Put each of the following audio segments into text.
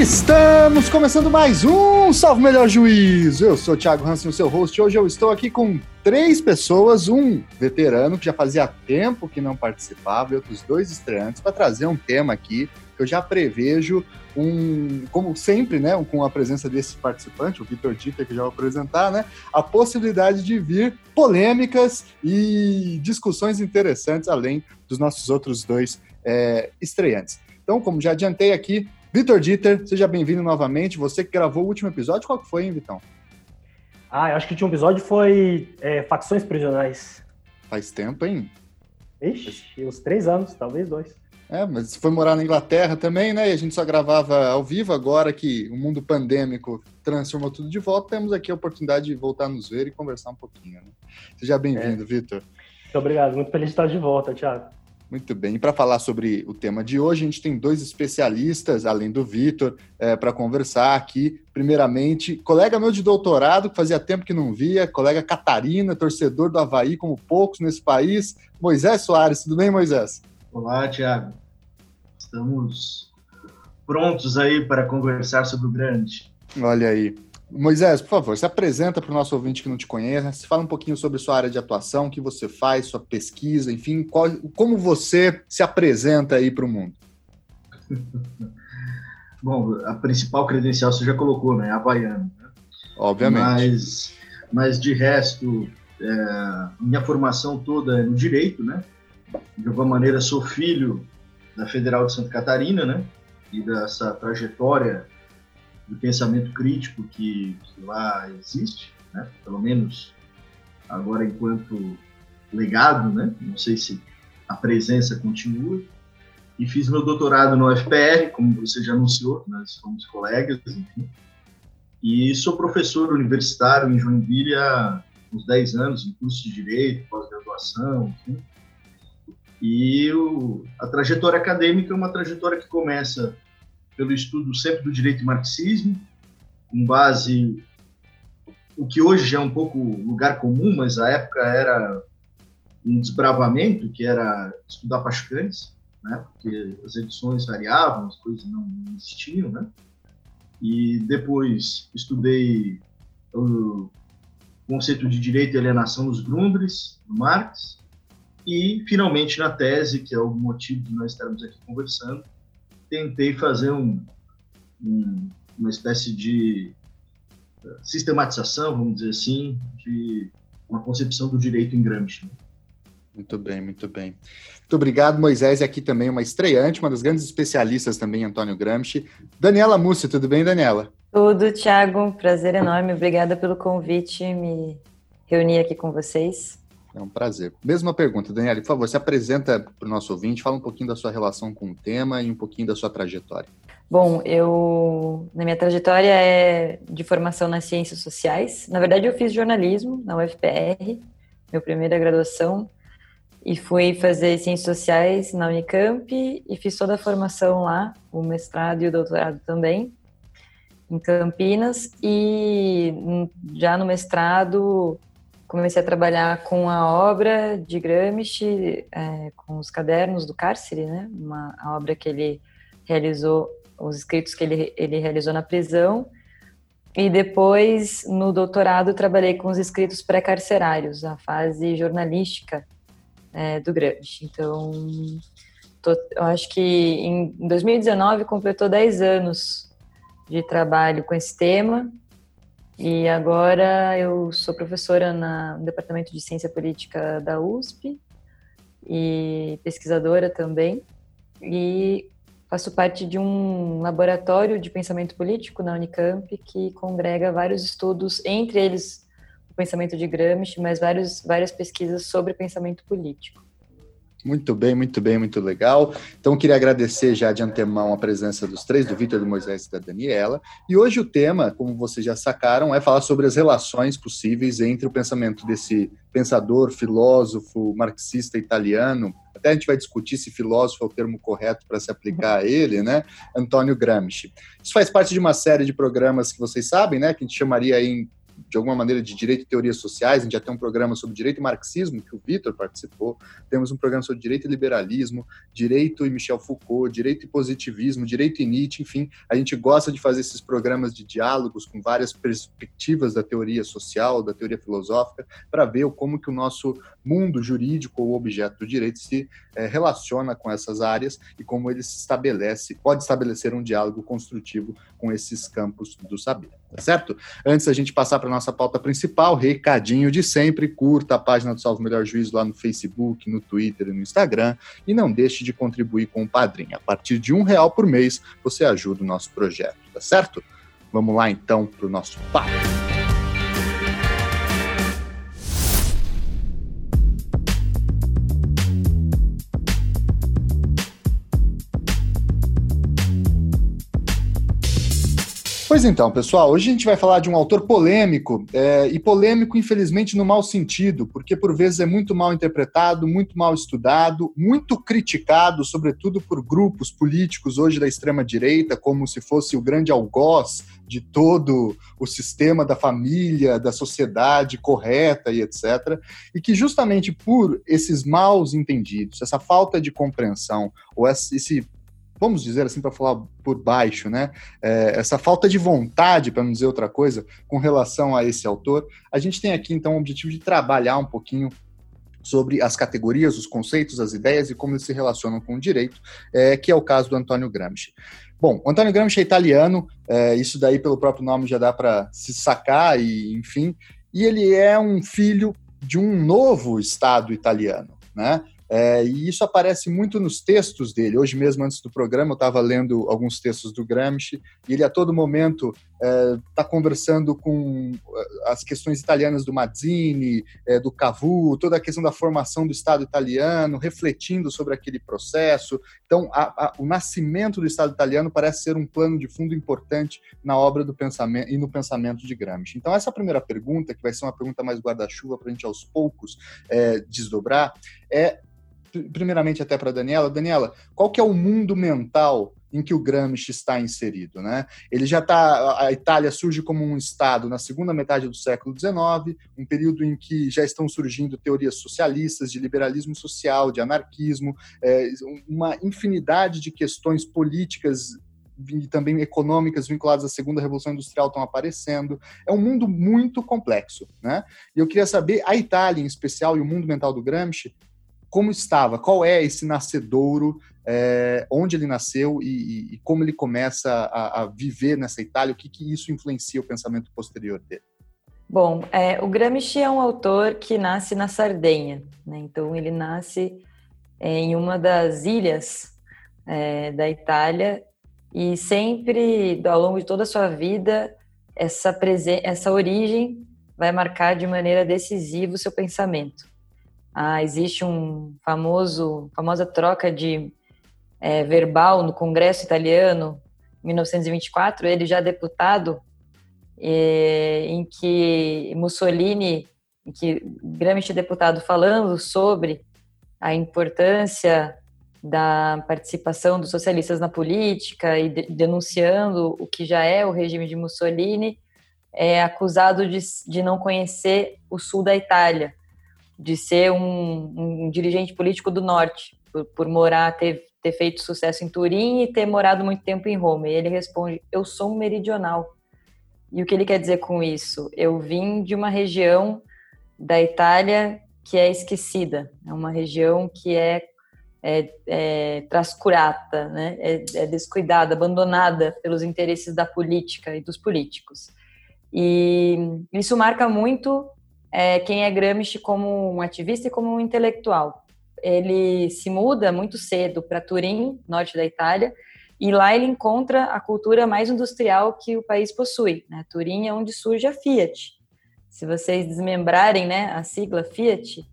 Estamos começando mais um Salve Melhor Juízo. Eu sou o Thiago Hansen, o seu host. Hoje eu estou aqui com três pessoas, um veterano que já fazia tempo que não participava e outros dois estreantes para trazer um tema aqui que eu já prevejo um, como sempre, né, com a presença desse participante, o Vitor Dieter, que já vou apresentar, né, a possibilidade de vir polêmicas e discussões interessantes além dos nossos outros dois é, estreantes. Então, como já adiantei aqui, Vitor Dieter, seja bem-vindo novamente. Você que gravou o último episódio, qual que foi, hein, Vitão? Ah, eu acho que o último episódio foi é, Facções Prisionais. Faz tempo, hein? Ixi, uns três anos, talvez dois. É, mas foi morar na Inglaterra também, né? E a gente só gravava ao vivo. Agora que o mundo pandêmico transformou tudo de volta, temos aqui a oportunidade de voltar a nos ver e conversar um pouquinho. Né? Seja bem-vindo, é. Vitor. Muito obrigado, muito feliz de estar de volta, Thiago. Muito bem. E para falar sobre o tema de hoje, a gente tem dois especialistas, além do Vitor, é, para conversar aqui. Primeiramente, colega meu de doutorado, que fazia tempo que não via, colega Catarina, torcedor do Havaí, como poucos nesse país, Moisés Soares. Tudo bem, Moisés? Olá, Tiago. Estamos prontos aí para conversar sobre o grande. Olha aí. Moisés, por favor, se apresenta para o nosso ouvinte que não te conhece, fala um pouquinho sobre sua área de atuação, o que você faz, sua pesquisa, enfim, qual, como você se apresenta aí para o mundo. Bom, a principal credencial você já colocou, né? Havaiano. Né? Obviamente. Mas, mas de resto, é, minha formação toda é no direito, né? De alguma maneira, sou filho da Federal de Santa Catarina, né? E dessa trajetória do pensamento crítico que, lá existe, né? pelo menos agora enquanto legado, né? não sei se a presença continua, e fiz meu doutorado no UFPR, como você já anunciou, nós somos colegas, enfim, e sou professor universitário em Joinville há uns 10 anos, em curso de Direito, pós-graduação, enfim, e o, a trajetória acadêmica é uma trajetória que começa pelo estudo sempre do direito marxismo, com base o que hoje já é um pouco lugar comum, mas a época era um desbravamento, que era estudar Pachucanes, né? Porque as edições variavam, as coisas não existiam, né? E depois estudei o conceito de direito e alienação nos Grundris, do Marx, e finalmente na tese, que é o motivo de nós estarmos aqui conversando, tentei fazer um, um, uma espécie de eh, sistematização, vamos dizer assim, de uma concepção do direito em Gramsci. Muito bem, muito bem. Muito obrigado, Moisés. E aqui também uma estreante, uma das grandes especialistas também, Antônio Gramsci. Daniela Mussi, tudo bem, Daniela? Tudo, Thiago. Prazer enorme. Obrigada pelo convite, me reunir aqui com vocês. É um prazer. Mesma pergunta, Daniela, por favor, se apresenta para o nosso ouvinte, fala um pouquinho da sua relação com o tema e um pouquinho da sua trajetória. Bom, eu, na minha trajetória é de formação nas ciências sociais. Na verdade, eu fiz jornalismo na UFPR, minha primeira graduação, e fui fazer ciências sociais na Unicamp e fiz toda a formação lá, o mestrado e o doutorado também, em Campinas. E já no mestrado comecei a trabalhar com a obra de Gramsci, é, com os cadernos do cárcere, né? Uma a obra que ele realizou, os escritos que ele, ele realizou na prisão. E depois, no doutorado, trabalhei com os escritos pré-carcerários, a fase jornalística é, do Gramsci. Então, tô, eu acho que em 2019 completou 10 anos de trabalho com esse tema e agora eu sou professora no Departamento de Ciência Política da USP e pesquisadora também. E faço parte de um laboratório de pensamento político na Unicamp que congrega vários estudos, entre eles o pensamento de Gramsci, mas vários, várias pesquisas sobre pensamento político. Muito bem, muito bem, muito legal. Então, queria agradecer já de antemão a presença dos três, do Vitor, do Moisés e da Daniela. E hoje o tema, como vocês já sacaram, é falar sobre as relações possíveis entre o pensamento desse pensador, filósofo, marxista italiano, até a gente vai discutir se filósofo é o termo correto para se aplicar a ele, né? Antônio Gramsci. Isso faz parte de uma série de programas que vocês sabem, né? Que a gente chamaria em de alguma maneira, de direito e teorias sociais. A gente já tem um programa sobre direito e marxismo, que o Vitor participou. Temos um programa sobre direito e liberalismo, direito e Michel Foucault, direito e positivismo, direito e Nietzsche, enfim. A gente gosta de fazer esses programas de diálogos com várias perspectivas da teoria social, da teoria filosófica, para ver como que o nosso mundo jurídico ou objeto do direito se é, relaciona com essas áreas e como ele se estabelece, pode estabelecer um diálogo construtivo com esses campos do saber, tá certo? Antes da gente passar para nossa pauta principal, recadinho de sempre, curta a página do Salvo Melhor Juízo lá no Facebook, no Twitter e no Instagram e não deixe de contribuir com o Padrinho. A partir de um real por mês, você ajuda o nosso projeto, tá certo? Vamos lá então para o nosso papo. Pois então, pessoal, hoje a gente vai falar de um autor polêmico, é, e polêmico, infelizmente, no mau sentido, porque por vezes é muito mal interpretado, muito mal estudado, muito criticado, sobretudo por grupos políticos hoje da extrema-direita, como se fosse o grande algoz de todo o sistema da família, da sociedade correta e etc. E que justamente por esses maus entendidos, essa falta de compreensão, ou esse vamos dizer assim, para falar por baixo, né? É, essa falta de vontade, para não dizer outra coisa, com relação a esse autor, a gente tem aqui então o objetivo de trabalhar um pouquinho sobre as categorias, os conceitos, as ideias e como eles se relacionam com o direito, é, que é o caso do Antônio Gramsci. Bom, Antônio Gramsci é italiano, é, isso daí pelo próprio nome já dá para se sacar, e enfim, e ele é um filho de um novo Estado italiano, né? É, e isso aparece muito nos textos dele. Hoje mesmo, antes do programa, eu estava lendo alguns textos do Gramsci, e ele a todo momento está é, conversando com é, as questões italianas do Mazzini, é, do Cavour, toda a questão da formação do Estado italiano, refletindo sobre aquele processo. Então, a, a, o nascimento do Estado italiano parece ser um plano de fundo importante na obra do pensamento e no pensamento de Gramsci. Então, essa primeira pergunta, que vai ser uma pergunta mais guarda-chuva para a gente aos poucos é, desdobrar, é primeiramente até para Daniela. Daniela, qual que é o mundo mental em que o Gramsci está inserido, né? Ele já está, a Itália surge como um estado na segunda metade do século XIX, um período em que já estão surgindo teorias socialistas, de liberalismo social, de anarquismo, é, uma infinidade de questões políticas e também econômicas vinculadas à segunda revolução industrial estão aparecendo. É um mundo muito complexo, né? E eu queria saber a Itália em especial e o mundo mental do Gramsci como estava, qual é esse nascedouro, é, onde ele nasceu e, e, como ele começa a, a, viver nessa Itália, o que, que isso influencia o pensamento posterior dele? Bom, é, o Gramsci é um autor que nasce na Sardenha, né? então ele nasce é, em uma das ilhas é, da Itália e sempre, ao longo de toda a sua vida, essa, essa origem vai marcar de maneira decisiva o seu pensamento. Ah, existe um famoso, famosa troca de é, verbal no Congresso italiano, em 1924, ele já deputado, é, em que Mussolini, em que Gramsci deputado falando sobre a importância da participação dos socialistas na política e de, denunciando o que já é o regime de Mussolini, é acusado de, de não conhecer o sul da Itália de ser um, um dirigente político do norte, por, por, morar, ter, ter feito sucesso em Turim e ter morado muito tempo em Roma. E ele responde: Eu sou um meridional. E o que ele quer dizer com isso? Eu vim de uma região da Itália que é esquecida, é uma região que é, é, é trascurata, né? é, é descuidada, abandonada pelos interesses da política e dos políticos. E isso marca muito é, quem é Gramsci como um ativista e como um intelectual. Ele se muda muito cedo para Turim, norte da Itália, e lá ele encontra a cultura mais industrial que o país possui. Né? Turim é onde surge a Fiat. Se vocês desmembrarem né, a sigla Fiat,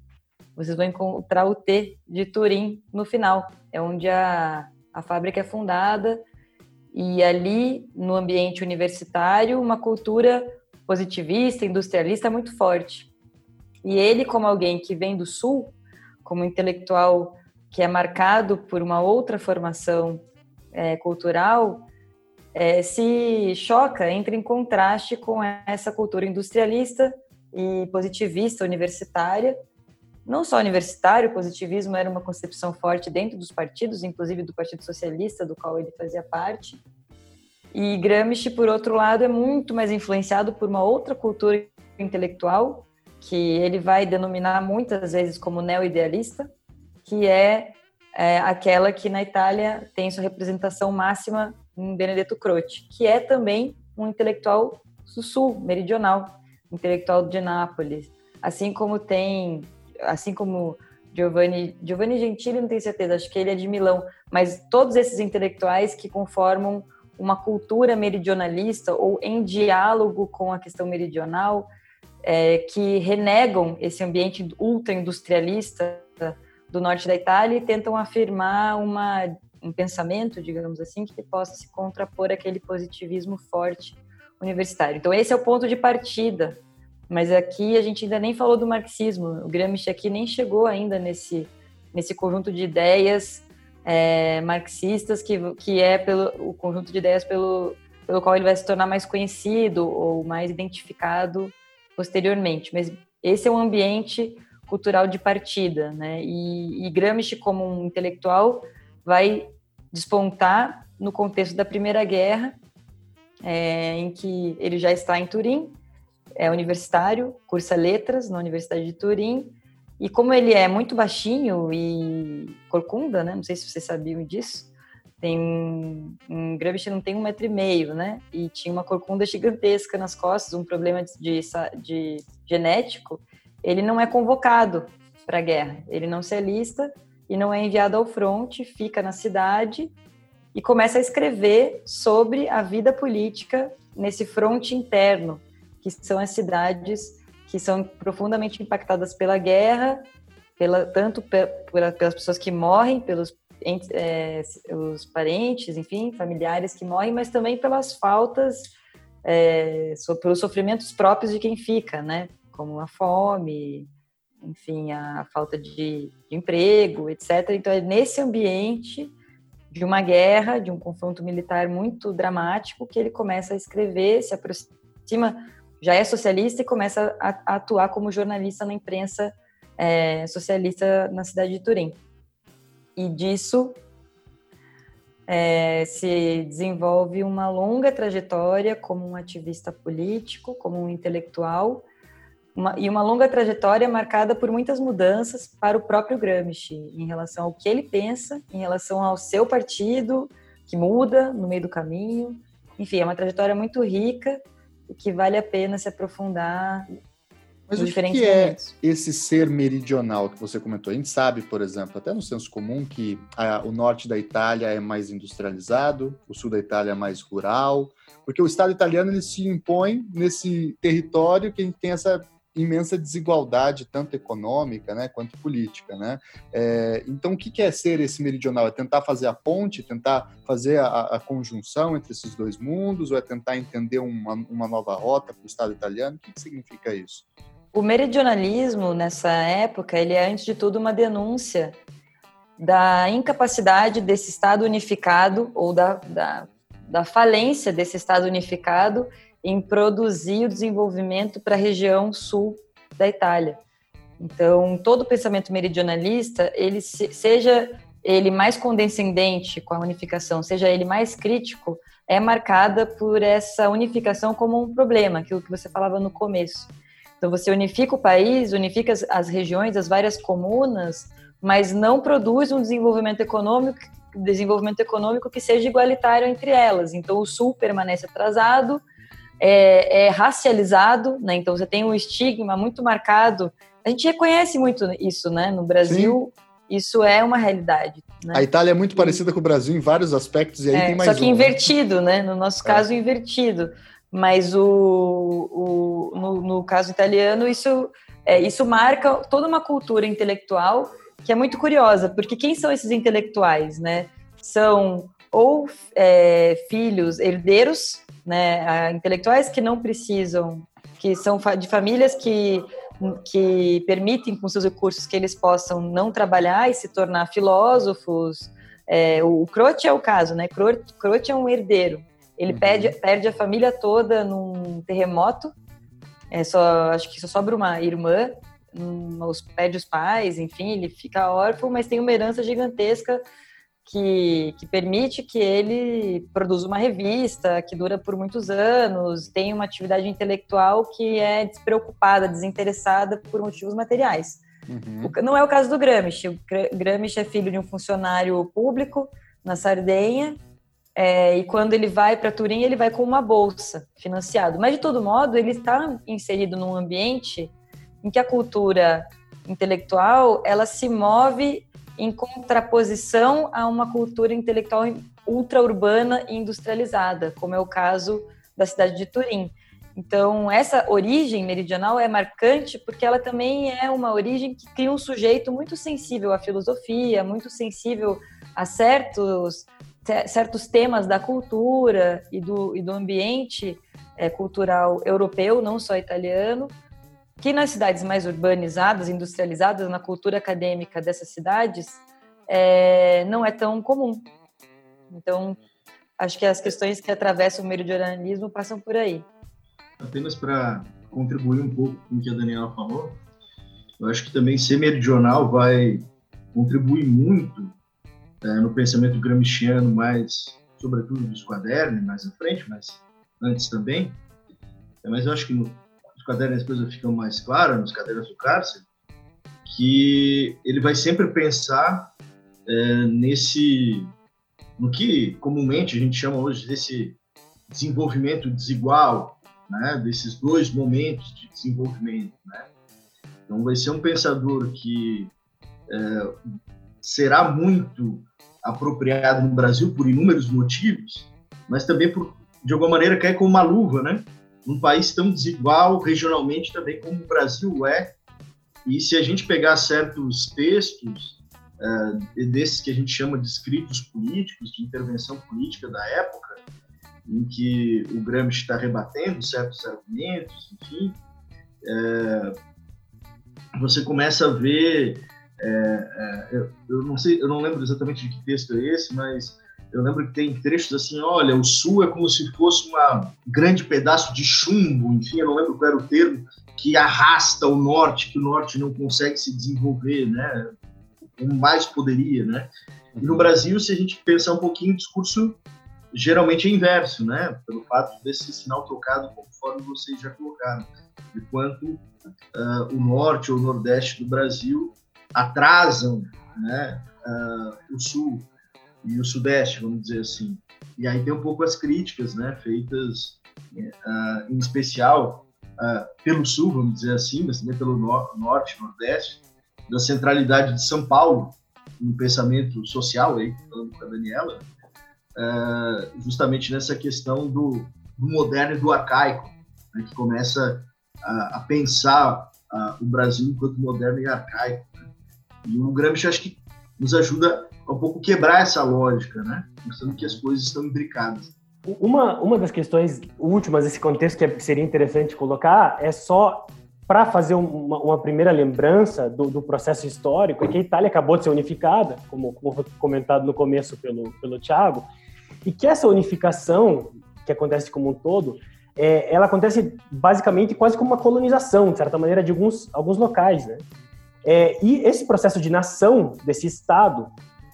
vocês vão encontrar o T de Turim no final. É onde a, a fábrica é fundada e ali, no ambiente universitário, uma cultura positivista, industrialista muito forte. E ele, como alguém que vem do Sul, como intelectual que é marcado por uma outra formação é, cultural, é, se choca, entra em contraste com essa cultura industrialista e positivista universitária. Não só universitário, o positivismo era uma concepção forte dentro dos partidos, inclusive do Partido Socialista, do qual ele fazia parte. E Gramsci, por outro lado, é muito mais influenciado por uma outra cultura intelectual, que ele vai denominar muitas vezes como neo-idealista, que é, é, aquela que na Itália tem sua representação máxima em Benedetto Croce, que é também um intelectual do sul, meridional, intelectual de Nápoles, assim como tem, assim como Giovanni, Giovanni Gentili, não tenho certeza, acho que ele é de Milão, mas todos esses intelectuais que conformam uma cultura meridionalista ou em diálogo com a questão meridional, é, que renegam esse ambiente ultra-industrialista do norte da Itália e tentam afirmar uma, um pensamento, digamos assim, que possa se contrapor àquele positivismo forte universitário. Então, esse é o ponto de partida. Mas aqui a gente ainda nem falou do marxismo. O Gramsci aqui nem chegou ainda nesse, nesse conjunto de ideias é, marxistas, que, que é pelo, o conjunto de ideias pelo, pelo qual ele vai se tornar mais conhecido ou mais identificado posteriormente. Mas esse é um ambiente cultural de partida, né? E, e Gramsci, como um intelectual, vai despontar no contexto da Primeira Guerra, é, em que ele já está em Turim, é universitário, cursa letras na Universidade de Turim, e como ele é muito baixinho e corcunda, né? Não sei se vocês sabiam disso. Tem um Gramsci não tem um metro e meio, né? E tinha uma corcunda gigantesca nas costas, um problema de, de, de genético ele não é convocado para a guerra. Ele não se alista e não é enviado ao fronte, fica na cidade e começa a escrever sobre a vida política nesse fronte interno, que são as cidades que são profundamente impactadas pela guerra, pela, tanto pelas pessoas que morrem, pelos é, os parentes, enfim, familiares que morrem, mas também pelas faltas, é, so, pelos sofrimentos próprios de quem fica, né? como a fome, enfim, a falta de, de emprego, etc. Então, é nesse ambiente de uma guerra, de um confronto militar muito dramático, que ele começa a escrever, se aproxima, já é socialista e começa a, a atuar como jornalista na imprensa é, socialista na cidade de Turim. E disso é, se desenvolve uma longa trajetória como um ativista político, como um intelectual, uma, e uma longa trajetória marcada por muitas mudanças para o próprio Gramsci, em relação ao que ele pensa, em relação ao seu partido, que muda no meio do caminho. Enfim, é uma trajetória muito rica e que vale a pena se aprofundar mas o que, que é esse ser meridional que você comentou? A gente sabe, por exemplo, até no senso comum, que a, o norte da Itália é mais industrializado, o sul da Itália é mais rural, porque o Estado italiano ele se impõe nesse território que a gente tem essa imensa desigualdade, tanto econômica né, quanto política. Né? É, então, o que é ser esse meridional? É tentar fazer a ponte, tentar fazer a, a conjunção entre esses dois mundos, ou é tentar entender uma, uma nova rota para o Estado italiano? O que, que significa isso? O meridionalismo, nessa época, ele é, antes de tudo, uma denúncia da incapacidade desse Estado unificado, ou da, da, da falência desse Estado unificado em produzir o desenvolvimento para a região sul da Itália. Então, todo o pensamento meridionalista, ele seja ele mais condescendente com a unificação, seja ele mais crítico, é marcada por essa unificação como um problema, aquilo que você falava no começo. Então, você unifica o país, unifica as, as regiões, as várias comunas, mas não produz um desenvolvimento econômico, desenvolvimento econômico que seja igualitário entre elas. Então, o sul permanece atrasado, é, é racializado, né? Então você tem um estigma muito marcado. A gente reconhece muito isso, né? No Brasil, Sim. isso é uma realidade. Né? A Itália é muito parecida com o Brasil em vários aspectos e aí é, tem mais Só que um, né? invertido, né? No nosso é. caso, invertido. Mas o, o no, no, caso italiano, isso, é, isso marca toda uma cultura intelectual que é muito curiosa, porque quem são esses intelectuais, né? São ou é, filhos herdeiros né, intelectuais que não precisam, que são de famílias que, que permitem com seus recursos que eles possam não trabalhar e se tornar filósofos. É, o Croce é o caso, né? Croce é um herdeiro. Ele uhum. perde, perde a família toda num terremoto. É só, acho que só sobra uma irmã, um, perde os pais, enfim, ele fica órfão, mas tem uma herança gigantesca que, que permite que ele produza uma revista que dura por muitos anos, tem uma atividade intelectual que é despreocupada, desinteressada por motivos materiais. Uhum. Não é o caso do Gramsci. O Gramsci é filho de um funcionário público na Sardenha, é, e quando ele vai para Turim, ele vai com uma bolsa financiado. Mas, de todo modo, ele está inserido num ambiente em que a cultura intelectual ela se move em contraposição a uma cultura intelectual ultra-urbana e industrializada, como é o caso da cidade de Turim. Então, essa origem meridional é marcante porque ela também é uma origem que cria um sujeito muito sensível à filosofia, muito sensível a certos, certos temas da cultura e do, e do ambiente é, cultural europeu, não só italiano, que nas cidades mais urbanizadas, industrializadas, na cultura acadêmica dessas cidades, é, não é tão comum. Então, acho que as questões que atravessam o meridionalismo passam por aí. Apenas para contribuir um pouco com o que a Daniela falou, eu acho que também ser meridional vai contribuir muito é, no pensamento gramsciano, mais, sobretudo dos quadernos, mais à frente, mas antes também. É, mas eu acho que no, cadernos as coisas ficam mais claras, nos cadernos do cárcere, que ele vai sempre pensar é, nesse, no que comumente a gente chama hoje desse desenvolvimento desigual, né, desses dois momentos de desenvolvimento, né. Então vai ser um pensador que é, será muito apropriado no Brasil por inúmeros motivos, mas também por de alguma maneira cai com uma luva, né? Um país tão desigual regionalmente também como o Brasil é. E se a gente pegar certos textos uh, desses que a gente chama de escritos políticos, de intervenção política da época, em que o Gramsci está rebatendo certos argumentos, enfim, é, você começa a ver, é, eu, não sei, eu não lembro exatamente de que texto é esse, mas eu lembro que tem trechos assim, olha, o sul é como se fosse um grande pedaço de chumbo, enfim, eu não lembro qual era o termo, que arrasta o norte, que o norte não consegue se desenvolver, né? Como mais poderia, né? E no. Brasil, se a gente pensar um pouquinho, o discurso geralmente é inverso, né? Pelo fato desse sinal trocado, conforme vocês já colocaram, de quanto uh, o norte ou o nordeste do Brasil atrasam, né? Uh, o sul e o Sudeste, vamos dizer assim. E aí tem um pouco as críticas, né, feitas uh, em especial uh, pelo Sul, vamos dizer assim, mas também pelo no Norte, Nordeste, da centralidade de São Paulo no pensamento social, aí, falando com a Daniela, uh, justamente nessa questão do, do, moderno e do arcaico, né, que começa a, a pensar o Brasil enquanto moderno e arcaico. Né? E o Gramsci acho que nos ajuda um pouco quebrar essa lógica, né? Mostrando que as coisas estão imbricadas. Uma, uma das questões últimas desse contexto que seria interessante colocar é só para fazer uma, uma, primeira lembrança do, do, processo histórico, é que a Itália acabou de ser unificada, como, como comentado no começo pelo, pelo Tiago, e que essa unificação, que acontece como um todo, é, ela acontece basicamente quase como uma colonização, de certa maneira, de alguns, alguns locais. Né? É, e esse processo de nação desse Estado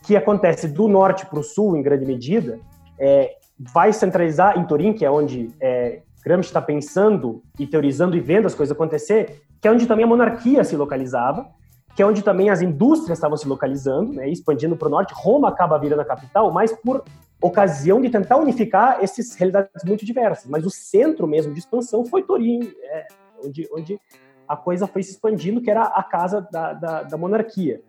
que acontece do norte para o sul, em grande medida, é, vai centralizar em Turim, que é onde é, Gramsci está pensando e teorizando e vendo as coisas acontecer, que é onde também a monarquia se localizava, que é onde também as indústrias estavam se localizando, né, expandindo para o norte. Roma acaba virando a capital, mas por ocasião de tentar unificar essas realidades muito diversas. Mas o centro mesmo de expansão foi Turim, é, onde, onde a coisa foi se expandindo, que era a casa da, da, da monarquia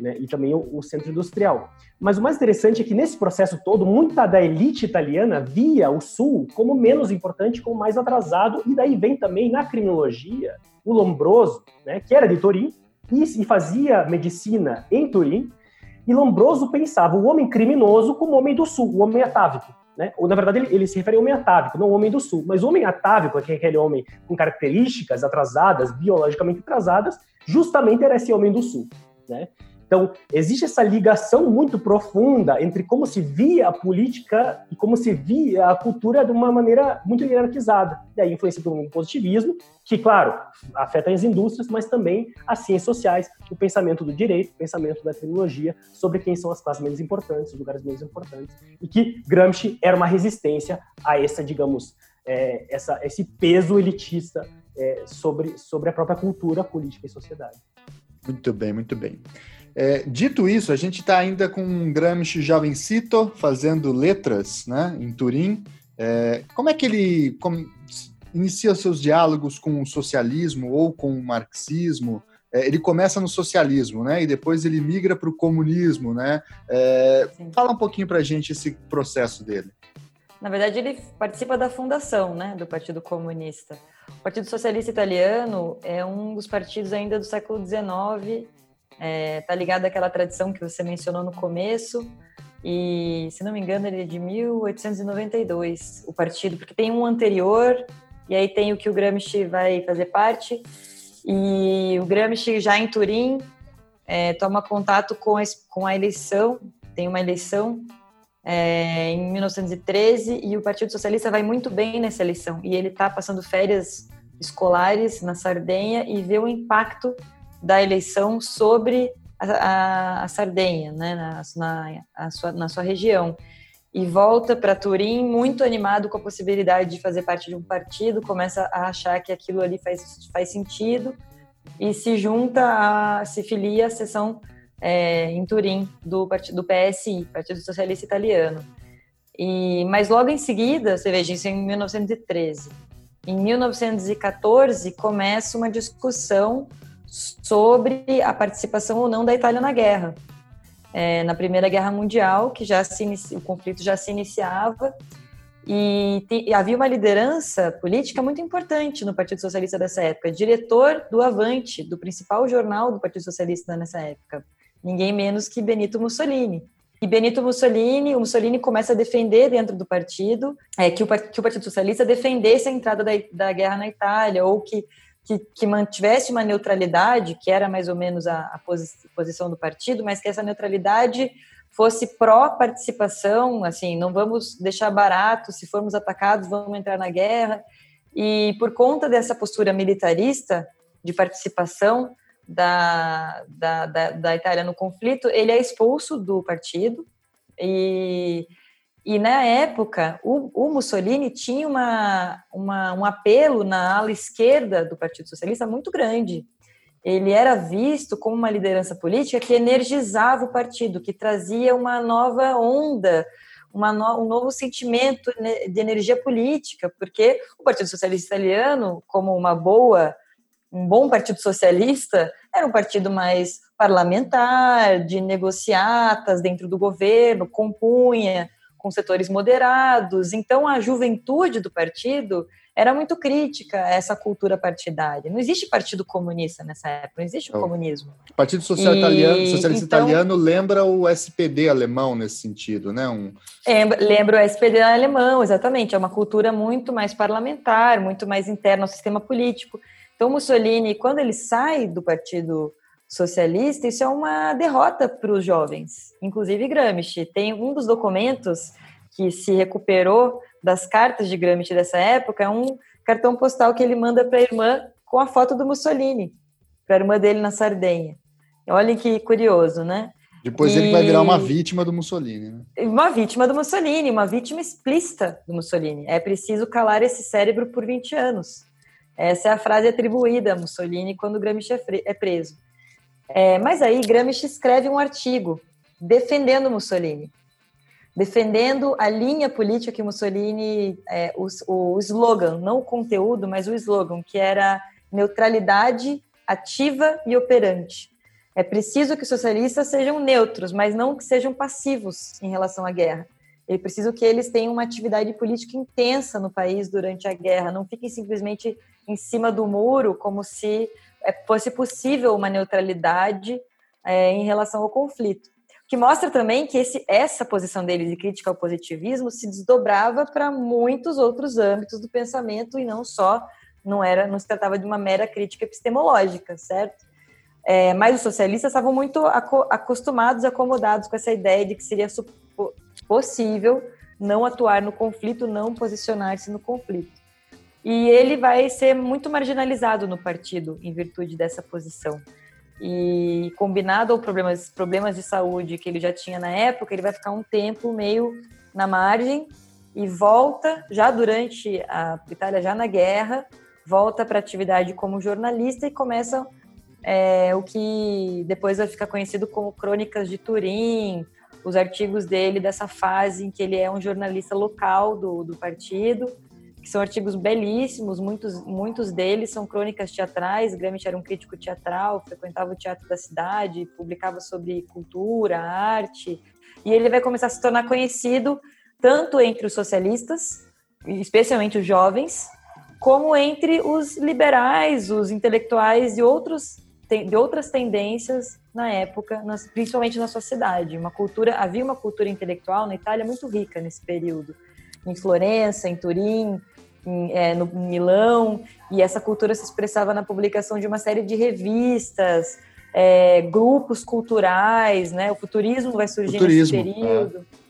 né, e também o, o, centro industrial. Mas o mais interessante é que nesse processo todo, muita da elite italiana via o Sul como menos importante, como mais atrasado, e daí vem também na criminologia o Lombroso, né, que era de Turim e, e fazia medicina em Turim, e Lombroso pensava o homem criminoso como o homem do Sul, o homem atávico. Né? Ou, na verdade, ele, ele, se refere ao homem atávico, não ao homem do Sul. Mas o homem atávico, que é aquele homem com características atrasadas, biologicamente atrasadas, justamente era esse homem do Sul. Né? Então, existe essa ligação muito profunda entre como se via a política e como se via a cultura de uma maneira muito hierarquizada. E aí influencia pelo positivismo, que, claro, afeta as indústrias, mas também as ciências sociais, o pensamento do direito, o pensamento da tecnologia, sobre quem são as classes menos importantes, os lugares menos importantes, e que Gramsci era uma resistência a essa, digamos, é, essa, esse peso elitista é, sobre, sobre a própria cultura, política e sociedade. Muito bem, muito bem. É, dito isso, a gente está ainda com um Gramsci jovencito fazendo letras né, em Turim. É, como é que ele como, inicia seus diálogos com o socialismo ou com o marxismo? É, ele começa no socialismo, né? E depois ele migra para o comunismo, né? É, fala um pouquinho para a gente esse processo dele. Na verdade, ele participa da fundação, né, do Partido Comunista. O Partido Socialista Italiano é um dos partidos ainda do século XIX é, tá ligado àquela tradição que você mencionou no começo. E, se não me engano, ele é de 1892, o partido, porque tem um anterior, e aí tem o que o Gramsci vai fazer parte. E o Gramsci, já em Turim, é, toma contato com a, com a eleição, tem uma eleição é, em 1913, e o Partido Socialista vai muito bem nessa eleição. E ele está passando férias escolares na Sardenha e vê o impacto da eleição sobre a, a, a Sardenha, né, na, na, sua, na sua região. E volta para Turim muito animado com a possibilidade de fazer parte de um partido, começa a achar que aquilo ali faz, faz sentido e se junta, a, se filia à seção é, em Turim do, do PSI, Partido Socialista Italiano. E, mas logo em seguida, você veja, isso em 1913. Em 1914 começa uma discussão sobre a participação ou não da Itália na guerra. É, na Primeira Guerra Mundial, que já se o conflito já se iniciava, e, te, e, havia uma liderança política muito importante no Partido Socialista dessa época, diretor do Avante, do principal jornal do Partido Socialista nessa época, ninguém menos que Benito Mussolini. E Benito Mussolini, o Mussolini começa a defender dentro do partido é, que, o, que o Partido Socialista defendesse a entrada da, da guerra na Itália, ou que que, que, mantivesse uma neutralidade, que era mais ou menos a, a posi posição do partido, mas que essa neutralidade fosse pró-participação, assim, não vamos deixar barato, se formos atacados, vamos entrar na guerra. E por conta dessa postura militarista de participação da, da, da, da Itália no conflito, ele é expulso do partido e e na época, o, o Mussolini tinha uma, uma, um apelo na ala esquerda do Partido Socialista muito grande. Ele era visto como uma liderança política que energizava o partido, que trazia uma nova onda, uma no, um novo sentimento de energia política, porque o Partido Socialista Italiano, como uma boa, um bom partido socialista, era um partido mais parlamentar, de negociatas dentro do governo, compunha com setores moderados. Então, a juventude do partido era muito crítica a essa cultura partidária. Não existe partido comunista nessa época, não existe o oh. comunismo. O Partido Social e, Italiano, Socialista então, Italiano lembra o SPD alemão nesse sentido, né? Um... Lembra o SPD alemão, exatamente. É uma cultura muito mais parlamentar, muito mais interna ao sistema político. Então, Mussolini, quando ele sai do Partido socialista, isso é uma derrota para os jovens, inclusive Gramsci. Tem um dos documentos que se recuperou das cartas de Gramsci dessa época, é um cartão postal que ele manda para a irmã com a foto do Mussolini, para a irmã dele na Sardenha. Olhem que curioso, né? Depois e... ele vai virar uma vítima do Mussolini, né? Uma vítima do Mussolini, uma vítima explícita do Mussolini. É preciso calar esse cérebro por 20 anos. Essa é a frase atribuída a Mussolini quando Gramsci é, é preso. É, mas aí Gramsci escreve um artigo defendendo Mussolini, defendendo a linha política que Mussolini, é, o, o slogan, não o conteúdo, mas o slogan, que era neutralidade ativa e operante. É preciso que os socialistas sejam neutros, mas não que sejam passivos em relação à guerra. É preciso que eles tenham uma atividade política intensa no país durante a guerra, não fiquem simplesmente em cima do muro como se fosse possível uma neutralidade é, em relação ao conflito. O que mostra também que esse, essa posição dele de crítica ao positivismo se desdobrava para muitos outros âmbitos do pensamento e não só, não era, não se tratava de uma mera crítica epistemológica, certo? É, mas os socialistas estavam muito acostumados, acomodados com essa ideia de que seria possível não atuar no conflito, não posicionar-se no conflito. E ele vai ser muito marginalizado no partido em virtude dessa posição. E combinado aos problemas, problemas de saúde que ele já tinha na época, ele vai ficar um tempo meio na margem e volta já durante a Itália já na guerra, volta para a atividade como jornalista e começa é, o que depois vai ficar conhecido como Crônicas de Turim, os artigos dele dessa fase em que ele é um jornalista local do, do partido, que são artigos belíssimos, muitos, muitos deles são crônicas teatrais. Gramsci era um crítico teatral, frequentava o teatro da cidade, publicava sobre cultura, arte, e ele vai começar a se tornar conhecido tanto entre os socialistas, especialmente os jovens, como entre os liberais, os intelectuais e outros de outras tendências na época, principalmente na sua cidade. Uma cultura, havia uma cultura intelectual na Itália muito rica nesse período, em Florença, em Turim, em, é, no Milão, e essa cultura se expressava na publicação de uma série de revistas, é, grupos culturais, né? O futurismo vai surgir futurismo, nesse período. É.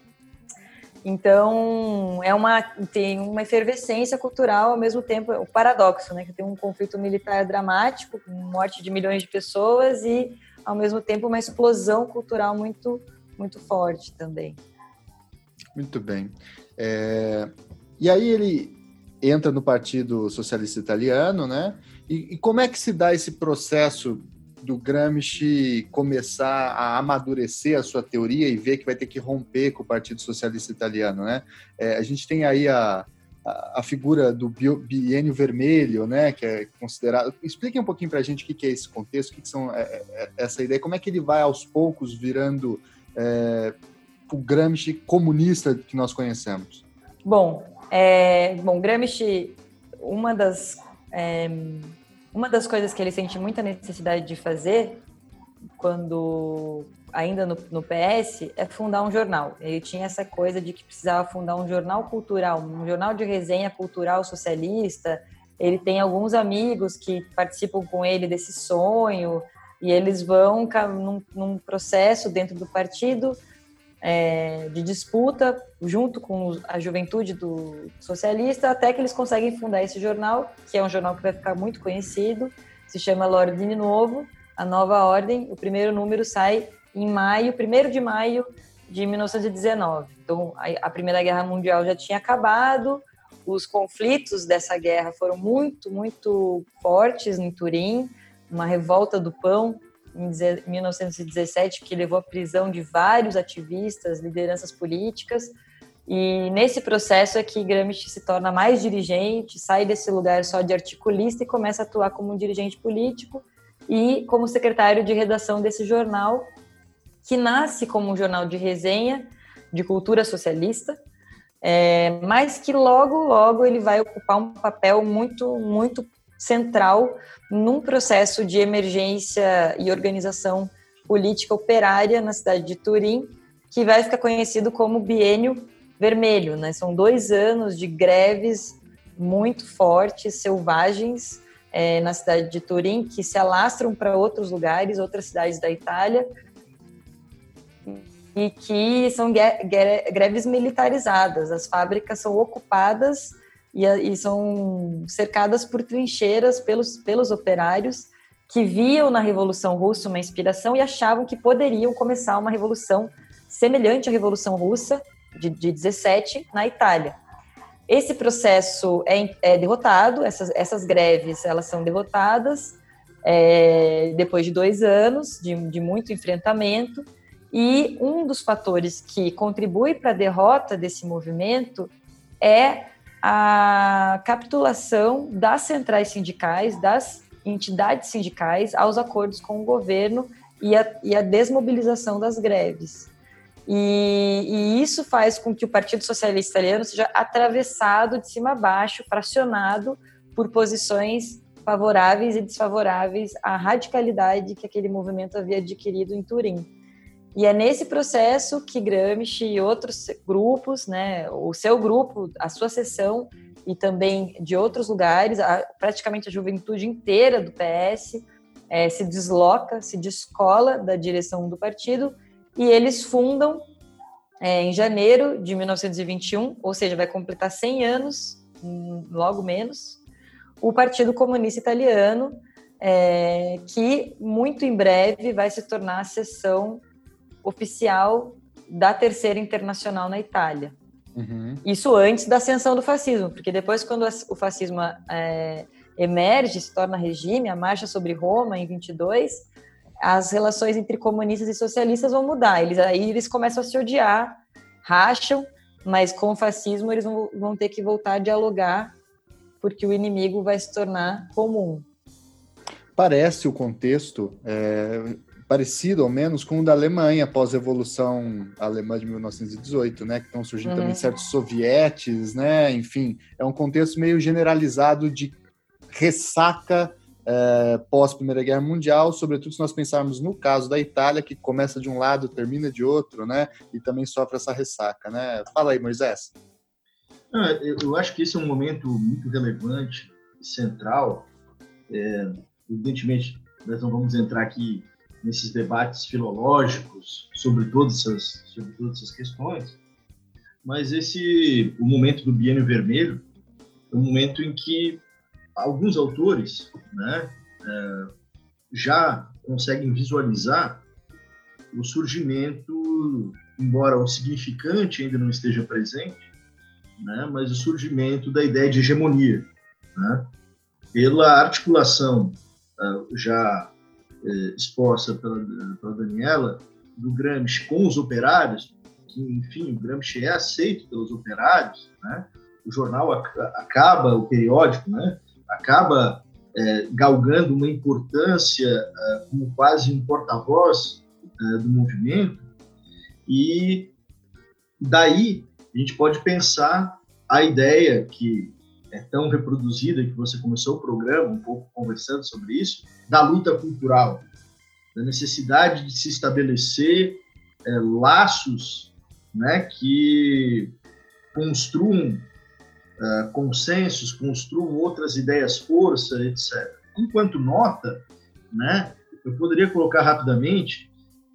Então, é uma, tem uma efervescência cultural ao mesmo tempo, o paradoxo, né? Que tem um conflito militar dramático, morte de milhões de pessoas e, ao mesmo tempo, uma explosão cultural muito, muito forte também. Muito bem. É... E aí ele entra no Partido Socialista Italiano, né? E, e como é que se dá esse processo do Gramsci começar a amadurecer a sua teoria e ver que vai ter que romper com o Partido Socialista Italiano, né? É, a gente tem aí a, a, a, figura do biênio vermelho, né? Que é considerado. Explique um pouquinho para a gente o que, que é esse contexto, o que, que são é, é, essa ideia, como é que ele vai aos poucos virando é, o Gramsci comunista que nós conhecemos. Bom, é, bom, Gramsci, uma das é, uma das coisas que ele sente muita necessidade de fazer, quando ainda no, no, PS, é fundar um jornal. Ele tinha essa coisa de que precisava fundar um jornal cultural, um jornal de resenha cultural socialista. Ele tem alguns amigos que participam com ele desse sonho, e eles vão num, num processo dentro do partido é, de disputa junto com a juventude do socialista, até que eles conseguem fundar esse jornal, que é um jornal que vai ficar muito conhecido, se chama L'Ordine Novo, a Nova Ordem. O primeiro número sai em maio, 1 de maio de 1919. Então, a Primeira Guerra Mundial já tinha acabado, os conflitos dessa guerra foram muito, muito fortes em Turim, uma revolta do pão em 1917, que levou à prisão de vários ativistas, lideranças políticas. E nesse processo é que Gramsci se torna mais dirigente, sai desse lugar só de articulista e começa a atuar como um dirigente político e como secretário de redação desse jornal, que nasce como um jornal de resenha de cultura socialista, é, mas que logo, logo ele vai ocupar um papel muito, muito central num processo de emergência e organização política operária na cidade de Turim, que vai ficar conhecido como Biênio Vermelho. Né? São dois anos de greves muito fortes, selvagens, é, na cidade de Turim, que se alastram para outros lugares, outras cidades da Itália, e que são greves militarizadas. As fábricas são ocupadas e, e são cercadas por trincheiras pelos, pelos operários que viam na Revolução Russa uma inspiração e achavam que poderiam começar uma revolução semelhante à Revolução Russa de, de 17 na Itália. Esse processo é, é derrotado, essas, essas greves elas são derrotadas é, depois de dois anos de, de muito enfrentamento, e um dos fatores que contribui para a derrota desse movimento é a capitulação das centrais sindicais, das entidades sindicais aos acordos com o governo e a, e a desmobilização das greves. E, e, isso faz com que o Partido Socialista Italiano seja atravessado de cima a baixo, fracionado por posições favoráveis e desfavoráveis à radicalidade que aquele movimento havia adquirido em Turim. E é nesse processo que Gramsci e outros grupos, né, o seu grupo, a sua seção e também de outros lugares, a, praticamente a juventude inteira do PS, é, se desloca, se descola da direção do partido e eles fundam é, em janeiro de 1921, ou seja, vai completar 100 anos, hum, logo menos, o Partido Comunista Italiano, é, que muito em breve vai se tornar a seção oficial da Terceira Internacional na Itália. Uhum. Isso antes da ascensão do fascismo, porque depois, quando o fascismo é, emerge, se torna regime, a marcha sobre Roma em 22, as relações entre comunistas e socialistas vão mudar. Eles aí eles começam a se odiar, racham, mas com o fascismo eles vão, vão ter que voltar a dialogar, porque o inimigo vai se tornar comum. Parece o contexto é, parecido, ao menos, com o da Alemanha após a Revolução Alemã de 1918, né? Que estão surgindo uhum. também certos sovietes, né? Enfim, é um contexto meio generalizado de ressaca é, pós Primeira Guerra Mundial, sobretudo se nós pensarmos no caso da Itália, que começa de um lado, termina de outro, né? E também sofre essa ressaca, né? Fala aí, Moisés. Ah, eu acho que esse é um momento muito relevante e central. É, evidentemente, nós não vamos entrar aqui nesses debates filológicos sobre todas essas, sobre todas essas questões, mas esse o momento do Biênio Vermelho é um momento em que alguns autores né, é, já conseguem visualizar o surgimento, embora o significante ainda não esteja presente, né, mas o surgimento da ideia de hegemonia, né, pela articulação uh, já exposta pela, pela Daniela, do Gramsci com os operários, que, enfim, o Gramsci é aceito pelos operários, né? o jornal acaba, o periódico, né? acaba é, galgando uma importância é, como quase um porta-voz é, do movimento, e daí a gente pode pensar a ideia que é tão reproduzida, que você começou o programa um pouco conversando sobre isso, da luta cultural, da necessidade de se estabelecer é, laços né, que construam uh, consensos, construam outras ideias força, etc. Enquanto nota, né, eu poderia colocar rapidamente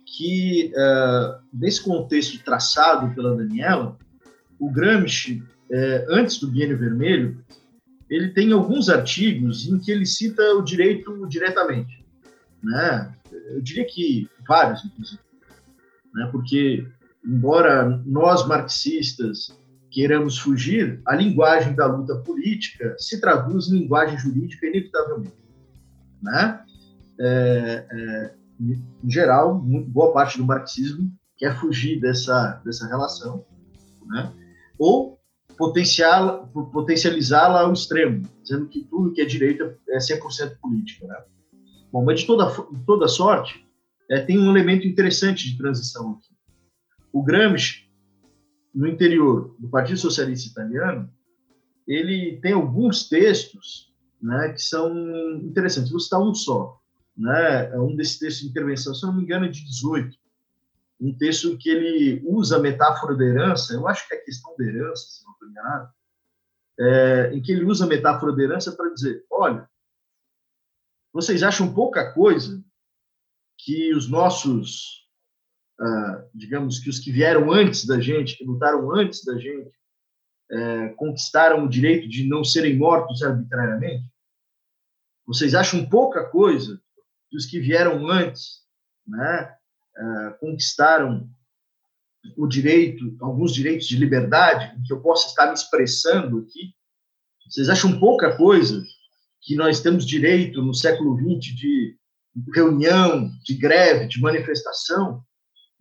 que, uh, nesse contexto traçado pela Daniela, o Gramsci, uh, antes do Biênio Vermelho, ele tem alguns artigos em que ele cita o direito diretamente. Né? Eu diria que vários, inclusive. Né? Porque, embora nós marxistas queiramos fugir, a linguagem da luta política se traduz em linguagem jurídica inevitavelmente. Né? É, é, em geral, boa parte do marxismo quer fugir dessa, dessa relação, né? ou potencializá-la ao extremo, dizendo que tudo que é direita é 100% política. Né? Bom, mas de toda, de toda sorte, é, tem um elemento interessante de transição aqui. O Gramsci no interior do Partido Socialista Italiano, ele tem alguns textos né, que são interessantes. Vou citar um só. Né, é um desses textos de intervenção, se não me engano, é de 18. Um texto que ele usa a metáfora da herança, eu acho que é questão da herança, se não estou enganado, é, em que ele usa a metáfora da herança para dizer: olha, vocês acham pouca coisa que os nossos uh, digamos que os que vieram antes da gente, que lutaram antes da gente, uh, conquistaram o direito de não serem mortos arbitrariamente? Vocês acham pouca coisa que os que vieram antes, né, uh, conquistaram o direito, alguns direitos de liberdade, que eu possa estar me expressando aqui? Vocês acham pouca coisa que nós temos direito no século XX de reunião, de greve, de manifestação?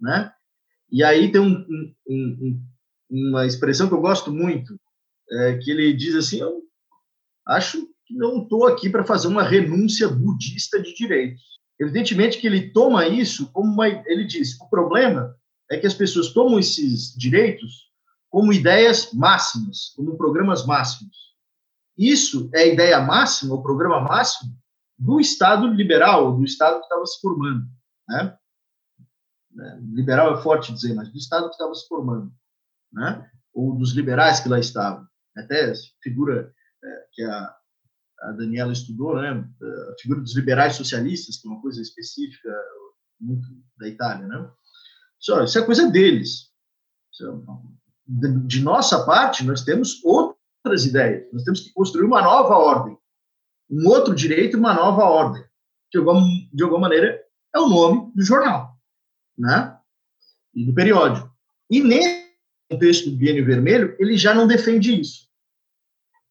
né? E aí tem um, um, um, uma expressão que eu gosto muito, é, que ele diz assim, eu acho que não estou aqui para fazer uma renúncia budista de direitos. Evidentemente que ele toma isso como uma, ele diz, o problema é que as pessoas tomam esses direitos como ideias máximas, como programas máximos. Isso é a ideia máxima, o programa máximo do Estado liberal, do Estado que estava se formando, né? né? liberal é forte dizer, mas do Estado que estava se formando, né? ou dos liberais que lá estavam. Até figura é, que a, a Daniela estudou, né? A figura dos liberais socialistas, que é uma coisa específica muito da Itália, né? Isso, isso é coisa deles. De nossa parte, nós temos outras ideias. Nós temos que construir uma nova ordem, um outro direito uma nova ordem. De alguma, de alguma maneira, é o nome do jornal, né? E do periódico. E nesse contexto do biênio vermelho, ele já não defende isso.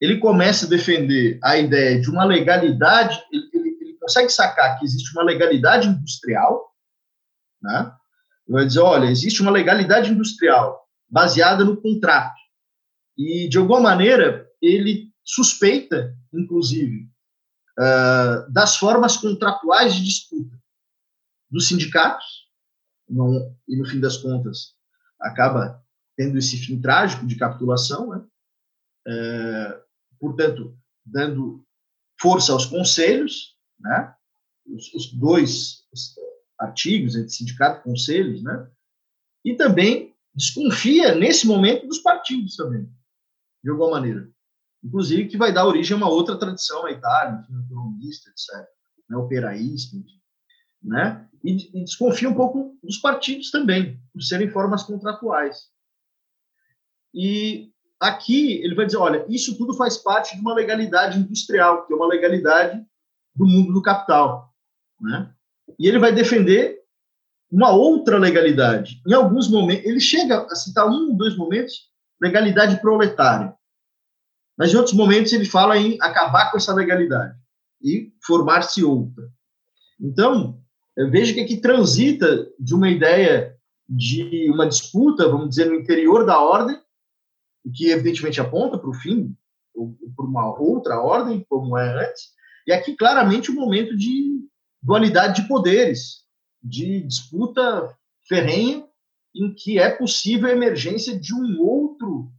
Ele começa a defender a ideia de uma legalidade, ele, ele, ele consegue sacar que existe uma legalidade industrial, né? Ele vai dizer, olha, existe uma legalidade industrial baseada no contrato. E, de alguma maneira, ele suspeita, inclusive, uh, das formas contratuais de disputa dos sindicatos, não, e, no fim das contas, acaba tendo esse fim trágico de capitulação, né? É, portanto, dando força aos conselhos, né? Os, os dois artigos entre sindicato e conselhos, né? E também desconfia nesse momento dos partidos também, de alguma maneira. Inclusive que vai dar origem a uma outra tradição na Itália, enfim, autonomista, etc., né? operaísta, né? E, e desconfia um pouco dos partidos também, por serem formas contratuais. E aqui ele vai dizer, olha, isso tudo faz parte de uma legalidade industrial, que é uma legalidade do mundo do capital, né? E ele vai defender uma outra legalidade. Em alguns momentos, ele chega a citar um ou dois momentos, legalidade proletária. Mas em outros momentos ele fala em acabar com essa legalidade e formar-se outra. Então, veja que aqui transita de uma ideia de uma disputa, vamos dizer, no interior da ordem, que evidentemente aponta para o fim, ou para uma outra ordem, como é antes, e aqui claramente um momento de dualidade de poderes, de disputa ferrenha, em que é possível a emergência de um outro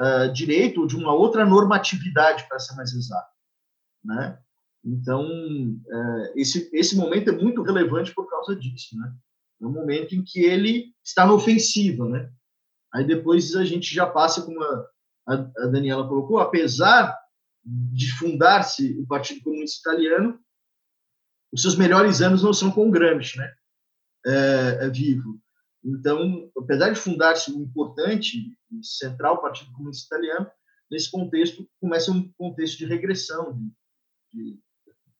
uh, direito, ou de uma outra normatividade, para ser mais exato. Né? Então, uh, esse, esse momento é muito relevante por causa disso. Né? É um momento em que ele está na ofensiva, né? Aí depois a gente já passa, como a, a Daniela colocou, apesar de fundar-se o Partido Comunista Italiano, os seus melhores anos não são com Gramsci, né? É, é vivo. Então, apesar de fundar-se um importante e central Partido Comunista Italiano, nesse contexto começa um contexto de regressão, de,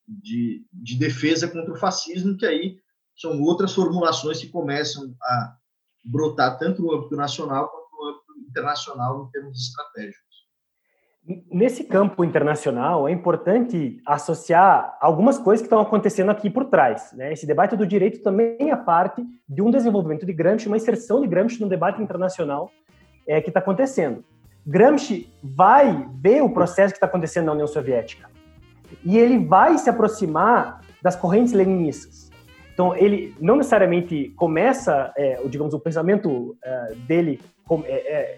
de, de, defesa contra o fascismo, que aí são outras formulações que começam a brotar tanto no âmbito nacional quanto no âmbito internacional em termos estratégicos. Nesse campo internacional, é importante associar algumas coisas que estão acontecendo aqui por trás. Né? Esse debate do direito também é parte de um desenvolvimento de Gramsci, uma inserção de Gramsci no debate internacional é, que está acontecendo. Gramsci vai ver o processo que está acontecendo na União Soviética e ele vai se aproximar das correntes leninistas. Então, ele não necessariamente começa, é, digamos, o pensamento é, dele é, é,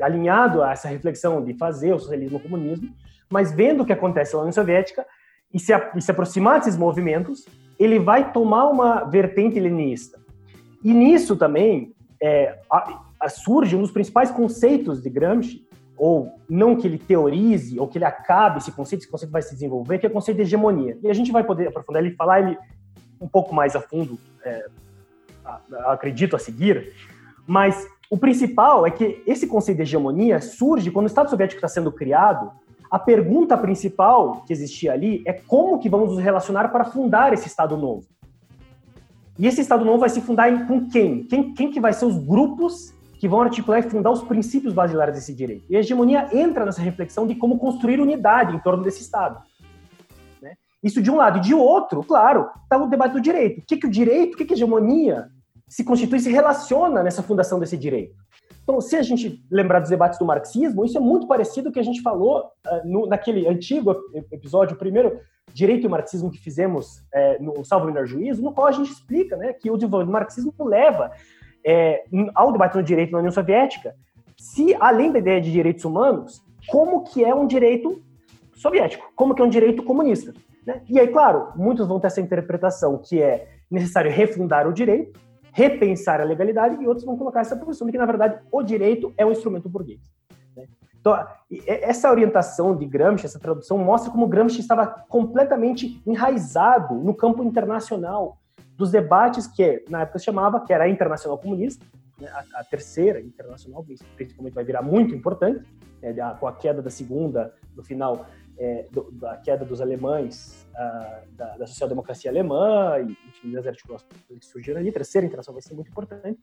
alinhado a essa reflexão de fazer o socialismo o comunismo, mas vendo o que acontece lá na União Soviética e se, e se aproximar desses movimentos, ele vai tomar uma vertente leninista. E nisso também é, a, a surge um dos principais conceitos de Gramsci, ou não que ele teorize, ou que ele acabe esse conceito, esse conceito vai se desenvolver, que é o conceito de hegemonia. E a gente vai poder aprofundar ele falar ele um pouco mais a fundo, é, acredito a seguir, mas o principal é que esse conceito de hegemonia surge quando o Estado Soviético está sendo criado. A pergunta principal que existia ali é como que vamos nos relacionar para fundar esse Estado novo. E esse Estado novo vai se fundar em, com quem? quem? Quem que vai ser os grupos que vão articular e fundar os princípios basilares desse direito? E a hegemonia entra nessa reflexão de como construir unidade em torno desse Estado. Isso de um lado. E de outro, claro, está o debate do direito. O que, que o direito, o que, que a hegemonia se constitui, se relaciona nessa fundação desse direito? Então, se a gente lembrar dos debates do marxismo, isso é muito parecido com o que a gente falou uh, no, naquele antigo episódio, o primeiro Direito e Marxismo que fizemos é, no Salvo Menor Juízo, no qual a gente explica né, que o desenvolvimento do marxismo leva é, ao debate no direito na União Soviética, se, além da ideia de direitos humanos, como que é um direito soviético, como que é um direito comunista. Né? E aí, claro, muitos vão ter essa interpretação que é necessário refundar o direito, repensar a legalidade, e outros vão colocar essa posição de que, na verdade, o direito é um instrumento burguês. Né? Então, essa orientação de Gramsci, essa tradução, mostra como Gramsci estava completamente enraizado no campo internacional dos debates que, na época, se chamava, que era a Internacional Comunista, né, a, a, terceira internacional, principalmente vai virar muito importante, né, com a queda da segunda, no final é, do, da queda dos alemães, da, da social-democracia alemã, e enfim, das articulações que surgiram ali, a terceira internacional vai ser muito importante,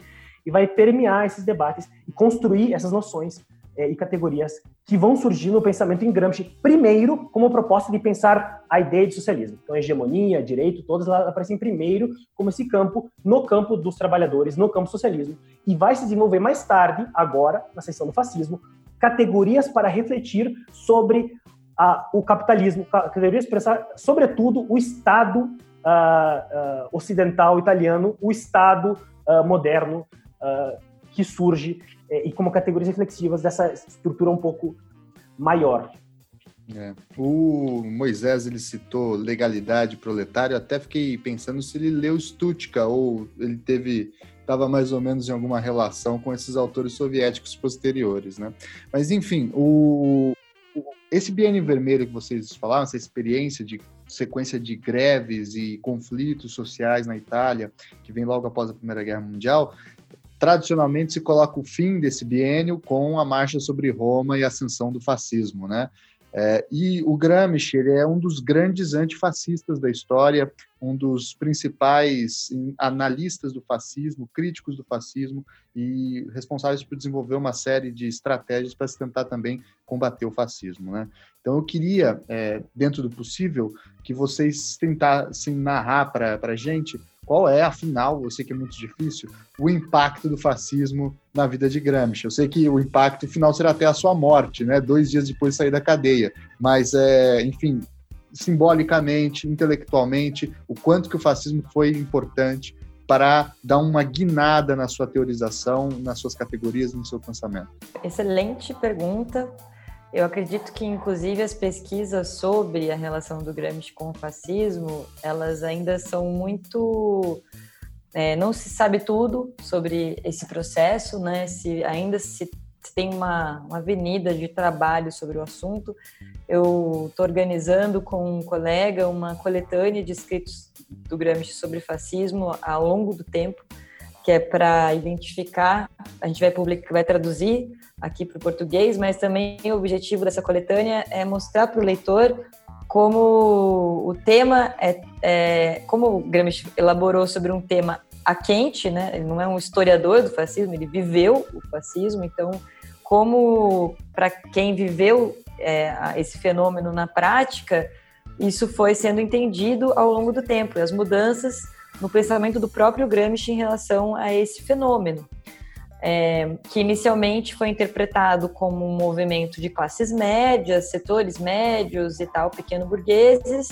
e vai permear esses debates e construir essas noções é, e categorias que vão surgir no pensamento em Gramsci, primeiro como proposta de pensar a ideia de socialismo. Então, hegemonia, direito, todas lá aparecem primeiro como esse campo, no campo dos trabalhadores, no campo socialismo, e vai se desenvolver mais tarde, agora, na seção do fascismo, categorias para refletir sobre a, o capitalismo, categorias para pensar, sobretudo, o Estado uh, uh, ocidental italiano, o Estado uh, moderno que surge é, e como categorias reflexivas dessa estrutura um pouco maior. É. O Moisés ele citou legalidade proletário, até fiquei pensando se ele leu Stutka ou ele teve estava mais ou menos em alguma relação com esses autores soviéticos posteriores, né? Mas enfim, o esse biênio vermelho que vocês falaram, essa experiência de sequência de greves e conflitos sociais na Itália, que vem logo após a Primeira Guerra Mundial, tradicionalmente se coloca o fim desse biênio com a marcha sobre Roma e a ascensão do fascismo, né? É, e o Gramsci ele é um dos grandes antifascistas da história, um dos principais analistas do fascismo, críticos do fascismo e responsáveis por desenvolver uma série de estratégias para se tentar também combater o fascismo. Né? Então, eu queria, é, dentro do possível, que vocês tentassem narrar para a gente qual é, afinal, eu sei que é muito difícil, o impacto do fascismo na vida de Gramsci. Eu sei que o impacto final será até a sua morte, né? Dois dias depois de sair da cadeia. Mas, é, enfim, simbolicamente, intelectualmente, o quanto que o fascismo foi importante para dar uma guinada na sua teorização, nas suas categorias, no seu pensamento? Excelente pergunta. Eu acredito que, inclusive, as pesquisas sobre a relação do Gramsci com o fascismo, elas ainda são muito... É, não se sabe tudo sobre esse processo, né? Se ainda se tem uma, uma avenida de trabalho sobre o assunto. Eu estou organizando com um colega uma coletânea de escritos do Gramsci sobre fascismo ao longo do tempo, que é para identificar, a gente vai publicar, vai traduzir aqui para o português, mas também o objetivo dessa coletânea é mostrar para o leitor como o tema é, é, como o Gramsci elaborou sobre um tema a quente, né? Ele não é um historiador do fascismo, ele viveu o fascismo, então como para quem viveu é, esse fenômeno na prática, isso foi sendo entendido ao longo do tempo, as mudanças no pensamento do próprio Gramsci em relação a esse fenômeno é, que inicialmente foi interpretado como um movimento de classes médias, setores médios e tal, pequeno burgueses,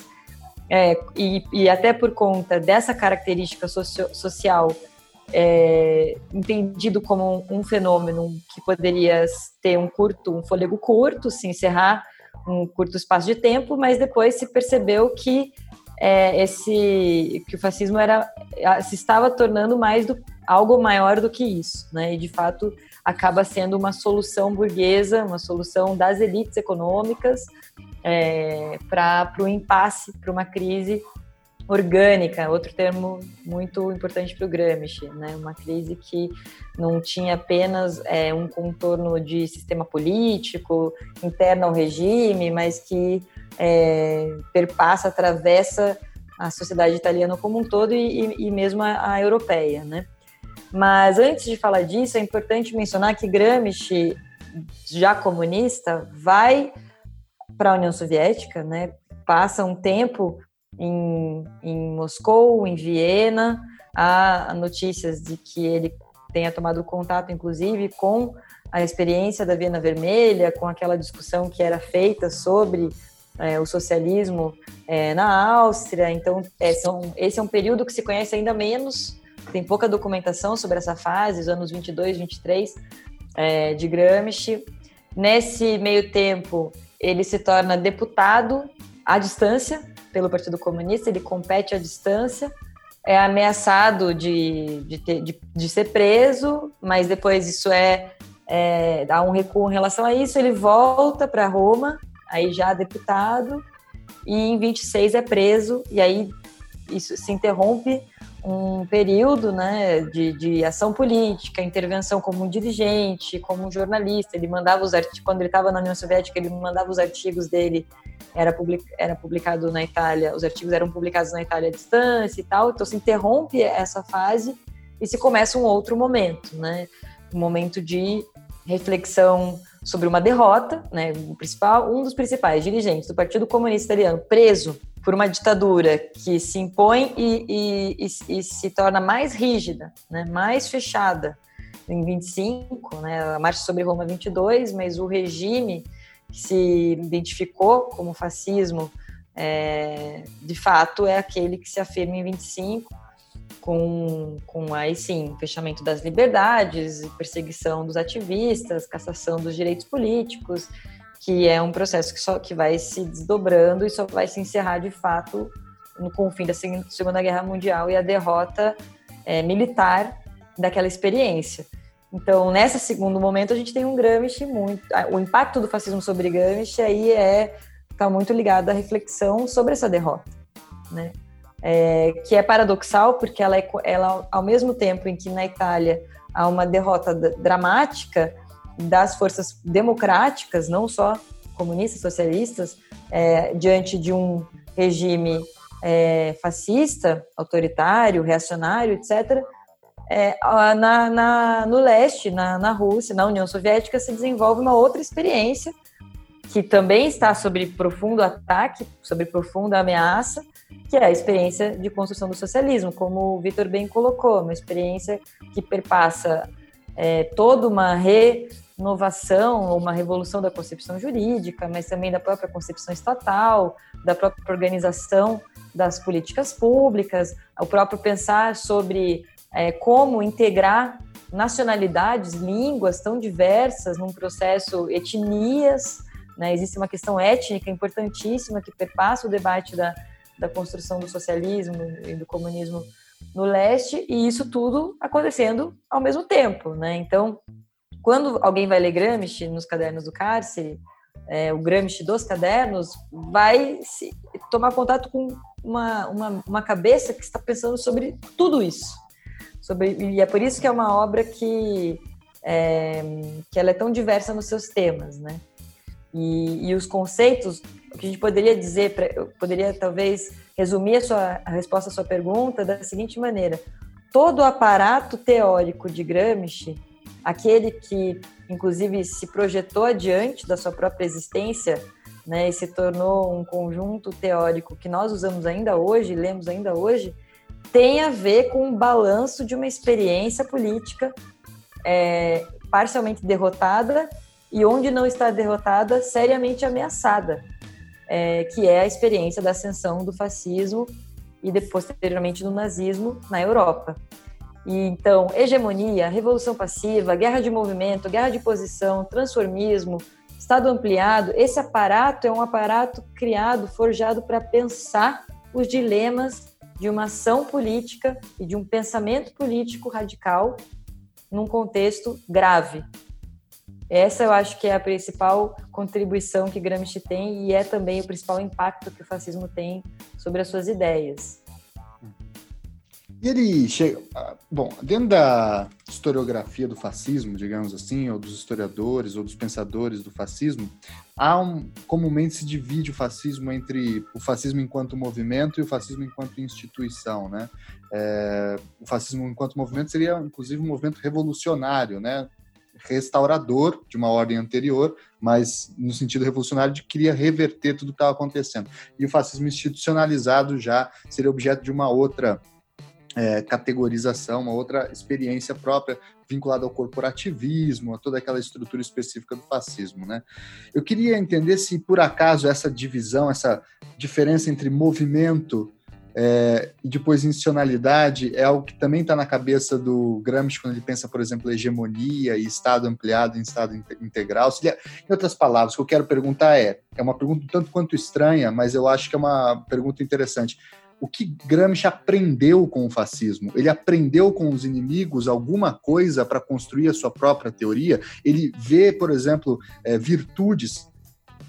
é, e, e, até por conta dessa característica socio social, é, entendido como um, um, fenômeno que poderia ter um curto, um fôlego curto, se encerrar um curto espaço de tempo, mas depois se percebeu que é, esse que o fascismo era se estava tornando mais do, algo maior do que isso, né? E de fato acaba sendo uma solução burguesa, uma solução das elites econômicas é, para o impasse, para uma crise orgânica, outro termo muito importante para o Gramsci, né? Uma crise que não tinha apenas é, um contorno de sistema político interno ao regime, mas que é, perpassa, atravessa a sociedade italiana como um todo e, e mesmo a, a, europeia, né? Mas antes de falar disso, é importante mencionar que Gramsci, já comunista, vai para a União Soviética, né? Passa um tempo em, em Moscou, em Viena, há notícias de que ele tenha tomado contato, inclusive, com a experiência da Viena Vermelha, com aquela discussão que era feita sobre é, o socialismo é, na Áustria. Então, é, são, esse é um período que se conhece ainda menos, tem pouca documentação sobre essa fase, os anos 22, 23 é, de Gramsci. Nesse meio tempo, ele se torna deputado à distância pelo Partido Comunista, ele compete à distância, é ameaçado de, de, ter, de, de ser preso, mas depois isso é é, há um recuo em relação a isso, ele volta para Roma, aí já deputado, e em 26 é preso, e aí isso se interrompe um período né, de, de ação política, intervenção como um dirigente, como um jornalista. Ele mandava os artigos, quando ele estava na União Soviética, ele mandava os artigos dele, era, public, era publicado na Itália, os artigos eram publicados na Itália à distância e tal. Então se interrompe essa fase e se começa um outro momento, né? Um momento de reflexão sobre uma derrota, né? O principal, um dos principais dirigentes do Partido Comunista Italiano preso por uma ditadura que se impõe e, e, e, e se torna mais rígida, né? Mais fechada em 25, né? A marcha sobre Roma 22, mas o regime que se identificou como fascismo é, de fato é aquele que se afirma em 25 com, com aí sim, fechamento das liberdades, perseguição dos ativistas, cassação dos direitos políticos, que é um processo que só que vai se desdobrando e só vai se encerrar de fato no, com o fim da Segunda Guerra Mundial e a derrota é, militar daquela experiência. Então, nesse segundo momento, a gente tem um Gramsci muito. O impacto do fascismo sobre Gramsci aí é está muito ligado à reflexão sobre essa derrota, né? é, que é paradoxal, porque ela, é, ela, ao mesmo tempo em que na Itália há uma derrota dramática das forças democráticas, não só comunistas, socialistas, é, diante de um regime é, fascista, autoritário, reacionário, etc., é, na, na, no leste, na, na Rússia, na União Soviética, se desenvolve uma outra experiência que também está sob profundo ataque, sob profunda ameaça, que é a experiência de construção do socialismo, como o Vitor bem colocou, uma experiência que perpassa é, toda uma renovação, uma revolução da concepção jurídica, mas também da própria concepção estatal, da própria organização das políticas públicas, o próprio pensar sobre é, como integrar nacionalidades, línguas tão diversas num processo, etnias, né? existe uma questão étnica importantíssima que perpassa o debate da, da construção do socialismo e do comunismo no leste, e isso tudo acontecendo ao mesmo tempo, né? Então, quando alguém vai ler Gramsci nos cadernos do cárcere, é, o Gramsci dos cadernos, vai tomar contato com uma, uma, uma, cabeça que está pensando sobre tudo isso. Sobre, e é por isso que é uma obra que, é, que ela é tão diversa nos seus temas, né? E, e os conceitos o que a gente poderia dizer, eu poderia talvez resumir a, sua, a resposta à sua pergunta da seguinte maneira: todo o aparato teórico de Gramsci, aquele que inclusive se projetou adiante da sua própria existência, né, e se tornou um conjunto teórico que nós usamos ainda hoje, lemos ainda hoje, tem a ver com o balanço de uma experiência política é, parcialmente derrotada e onde não está derrotada, seriamente ameaçada é, que é a experiência da ascensão do fascismo e posteriormente do nazismo na Europa. E, então, hegemonia, revolução passiva, guerra de movimento, guerra de posição, transformismo, Estado ampliado, esse aparato é um aparato criado, forjado para pensar os dilemas de uma ação política e de um pensamento político radical num contexto grave, essa eu acho que é a principal contribuição que Gramsci tem e é também o principal impacto que o fascismo tem sobre as suas ideias. E ele chega. Ah, bom, dentro da historiografia do fascismo, digamos assim, ou dos historiadores, ou dos pensadores do fascismo, há um. Comumente se divide o fascismo entre o fascismo enquanto movimento e o fascismo enquanto instituição, né? É, o fascismo enquanto movimento seria, inclusive, um movimento revolucionário, né? restaurador de uma ordem anterior, mas no sentido revolucionário de queria reverter tudo que estava acontecendo. E o fascismo institucionalizado já seria objeto de uma outra é, categorização, uma outra experiência própria vinculada ao corporativismo, a toda aquela estrutura específica do fascismo, né? Eu queria entender se por acaso essa divisão, essa diferença entre movimento é, e depois institucionalidade é algo que também está na cabeça do Gramsci quando ele pensa, por exemplo, hegemonia e Estado ampliado em Estado integral. Ele, em outras palavras, o que eu quero perguntar é, é uma pergunta tanto quanto estranha, mas eu acho que é uma pergunta interessante. O que Gramsci aprendeu com o fascismo? Ele aprendeu com os inimigos alguma coisa para construir a sua própria teoria? Ele vê, por exemplo, é, virtudes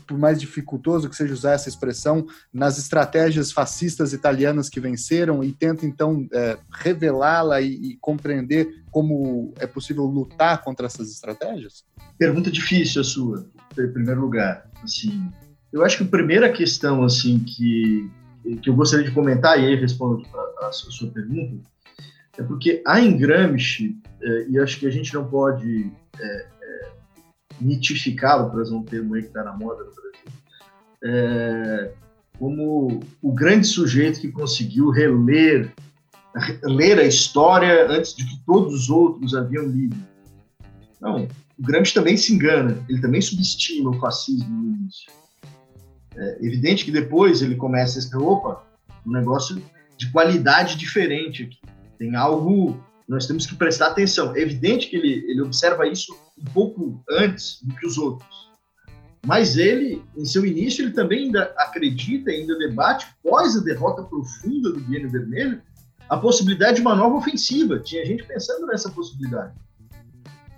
por mais dificultoso que seja usar essa expressão, nas estratégias fascistas italianas que venceram e tenta então é, revelá-la e, e, compreender como é possível lutar contra essas estratégias? Pergunta difícil a sua, em primeiro lugar. Assim, eu acho que a primeira questão assim que que eu gostaria de comentar e aí respondo a, a, sua pergunta é porque há em Gramsci é, e acho que a gente não pode é, mitificá-lo, para usar um termo aí que está na moda no Brasil, é, como o grande sujeito que conseguiu reler, ler a história antes de que todos os outros haviam lido. Não, o Gramsci também se engana, ele também subestima o fascismo no início. É evidente que depois ele começa a escrever, opa, um negócio de qualidade diferente aqui. Tem algo nós temos que prestar atenção. É evidente que ele, ele observa isso um pouco antes do que os outros. Mas ele, em seu início, ele também ainda acredita, ainda debate, após a derrota profunda do Biênio Vermelho, a possibilidade de uma nova ofensiva. Tinha gente pensando nessa possibilidade.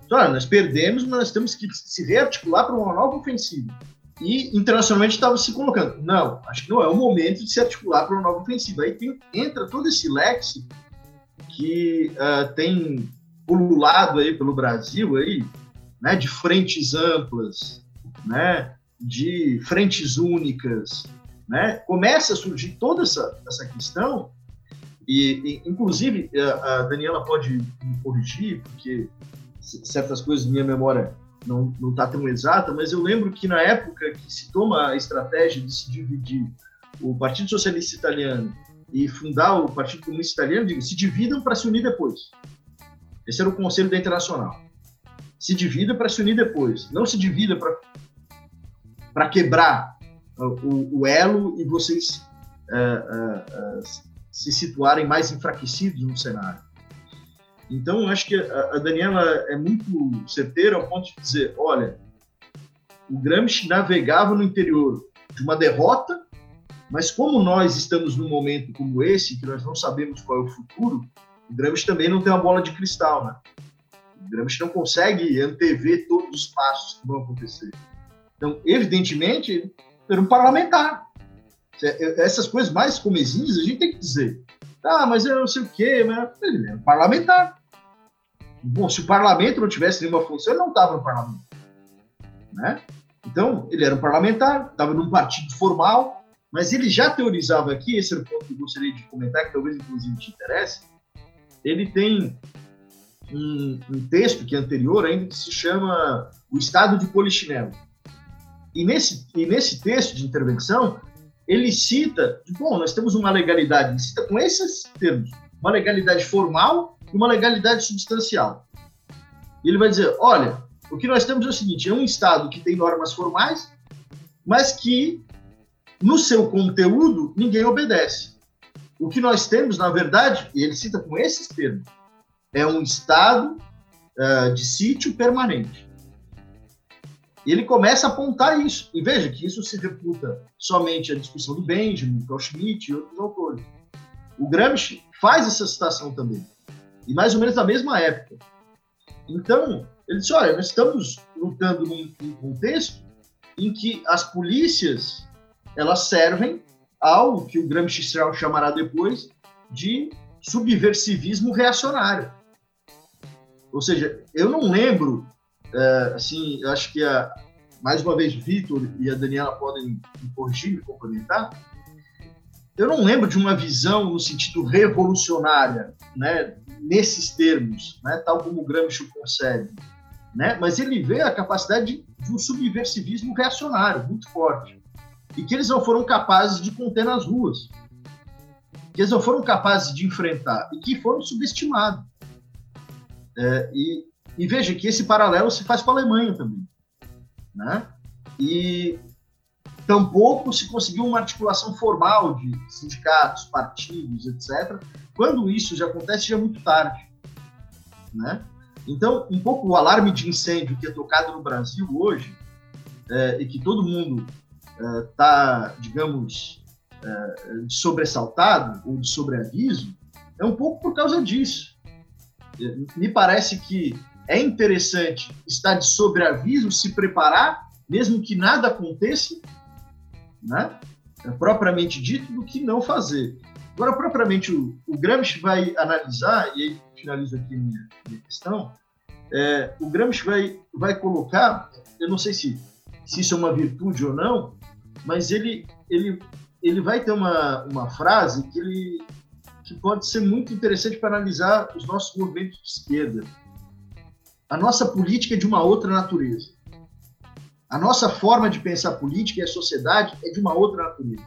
Então, nós perdemos, mas nós temos que se rearticular para uma nova ofensiva. E internacionalmente estava se colocando, não, acho que não é o momento de se articular para uma nova ofensiva. Aí tem, entra todo esse leque que uh, tem pululado aí pelo Brasil aí, né, de frentes amplas, né, de frentes únicas, né, começa a surgir toda essa, essa questão e, e inclusive a, a Daniela pode me corrigir porque certas coisas minha memória não não está tão exata, mas eu lembro que na época que se toma a estratégia de se dividir o Partido Socialista Italiano e fundar o Partido Comunista Italiano, digo, se dividam para se unir depois. Esse era o conselho da Internacional. Se divida para se unir depois. Não se divida para quebrar o, o, elo e vocês uh, uh, uh, se situarem mais enfraquecidos no cenário. Então, acho que a, a Daniela é muito certeira ao ponto de dizer: olha, o Gramsci navegava no interior de uma derrota mas como nós estamos num momento como esse, que nós não sabemos qual é o futuro, o Gramsci também não tem uma bola de cristal, né? O Gramsci não consegue antever todos os passos que vão acontecer. Então, evidentemente, era um parlamentar. Essas coisas mais comezinhas a gente tem que dizer. Ah, mas eu não sei o quê, mas ele é um parlamentar. Bom, se o parlamento não tivesse nenhuma função, ele não estava no parlamento. Né? Então, ele era um parlamentar, estava num partido formal, mas ele já teorizava aqui, esse é o ponto que eu gostaria de comentar, que talvez inclusive te interesse. Ele tem um, um texto que é anterior ainda, que se chama O Estado de Polichinelo. E nesse, e nesse texto de intervenção, ele cita, bom, nós temos uma legalidade, ele cita com esses termos, uma legalidade formal e uma legalidade substancial. Ele vai dizer, olha, o que nós temos é o seguinte, é um Estado que tem normas formais, mas que no seu conteúdo, ninguém obedece. O que nós temos, na verdade, e ele cita com esses termos, é um estado uh, de sítio permanente. E ele começa a apontar isso. E veja que isso se reputa somente a discussão do Benjamin, Carl Schmitt e outros autores. O Gramsci faz essa citação também. E mais ou menos na mesma época. Então, ele disse, olha, nós estamos lutando num, num contexto em que as polícias elas servem ao que o Gramsci chamará depois de subversivismo reacionário. Ou seja, eu não lembro, é, assim, eu acho que a, mais uma vez Vitor e a Daniela podem me corrigir, me complementar. Eu não lembro de uma visão no sentido revolucionária, né, nesses termos, né, tal como Gramsci concebe, né, mas ele vê a capacidade de, de um subversivismo reacionário muito forte e que eles não foram capazes de conter nas ruas, que eles não foram capazes de enfrentar e que foram subestimados. É, e, e veja que esse paralelo se faz com a Alemanha também, né? E tampouco se conseguiu uma articulação formal de sindicatos, partidos, etc. Quando isso já acontece, já é muito tarde, né? Então, um pouco o alarme de incêndio que é tocado no Brasil hoje, é, e que todo mundo está, digamos, é, sobressaltado ou de sobreaviso é um pouco por causa disso. Me parece que é interessante estar de sobreaviso, se preparar, mesmo que nada aconteça, né? É propriamente dito, do que não fazer. Agora, propriamente, o, o Gramsci vai analisar, e aí finalizo aqui minha, minha questão, é, o Gramsci vai, vai colocar, eu não sei se, se isso é uma virtude ou não, mas ele, ele, ele vai ter uma, uma frase que, ele, que pode ser muito interessante para analisar os nossos movimentos de esquerda. A nossa política é de uma outra natureza. A nossa forma de pensar política e a sociedade é de uma outra natureza,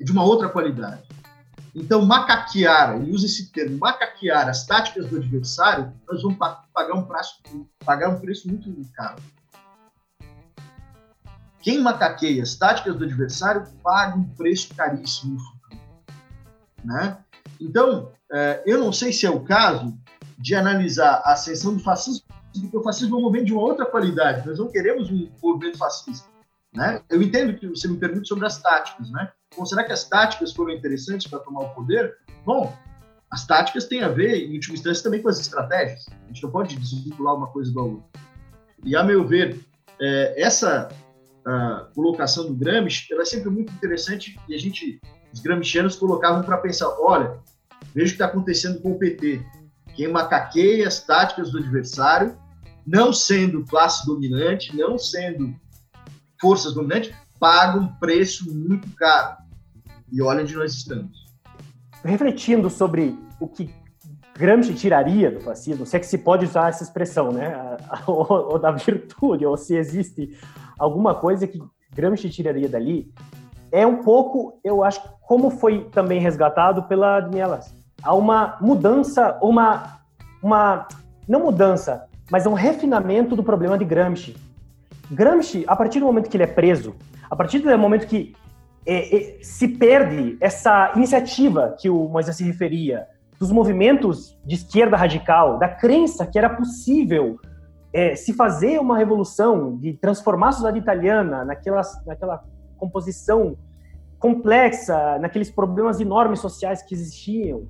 é de uma outra qualidade. Então, macaquear, ele usa esse termo, macaquear as táticas do adversário, nós vamos pagar um preço, pagar um preço muito caro. Quem macaqueia as táticas do adversário paga um preço caríssimo. Né? Então, é, eu não sei se é o caso de analisar a ascensão do fascismo, o fascismo é um movimento de uma outra qualidade. Nós não queremos um movimento fascista. Né? Eu entendo que você me pergunta sobre as táticas, né? Bom, será que as táticas foram interessantes para tomar o poder? Bom, as táticas têm a ver, em última instância, também com as estratégias. A gente não pode desvincular uma coisa da outra. E, a meu ver, é, essa colocação do Gramsci ela é sempre muito interessante e a gente, os gramscianos, colocavam para pensar: olha, veja o que está acontecendo com o PT. Quem macaqueia as táticas do adversário, não sendo classe dominante, não sendo forças dominantes, paga um preço muito caro. E olha onde nós estamos. Refletindo sobre o que Gramsci tiraria do fascismo, se é que se pode usar essa expressão, né? Ou, ou da virtude, ou se existe alguma coisa que Gramsci tiraria dali, é um pouco, eu acho, como foi também resgatado pela Daniela. Há uma mudança, uma, uma não mudança, mas um refinamento do problema de Gramsci. Gramsci, a partir do momento que ele é preso, a partir do momento que é, é, se perde essa iniciativa que o Moisés se referia, dos movimentos de esquerda radical, da crença que era possível é, se fazer uma revolução, de transformar a sociedade italiana naquela, naquela composição complexa, naqueles problemas enormes sociais que existiam.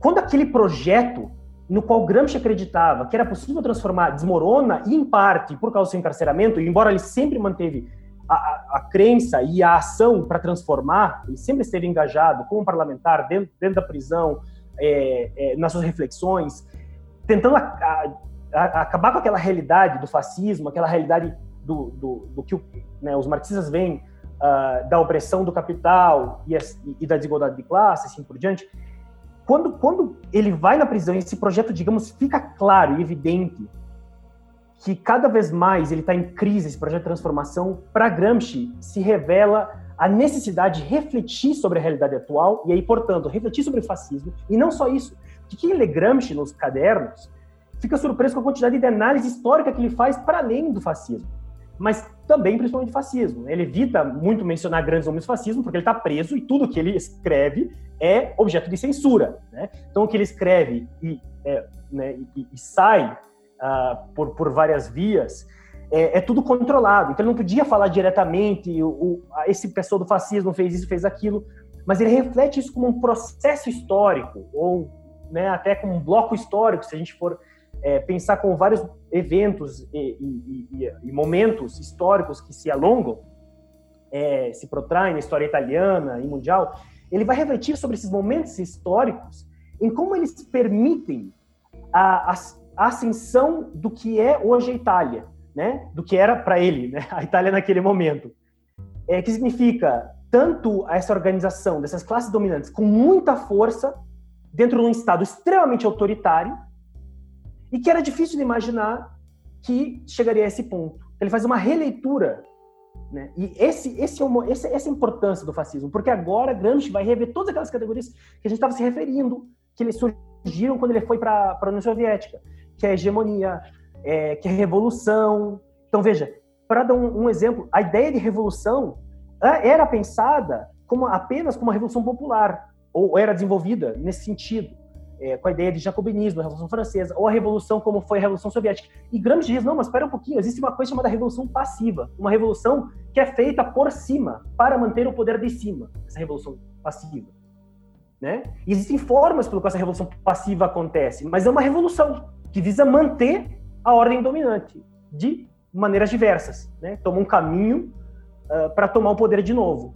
Quando aquele projeto no qual Gramsci acreditava que era possível transformar desmorona, e em parte por causa do seu encarceramento, e embora ele sempre manteve a, a, a crença e a ação para transformar, ele sempre esteve engajado como parlamentar dentro, dentro da prisão, é, é, nas suas reflexões, tentando a, acabar com aquela realidade do fascismo, aquela realidade do, do, do que né, os marxistas veem uh, da opressão do capital e, e, da desigualdade de classe, assim por diante. Quando, quando ele vai na prisão esse projeto, digamos, fica claro e evidente que cada vez mais ele está em crise, esse projeto de transformação, para Gramsci se revela a necessidade de refletir sobre a realidade atual e aí, portanto, refletir sobre o fascismo. E não só isso. Que quem lê Gramsci nos cadernos fica surpreso com a quantidade de análise histórica que ele faz para além do fascismo. Mas também, principalmente, fascismo. Ele evita muito mencionar grandes nomes do fascismo, porque ele está preso e tudo que ele escreve é objeto de censura. Né? Então, o que ele escreve e, é, né, e, e sai uh, por, por várias vias é, é, tudo controlado. Então ele não podia falar diretamente, o, o, esse pessoa do fascismo fez isso, fez aquilo, mas ele reflete isso como um processo histórico, ou né, até como um bloco histórico, se a gente for é, pensar com vários eventos e, e, e, e, momentos históricos que se alongam, é, se protraem na história italiana e mundial, ele vai refletir sobre esses momentos históricos em como eles permitem a, a, a ascensão do que é hoje a Itália né, do que era para ele, né, a Itália naquele momento. É, que significa tanto essa organização dessas classes dominantes com muita força dentro de um Estado extremamente autoritário e que era difícil de imaginar que chegaria a esse ponto. Ele faz uma releitura. Né? E esse, esse é uma, esse, essa é a importância do fascismo, porque agora Gramsci vai rever todas aquelas categorias que a gente estava se referindo, que eles surgiram quando ele foi para a União Soviética, que é a hegemonia, é, que é revolução. Então, veja, para dar um, um, exemplo, a ideia de revolução é, era pensada como apenas como uma revolução popular, ou era desenvolvida nesse sentido, é, com a ideia de jacobinismo, a Revolução Francesa, ou a Revolução como foi a Revolução Soviética. E Gramsci diz, não, mas espera um pouquinho, existe uma coisa chamada Revolução Passiva, uma revolução que é feita por cima, para manter o poder de cima, essa revolução passiva. Né? existem formas pelo qual essa revolução passiva acontece, mas é uma revolução que visa manter a ordem dominante de maneiras diversas. Né? Toma um caminho uh, para tomar o poder de novo.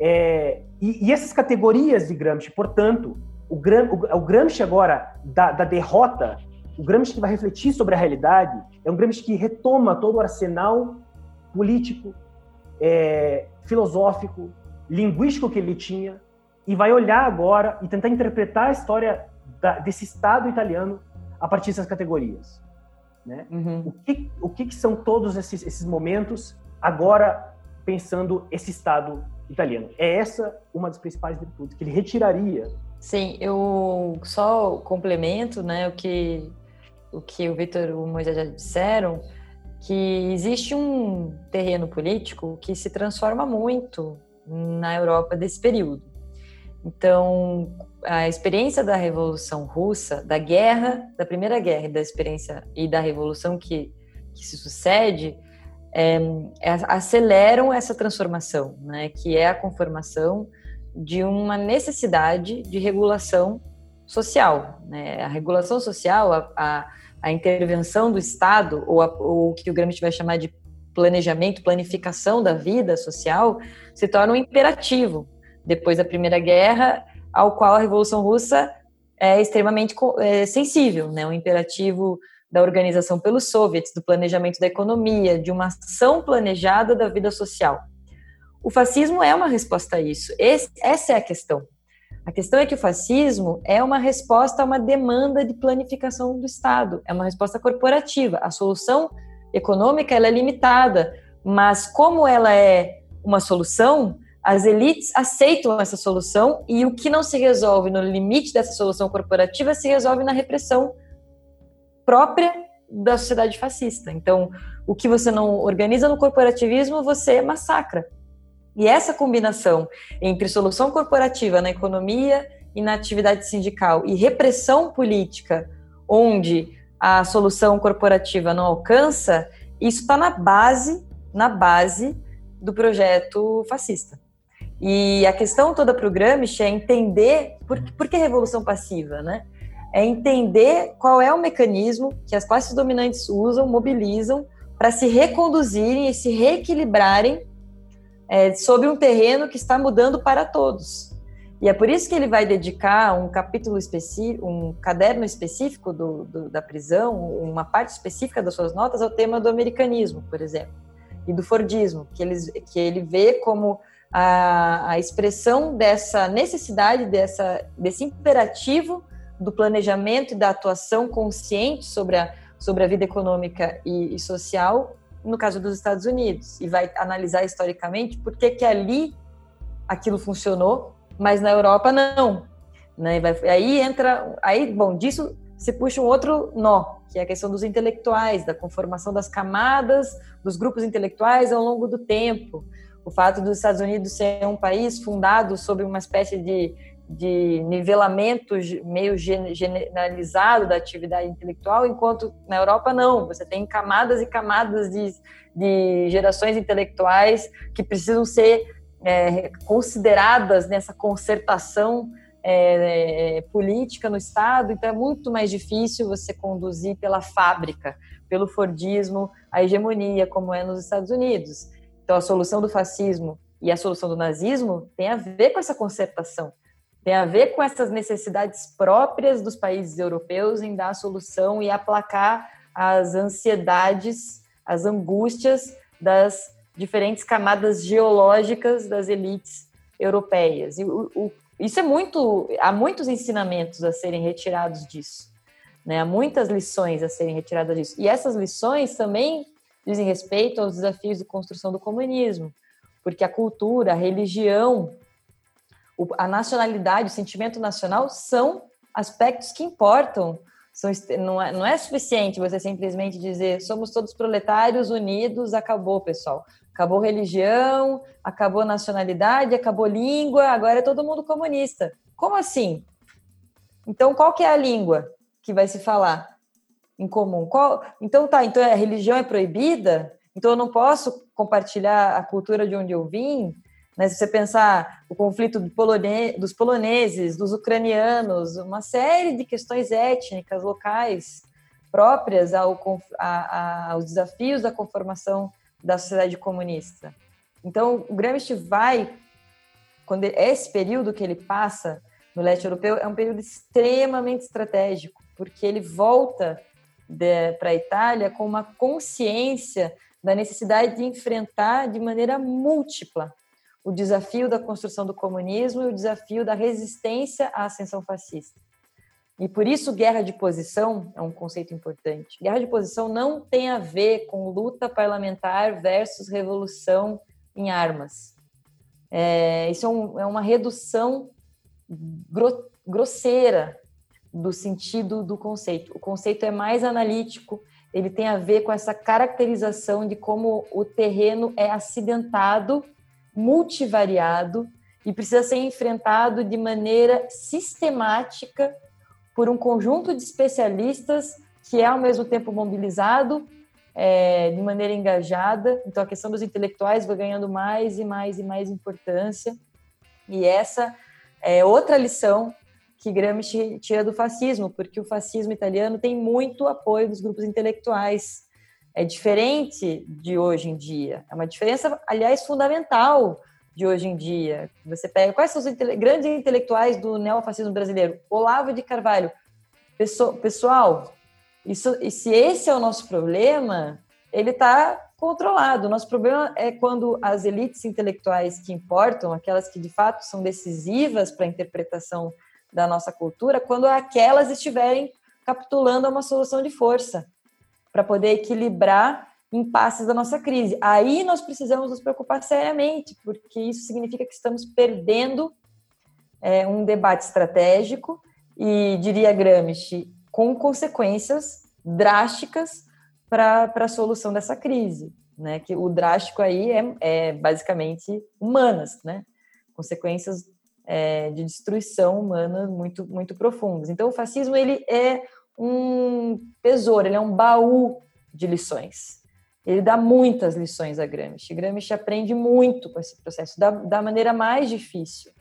É, e, e, essas categorias de Gramsci, portanto, o, Gram, o, o Gramsci agora da, da, derrota, o Gramsci que vai refletir sobre a realidade, é um Gramsci que retoma todo o arsenal político, é, filosófico, linguístico que ele tinha e vai olhar agora e tentar interpretar a história da, desse Estado italiano a partir dessas categorias. Né? Uhum. O, que, o que, que são todos esses, esses momentos agora pensando esse Estado italiano. É essa uma das principais virtudes que ele retiraria. Sim, eu só complemento, né, o que o que o Vitor e o Moisés já disseram, que existe um terreno político que se transforma muito na Europa desse período. Então, a experiência da Revolução Russa, da guerra, da Primeira Guerra e da experiência e da Revolução que, que se sucede, é, aceleram essa transformação, né, que é a conformação de uma necessidade de regulação social. Né? A regulação social, a, a, a intervenção do Estado, ou, a, ou o que o Gramsci vai chamar de planejamento, planificação da vida social, se torna um imperativo depois da Primeira Guerra, ao qual a Revolução Russa é extremamente é, sensível, né? um imperativo da organização pelos soviets, do planejamento da economia, de uma ação planejada da vida social. O fascismo é uma resposta a isso. Esse, essa é a questão. A questão é que o fascismo é uma resposta a uma demanda de planificação do Estado, é uma resposta corporativa. A solução econômica ela é limitada, mas como ela é uma solução, as elites aceitam essa solução e o que não se resolve no limite dessa solução corporativa se resolve na repressão própria da sociedade fascista. Então, o que você não organiza no corporativismo, você massacra. E essa combinação entre solução corporativa na economia e na atividade sindical e repressão política, onde a solução corporativa não alcança, isso está na base, na base do projeto fascista. E a questão toda para o Gramsci é entender por, por que revolução passiva, né? é entender qual é o mecanismo que as classes dominantes usam, mobilizam para se reconduzirem e se reequilibrarem é, sobre um terreno que está mudando para todos. E é por isso que ele vai dedicar um capítulo específico, um caderno específico do, do, da prisão, uma parte específica das suas notas ao tema do americanismo, por exemplo, e do Fordismo, que, eles, que ele vê como a, a expressão dessa necessidade, dessa, desse imperativo do planejamento e da atuação consciente sobre a, sobre a vida econômica e, e social no caso dos Estados Unidos e vai analisar historicamente por que que ali aquilo funcionou, mas na Europa não. Né? Aí entra, aí bom, disso se puxa um outro nó, que é a questão dos intelectuais, da conformação das camadas dos grupos intelectuais ao longo do tempo. O fato dos Estados Unidos ser um país fundado sobre uma espécie de de nivelamento meio generalizado da atividade intelectual, enquanto na Europa não, você tem camadas e camadas de, de gerações intelectuais que precisam ser é, consideradas nessa concertação é, política no Estado, então é muito mais difícil você conduzir pela fábrica, pelo Fordismo, a hegemonia, como é nos Estados Unidos. Então a solução do fascismo e a solução do nazismo tem a ver com essa concertação tem a ver com essas necessidades próprias dos países europeus em dar solução e aplacar as ansiedades, as angústias das diferentes camadas geológicas das elites europeias. E o, o, isso é muito, há muitos ensinamentos a serem retirados disso, né? Há muitas lições a serem retiradas disso. E essas lições também dizem respeito aos desafios de construção do comunismo, porque a cultura, a religião a nacionalidade, o sentimento nacional são aspectos que importam. São, não, é, não é suficiente você simplesmente dizer somos todos proletários unidos, acabou, pessoal. Acabou religião, acabou nacionalidade, acabou língua, agora é todo mundo comunista. Como assim? Então, qual que é a língua que vai se falar em comum? Qual... Então, tá, então a religião é proibida? Então eu não posso compartilhar a cultura de onde eu vim. Né? Se você pensar o conflito do polone dos poloneses, dos ucranianos, uma série de questões étnicas locais próprias ao, a, a, aos desafios da conformação da sociedade comunista. Então, o Gramsci vai, quando ele, esse período que ele passa no leste europeu é um período extremamente estratégico, porque ele volta para a Itália com uma consciência da necessidade de enfrentar de maneira múltipla o desafio da construção do comunismo e o desafio da resistência à ascensão fascista. E por isso, guerra de posição é um conceito importante. Guerra de posição não tem a ver com luta parlamentar versus revolução em armas. É, isso é, um, é, uma redução gro, grosseira do sentido do conceito. O conceito é mais analítico, ele tem a ver com essa caracterização de como o terreno é acidentado, multivariado e precisa ser enfrentado de maneira sistemática por um conjunto de especialistas que é ao mesmo tempo mobilizado é, de maneira engajada. Então a questão dos intelectuais vai ganhando mais e mais e mais importância. E essa é outra lição que Gramsci tira do fascismo, porque o fascismo italiano tem muito apoio dos grupos intelectuais. É diferente de hoje em dia. É uma diferença, aliás, fundamental de hoje em dia. Você pega quais são os intele grandes intelectuais do neofascismo brasileiro? Olavo de Carvalho. Pessoal, isso, e se esse é o nosso problema, ele está controlado. Nosso problema é quando as elites intelectuais que importam, aquelas que de fato são decisivas para a interpretação da nossa cultura, quando aquelas estiverem capitulando a uma solução de força para poder equilibrar impasses da nossa crise. Aí nós precisamos nos preocupar seriamente, porque isso significa que estamos perdendo é, um debate estratégico e, diria Gramsci, com consequências drásticas para a solução dessa crise. Né? Que o drástico aí é, é basicamente humanas, né? consequências é, de destruição humana muito, muito profundas. Então, o fascismo ele é um tesouro, ele é um baú de lições. Ele dá muitas lições a Gramsci. Gramsci aprende muito com esse processo, da, da maneira mais difícil.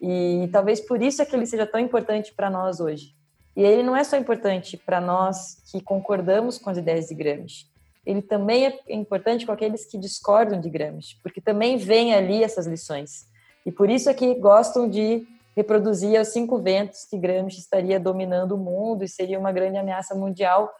E talvez por isso é que ele seja tão importante para nós hoje. E ele não é só importante para nós que concordamos com as ideias de Gramsci, ele também é importante com aqueles que discordam de Gramsci, porque também vem ali essas lições. E por isso é que gostam de reproduzir os cinco ventos que Gramsci estaria dominando o mundo e seria uma grande ameaça mundial.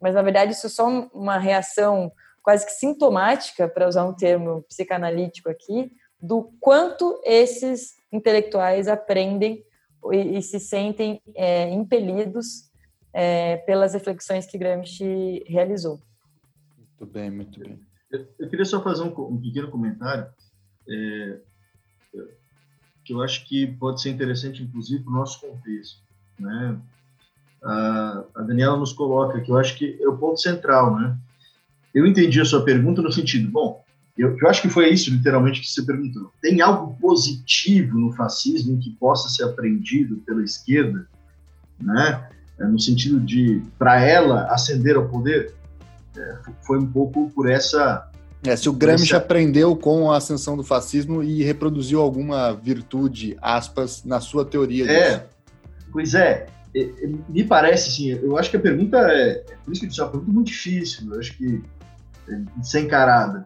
Mas, na verdade, isso é só uma reação quase que sintomática, para usar um termo psicanalítico aqui, do quanto esses intelectuais aprendem e, e se sentem é, impelidos é, pelas reflexões que Gramsci realizou. Muito bem, muito bem. Eu, eu queria só fazer um, um pequeno comentário, é, que eu acho que pode ser interessante, inclusive, para o nosso contexto. Né? A, a Daniela nos coloca que eu acho que é o ponto central, né? eu entendi a sua pergunta no sentido, bom, eu, eu, acho que foi isso literalmente que você perguntou. Tem algo positivo no fascismo que possa ser aprendido pela esquerda, né? É, no sentido de, para ela, ascender ao poder? É, foi um pouco por essa. É, se o Gramsci essa... aprendeu com a ascensão do fascismo e reproduziu alguma virtude, aspas, na sua teoria. É, disso. pois é. Me parece, assim, eu acho que a pergunta é. Por isso que eu disse, é uma pergunta muito difícil. Eu acho que de ser encarada.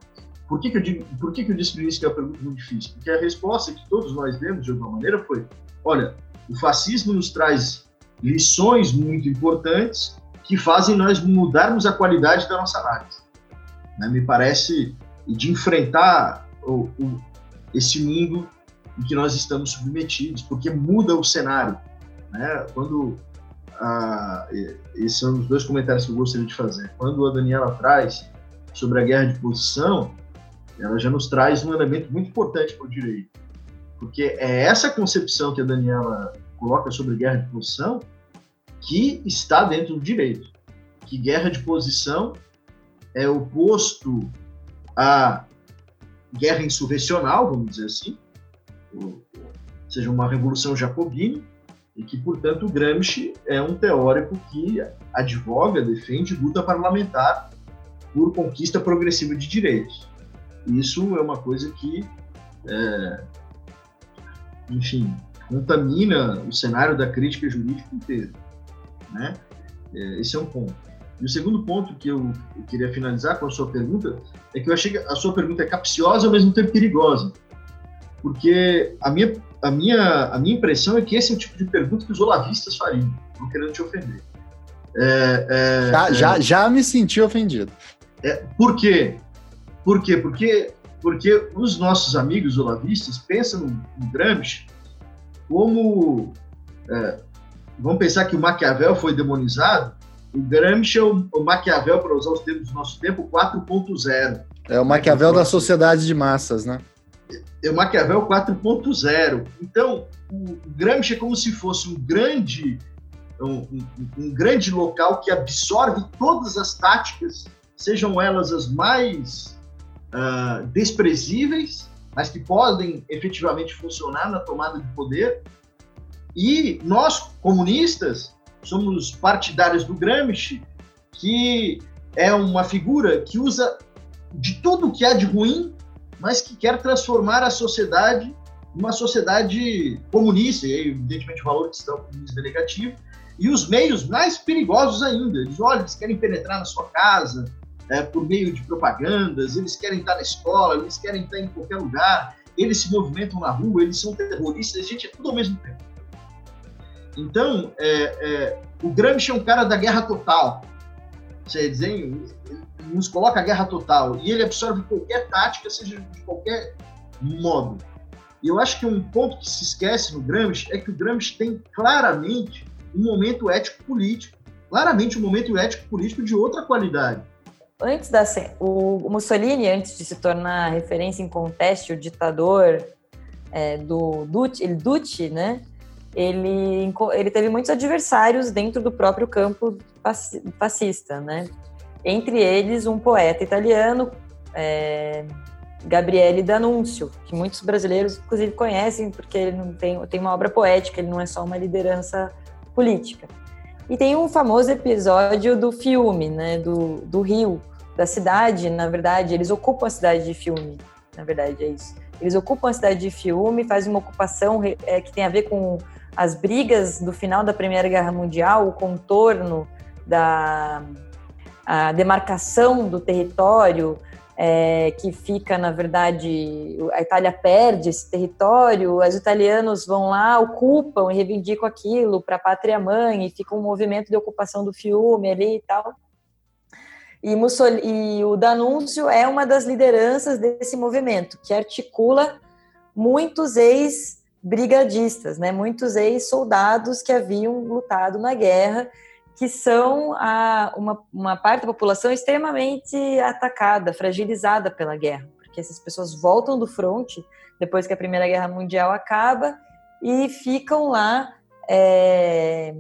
Por que, que eu digo, por que, que eu disse no início que é uma pergunta muito difícil? Porque a resposta que todos nós demos, de alguma maneira, foi: olha, o fascismo nos traz lições muito importantes que fazem nós mudarmos a qualidade da nossa análise. Né? Me parece de enfrentar o, o, esse mundo em que nós estamos submetidos, porque muda o cenário. Né? Quando ah, esses são os dois comentários que eu gostaria de fazer. Quando a Daniela traz sobre a guerra de posição, ela já nos traz um elemento muito importante para o direito. Porque é essa concepção que a Daniela coloca sobre guerra de posição que está dentro do direito. Que guerra de posição é oposto à guerra insurrecional, vamos dizer assim, ou, seja, uma revolução jacobina, e que, portanto, Gramsci é um teórico que advoga, defende luta parlamentar por conquista progressiva de direitos. Isso é uma coisa que, é, enfim, contamina o cenário da crítica jurídica inteiro. Né? É, esse é um ponto. E o segundo ponto que eu, eu, queria finalizar com a sua pergunta é que eu achei que a sua pergunta é capciosa ao mesmo tempo perigosa. Porque a minha, a minha, a minha impressão é que esse é o tipo de pergunta que os olavistas fariam, não querendo te ofender. É, é, já, é, já, já me senti ofendido. É, por quê? Por quê? Porque, porque os nossos amigos olavistas pensam no, no Gramsci como. É, vamos pensar que o Maquiavel foi demonizado. O Gramsci é o, o Maquiavel, para usar os termos do nosso tempo, 4.0. É o Maquiavel da sociedade de massas, né? É o Maquiavel 4.0. Então, o Gramsci é como se fosse um grande, um, um, um grande local que absorve todas as táticas, sejam elas as mais uh, desprezíveis mas que podem efetivamente funcionar na tomada de poder. E nós, comunistas, somos partidários do Gramsci, que é uma figura que usa de tudo que há de ruim, mas que quer transformar a sociedade numa sociedade comunista, e aí, evidentemente o valor que está o comunismo é negativo, e os meios mais perigosos ainda. Eles, olha, eles querem penetrar na sua casa, é, por meio de propagandas, eles querem estar na escola, eles querem estar em qualquer lugar, eles se movimentam na rua, eles são terroristas, gente, é tudo ao mesmo tempo. Então, é, é, o Gramsci é um cara da guerra total. Você ele nos coloca a guerra total e ele absorve qualquer tática, seja de qualquer modo. E eu acho que um ponto que se esquece no Gramsci é que o Gramsci tem claramente um momento ético-político, claramente um momento ético-político de outra qualidade antes da o Mussolini, antes de se tornar referência em conteste, o ditador é, do Duce, né? Ele, ele teve muitos adversários dentro do próprio campo fascista, né? Entre eles, um poeta italiano, é, Gabriele D'Annunzio, que muitos brasileiros, inclusive, conhecem, porque ele não tem, tem uma obra poética, ele não é só uma liderança política. E tem um famoso episódio do filme, né, do, do Rio, da cidade, na verdade, eles ocupam a cidade de filme, na verdade é isso. Eles ocupam a cidade de filme, fazem uma ocupação é, que tem a ver com as brigas do final da Primeira Guerra Mundial, o contorno da a demarcação do território, é, que fica, na verdade, a Itália perde esse território, os italianos vão lá, ocupam e reivindicam aquilo para a pátria mãe, e fica um movimento de ocupação do filme ali e tal. E, Mussolini, e o Danúncio é uma das lideranças desse movimento, que articula muitos ex-brigadistas, né, muitos ex-soldados que haviam lutado na guerra que são a, uma, uma parte da população extremamente atacada, fragilizada pela guerra, porque essas pessoas voltam do fronte depois que a Primeira Guerra Mundial acaba e ficam lá, é,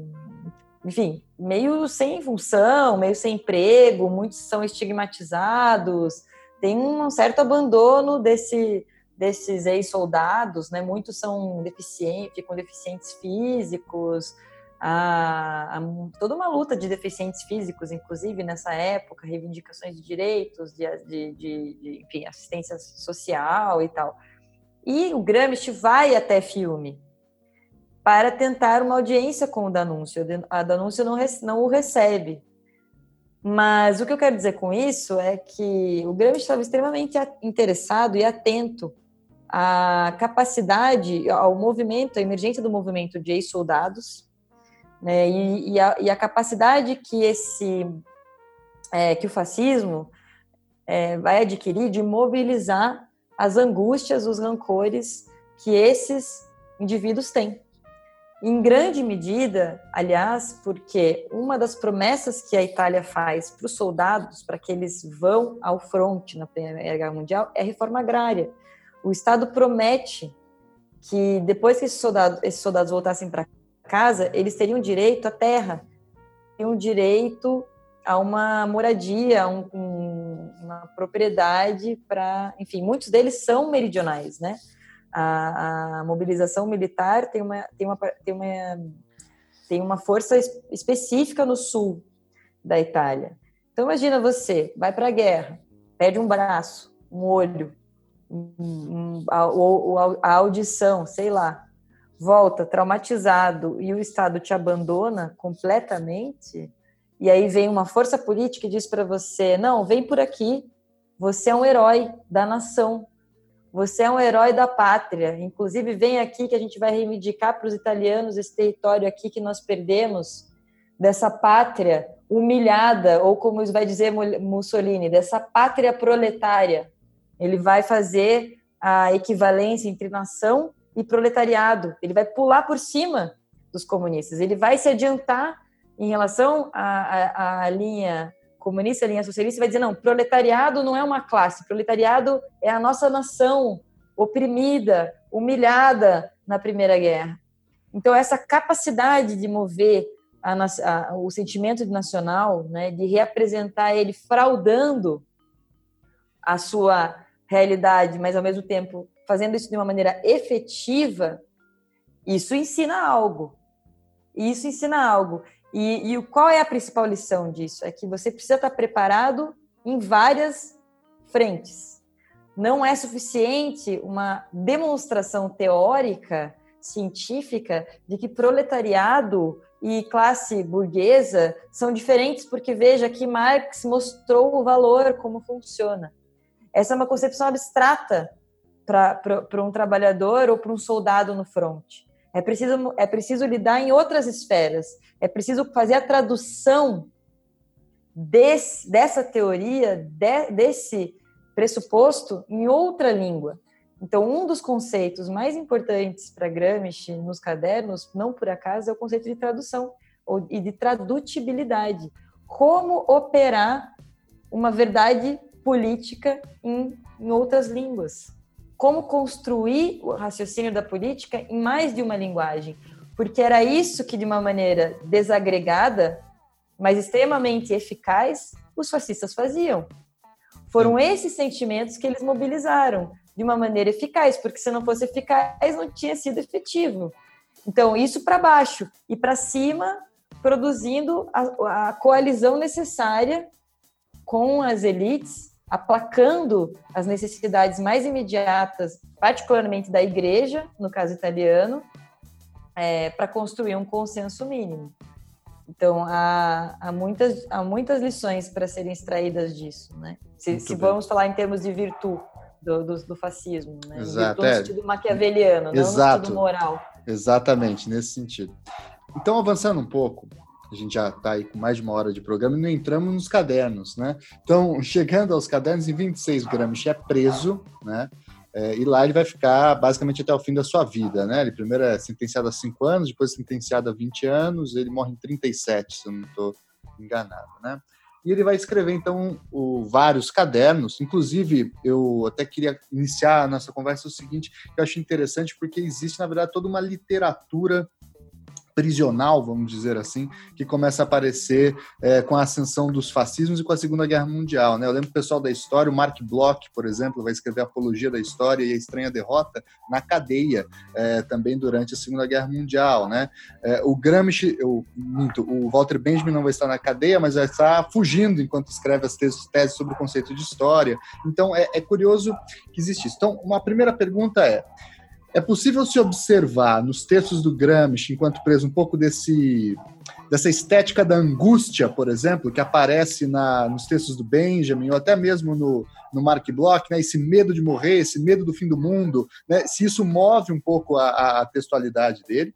enfim, meio sem função, meio sem emprego, muitos são estigmatizados, tem um certo abandono desse, desses ex-soldados, né? Muitos são deficientes, ficam deficientes físicos, a, a, toda uma luta de deficientes físicos, inclusive nessa época, reivindicações de direitos, de, de, de, de enfim, assistência social e tal. E o Gramsci vai até filme para tentar uma audiência com o Danúncio. A Danúncio não, não o recebe. Mas o que eu quero dizer com isso é que o Gramsci estava extremamente interessado e atento à capacidade, ao movimento, à emergência do movimento de ex-soldados, né? E, e, a, e, a, capacidade que esse é, que o fascismo é, vai adquirir de mobilizar as angústias, os rancores que esses indivíduos têm. Em grande medida, aliás, porque uma das promessas que a Itália faz para os soldados, para que eles vão ao fronte na Primeira Guerra Mundial, é a reforma agrária. O Estado promete que depois que esses soldados, esses soldados voltassem para casa, eles teriam direito à terra, teriam direito a uma moradia, a um, uma propriedade para, enfim, muitos deles são meridionais, né? A, a, mobilização militar tem uma, tem uma, tem uma, tem uma força específica no sul da Itália. Então imagina você, vai para a guerra, perde um braço, um olho, um, a, a audição, sei lá, volta traumatizado e o Estado te abandona completamente, e aí vem uma força política e diz para você: não, vem por aqui, você é um herói da nação, você é um herói da pátria. Inclusive, vem aqui que a gente vai reivindicar para os italianos esse território aqui que nós perdemos, dessa pátria humilhada, ou como vai dizer Mussolini, dessa pátria proletária. Ele vai fazer a equivalência entre nação e proletariado. Ele vai pular por cima dos comunistas. Ele vai se adiantar em relação à, à, à linha comunista, a linha socialista, vai dizer: não, proletariado não é uma classe, proletariado é a nossa nação oprimida, humilhada na Primeira Guerra. Então, essa capacidade de mover a, a, o sentimento nacional, né, de reapresentar ele fraudando a sua realidade, mas ao mesmo tempo fazendo isso de uma maneira efetiva, isso ensina algo. Isso ensina algo. E, e qual é a principal lição disso? É que você precisa estar preparado em várias frentes. Não é suficiente uma demonstração teórica, científica, de que proletariado e classe burguesa são diferentes, porque veja que Marx mostrou o valor, como funciona. Essa é uma concepção abstrata para um trabalhador ou para um soldado no fronte. É preciso, é preciso lidar em outras esferas. É preciso fazer a tradução desse, dessa teoria, de, desse pressuposto, em outra língua. Então, um dos conceitos mais importantes para Gramsci nos cadernos, não por acaso, é o conceito de tradução ou, e de tradutibilidade. Como operar uma verdade política em, em outras línguas como construir o raciocínio da política em mais de uma linguagem, porque era isso que, de uma maneira desagregada, mas extremamente eficaz, os fascistas faziam. Foram esses sentimentos que eles mobilizaram de uma maneira eficaz, porque se não fosse eficaz, não tinha sido efetivo. Então, isso para baixo e para cima, produzindo a, a coalizão necessária com as elites aplacando as necessidades mais imediatas, particularmente da igreja, no caso italiano, é, para construir um consenso mínimo. Então, há, há, muitas, há muitas lições para serem extraídas disso, né? Se, se vamos falar em termos de virtude do, do, do fascismo, né? Exato. No é. sentido maquiaveliano, Exato. não no sentido moral. Exatamente, nesse sentido. Então, avançando um pouco, a gente já está aí com mais de uma hora de programa e não entramos nos cadernos, né? Então, chegando aos cadernos, em 26 gramas, é preso, né? É, e lá ele vai ficar basicamente até o fim da sua vida, né? Ele primeiro é sentenciado a 5 anos, depois sentenciado a 20 anos, ele morre em 37, se eu não estou enganado, né? E ele vai escrever, então, o, vários cadernos. Inclusive, eu até queria iniciar a nossa conversa o seguinte, que eu acho interessante, porque existe, na verdade, toda uma literatura prisional, vamos dizer assim, que começa a aparecer é, com a ascensão dos fascismos e com a Segunda Guerra Mundial. Né? Eu lembro o pessoal da história, o Mark Bloch, por exemplo, vai escrever Apologia da História e a Estranha Derrota na cadeia, é, também durante a Segunda Guerra Mundial. Né? É, o Gramsci, eu, minto, o Walter Benjamin não vai estar na cadeia, mas vai estar fugindo enquanto escreve as teses, teses sobre o conceito de história. Então, é, é curioso que existe isso. Então, uma primeira pergunta é, é possível se observar nos textos do Gramsci, enquanto preso, um pouco desse, dessa estética da angústia, por exemplo, que aparece na, nos textos do Benjamin, ou até mesmo no, no Mark Bloch, né, esse medo de morrer, esse medo do fim do mundo, né, se isso move um pouco a, a textualidade dele.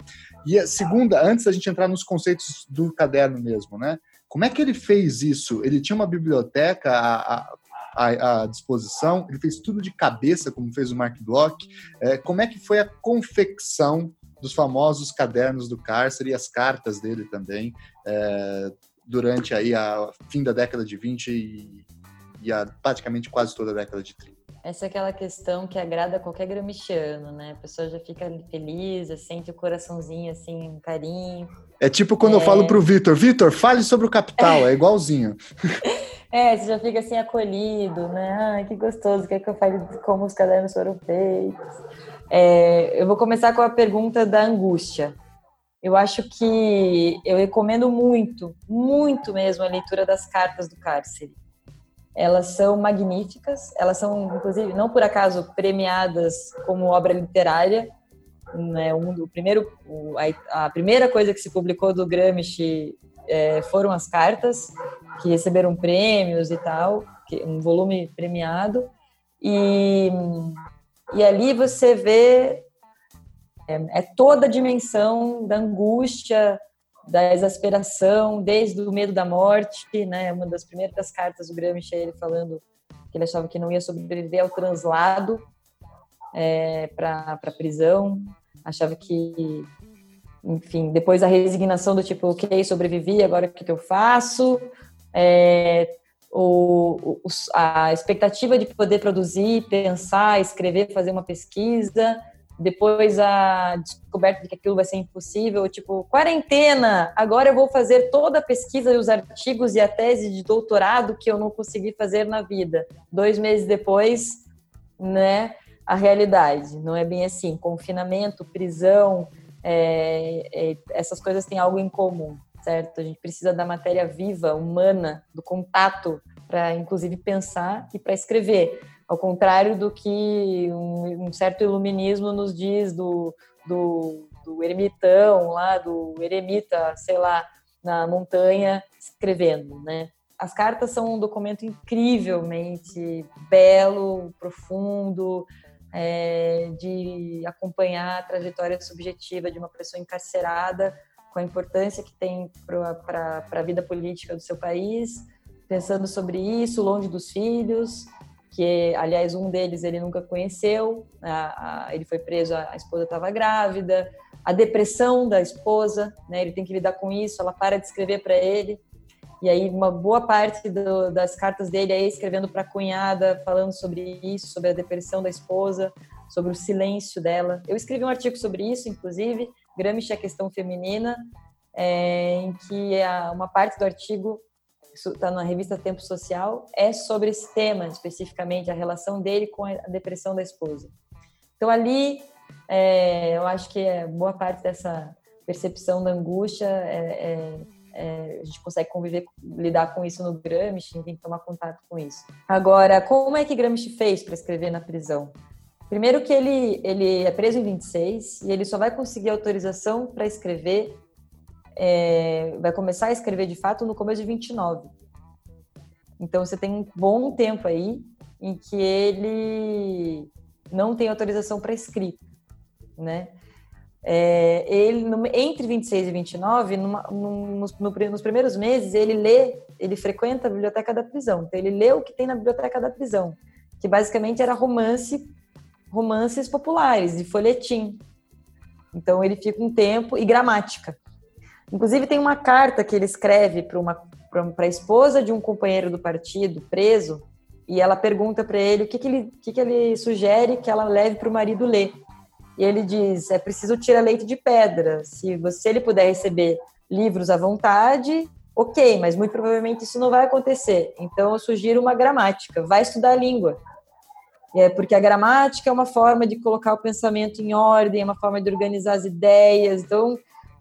E a segunda, antes da gente entrar nos conceitos do caderno mesmo, né, como é que ele fez isso? Ele tinha uma biblioteca, a, a, à, à, disposição, ele fez tudo de cabeça, como fez o Mark Bloch. É, como é que foi a confecção dos famosos cadernos do cárcere e as cartas dele também, é, durante aí a fim da década de 20 e, e a, praticamente quase toda a década de 30? Essa é aquela questão que agrada qualquer gramichiano, né? A pessoa já fica feliz, sente o coraçãozinho, assim, um carinho. É tipo quando é... eu falo pro Vitor, Vitor, fale sobre o capital, é igualzinho. É, você já fica assim acolhido, né? Ai, que gostoso, quer que eu fale como os cadernos foram feitos. É, eu vou começar com a pergunta da angústia. eu acho que eu recomendo muito, muito mesmo a leitura das cartas do cárcere. Elas são magníficas, elas são, inclusive, não por acaso premiadas como obra literária. Né? Um, o primeiro, a primeira coisa que se publicou do Gramsci é, foram as cartas, que receberam prêmios e tal, um volume premiado. E, e ali você vê é, é toda a dimensão da angústia, da exasperação, desde o medo da morte, né? Uma das primeiras cartas do Gramsci, ele falando que ele achava que não ia sobreviver ao translado é, para a prisão, achava que, enfim, depois a resignação do tipo, ok, sobrevivi, agora o que, que eu faço? É, o, o, a expectativa de poder produzir, pensar, escrever, fazer uma pesquisa, depois a descoberta de que aquilo vai ser impossível, tipo, quarentena, agora eu vou fazer toda a pesquisa e os artigos e a tese de doutorado que eu não consegui fazer na vida. Dois meses depois, né, a realidade, não é bem assim, confinamento, prisão, é, é, essas coisas têm algo em comum, certo? A gente precisa da matéria viva, humana, do contato, para inclusive pensar e para escrever ao contrário do que um, um certo iluminismo nos diz do, do, do, ermitão lá, do eremita, sei lá, na montanha escrevendo, né? As cartas são um documento incrivelmente belo, profundo, é, de acompanhar a trajetória subjetiva de uma pessoa encarcerada, com a importância que tem para a vida política do seu país, pensando sobre isso, longe dos filhos, que aliás um deles ele nunca conheceu, a, a, ele foi preso, a, a esposa estava grávida, a depressão da esposa, né, ele tem que lidar com isso, ela para de escrever para ele, e aí uma boa parte do, das cartas dele é escrevendo para a cunhada, falando sobre isso, sobre a depressão da esposa, sobre o silêncio dela. Eu escrevi um artigo sobre isso, inclusive, Gramsci a questão feminina, é, em que a, uma parte do artigo está na revista Tempo Social, é sobre esse tema, especificamente, a relação dele com a depressão da esposa. Então, ali, é, eu acho que é boa parte dessa percepção da angústia, é, é, é, a gente consegue conviver, lidar com isso no Gramsci, tem que tomar contato com isso. Agora, como é que Gramsci fez para escrever na prisão? Primeiro que ele, ele é preso em 26 e ele só vai conseguir autorização para escrever é, vai começar a escrever de fato no começo de 29. Então você tem um bom tempo aí em que ele não tem autorização para escrita, né? É, ele entre 26 e 29, numa, num, nos, no, nos primeiros meses, ele lê, ele frequenta a biblioteca da prisão. Então ele lê o que tem na biblioteca da prisão, que basicamente era romance, romances populares de folhetim. Então ele fica um tempo e gramática. Inclusive, tem uma carta que ele escreve para a esposa de um companheiro do partido preso, e ela pergunta para ele o que, que, ele, que, que ele sugere que ela leve para o marido ler. E ele diz: é preciso tirar leite de pedra. Se você ele puder receber livros à vontade, ok, mas muito provavelmente isso não vai acontecer. Então eu sugiro uma gramática. Vai estudar a língua. É porque a gramática é uma forma de colocar o pensamento em ordem, é uma forma de organizar as ideias. Então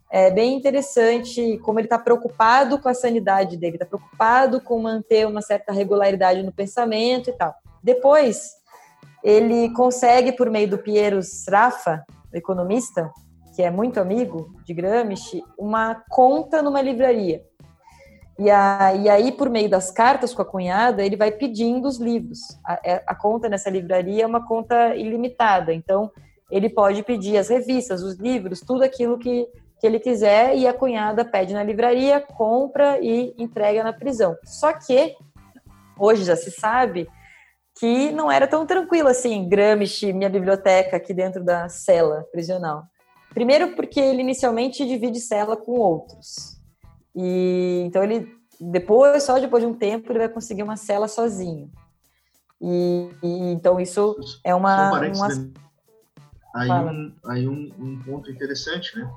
é bem interessante como ele está preocupado com a sanidade dele, está preocupado com manter uma certa regularidade no pensamento e tal. Depois, ele consegue, por meio do Piero Sraffa, economista, que é muito amigo de Gramsci, uma conta numa livraria. E, a, e aí, por meio das cartas com a cunhada, ele vai pedindo os livros. A, é, a conta nessa livraria é uma conta ilimitada, então ele pode pedir as revistas, os livros, tudo aquilo que que ele quiser e a cunhada pede na livraria, compra e entrega na prisão. Só que hoje já se sabe que não era tão tranquilo assim, Gramsci, minha biblioteca aqui dentro da cela prisional. Primeiro porque ele inicialmente divide cela com outros. E então ele depois, só depois de um tempo, ele vai conseguir uma cela sozinho. E, e então isso é uma, um uma... Né? Aí, um, aí um, um ponto interessante, né?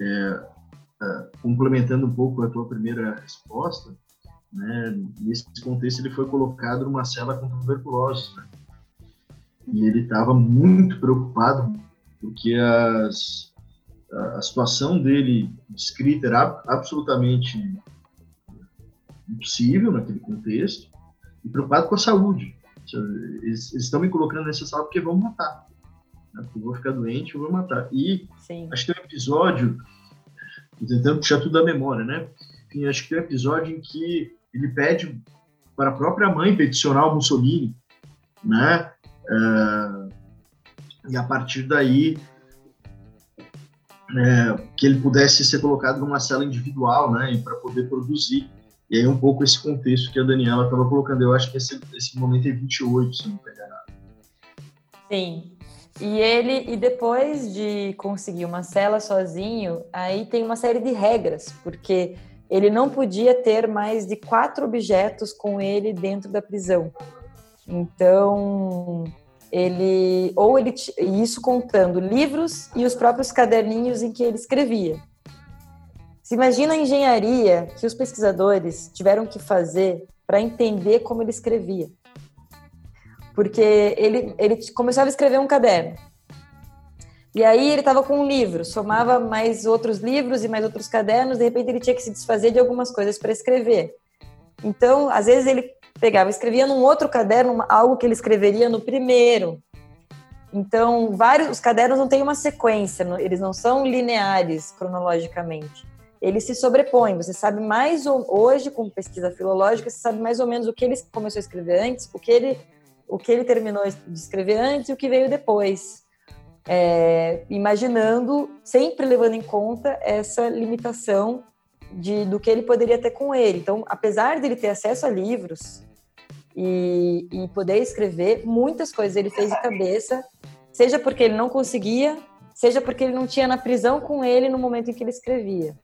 É, é, complementando um pouco a tua primeira resposta, né, nesse contexto ele foi colocado numa cela com tuberculose, né? e ele estava muito preocupado porque as, a situação dele descrita era absolutamente impossível naquele contexto, e preocupado com a saúde. Eles, eles estão me colocando nessa sala porque vão matar. Né? Porque eu vou ficar doente, eu vou matar. E Sim. acho que tem um episódio, tentando puxar tudo da memória, né? Enfim, acho que tem um episódio em que ele pede para a própria mãe peticionar o Mussolini, né? Uh, e a partir daí é, que ele pudesse ser colocado numa cela individual, né, para poder produzir. E aí um pouco esse contexto que a Daniela estava colocando, eu acho que esse, esse momento é 28, se não me engano. Sim. E ele e depois de conseguir uma cela sozinho, aí tem uma série de regras, porque ele não podia ter mais de quatro objetos com ele dentro da prisão. Então, ele ou ele isso contando livros e os próprios caderninhos em que ele escrevia. Se imagina a engenharia que os pesquisadores tiveram que fazer para entender como ele escrevia. Porque ele, ele começava a escrever um caderno. E aí ele estava com um livro, somava mais outros livros e mais outros cadernos, de repente ele tinha que se desfazer de algumas coisas para escrever. Então, às vezes ele pegava, escrevia num outro caderno algo que ele escreveria no primeiro. Então, vários os cadernos não têm uma sequência, eles não são lineares cronologicamente. Eles se sobrepõem. Você sabe mais ou, hoje com pesquisa filológica, você sabe mais ou menos o que ele começou a escrever antes, o que ele o que ele terminou de escrever antes e o que veio depois. É, imaginando, sempre levando em conta essa limitação de, do que ele poderia ter com ele. Então, apesar de ele ter acesso a livros e, e poder escrever, muitas coisas ele fez de cabeça, seja porque ele não conseguia, seja porque ele não tinha na prisão com ele no momento em que ele escrevia.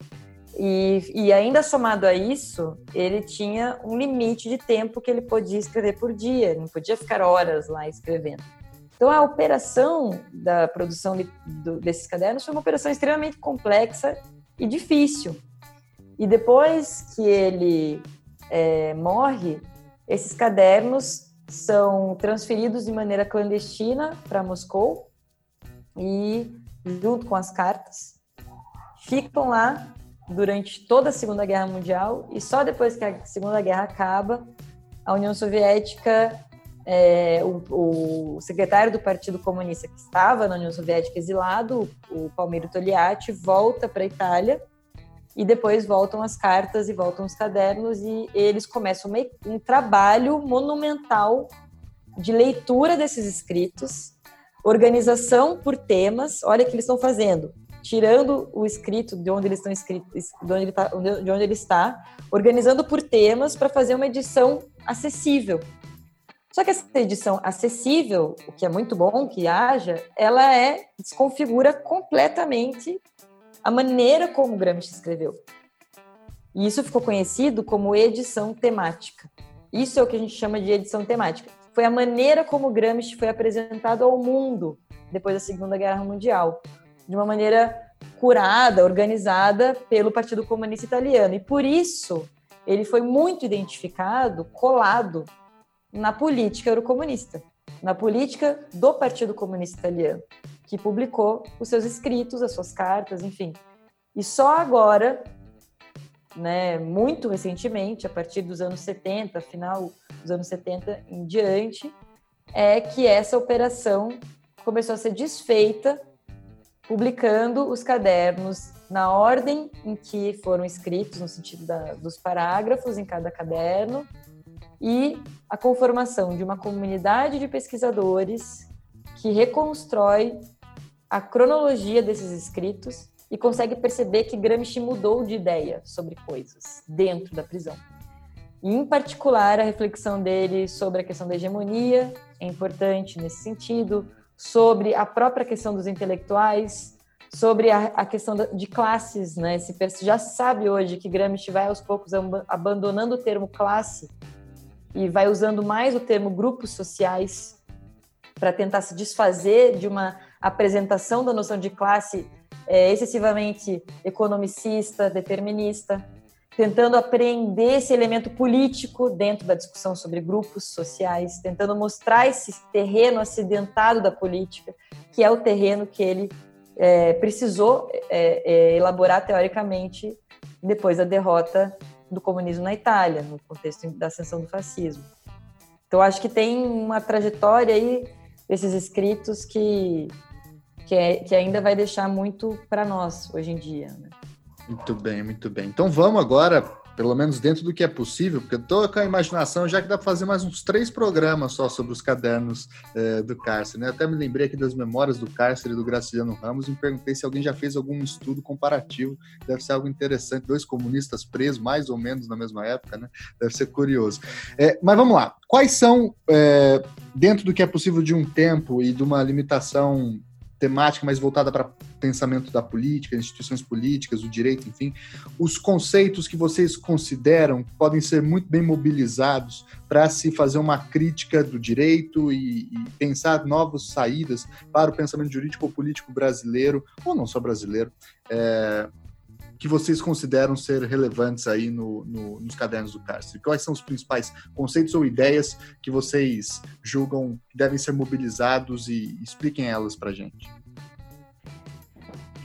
E, e, ainda somado a isso, ele tinha um limite de tempo que ele podia escrever por dia, não podia ficar horas lá escrevendo. Então, a operação da produção de, do, desses cadernos foi uma operação extremamente complexa e difícil. E depois que ele é, morre, esses cadernos são transferidos de maneira clandestina para Moscou e, junto com as cartas, ficam lá durante toda a Segunda Guerra Mundial e só depois que a Segunda Guerra acaba, a União Soviética, é, o, o, secretário do Partido Comunista que estava na União Soviética exilado, o Palmiro Togliatti, volta para a Itália e depois voltam as cartas e voltam os cadernos e eles começam um trabalho monumental de leitura desses escritos, organização por temas. Olha o que eles estão fazendo, tirando o escrito de onde eles estão escritos, de onde ele, tá, de onde ele está, organizando por temas para fazer uma edição acessível. Só que essa edição acessível, o que é muito bom que haja, ela é desconfigura completamente a maneira como Gramsci escreveu. E isso ficou conhecido como edição temática. Isso é o que a gente chama de edição temática. Foi a maneira como Gramsci foi apresentado ao mundo depois da Segunda Guerra Mundial, de uma maneira curada, organizada pelo Partido Comunista Italiano. E por isso ele foi muito identificado, colado na política eurocomunista, na política do Partido Comunista Italiano que publicou os seus escritos, as suas cartas, enfim. E só agora, né, muito recentemente, a partir dos anos 70, final dos anos 70 em diante, é que essa operação começou a ser desfeita, publicando os cadernos na ordem em que foram escritos, no sentido da, dos parágrafos em cada caderno, e a conformação de uma comunidade de pesquisadores que reconstrói a cronologia desses escritos e consegue perceber que Gramsci mudou de ideia sobre coisas dentro da prisão. Em particular, a reflexão dele sobre a questão da hegemonia é importante nesse sentido, sobre a própria questão dos intelectuais, sobre a, a questão de classes, né? Se já sabe hoje que Gramsci vai aos poucos abandonando o termo classe e vai usando mais o termo grupos sociais para tentar se desfazer de uma apresentação da noção de classe é, excessivamente economicista, determinista, tentando apreender esse elemento político dentro da discussão sobre grupos sociais, tentando mostrar esse terreno acidentado da política, que é o terreno que ele é, precisou é, é, elaborar teoricamente depois da derrota do comunismo na Itália, no contexto da ascensão do fascismo. Então, acho que tem uma trajetória aí desses escritos que, que, é, que ainda vai deixar muito para nós hoje em dia. Né? Muito bem, muito bem. Então, vamos agora pelo menos dentro do que é possível, porque eu estou com a imaginação já que dá para fazer mais uns três programas só sobre os cadernos é, do cárcere. Né? até me lembrei aqui das memórias do cárcere do Graciliano Ramos e me perguntei se alguém já fez algum estudo comparativo. Deve ser algo interessante. Dois comunistas presos, mais ou menos na mesma época, né? Deve ser curioso. É, mas vamos lá. Quais são, é, dentro do que é possível de um tempo e de uma limitação temática mais voltada para pensamento da política, instituições políticas, o direito, enfim, os conceitos que vocês consideram podem ser muito bem mobilizados para se fazer uma crítica do direito e, e, pensar novas saídas para o pensamento jurídico ou político brasileiro, ou não só brasileiro, é, que vocês consideram ser relevantes aí no, no, nos cadernos do cárcere? Quais são os principais conceitos ou ideias que vocês julgam que devem ser mobilizados e expliquem elas para gente?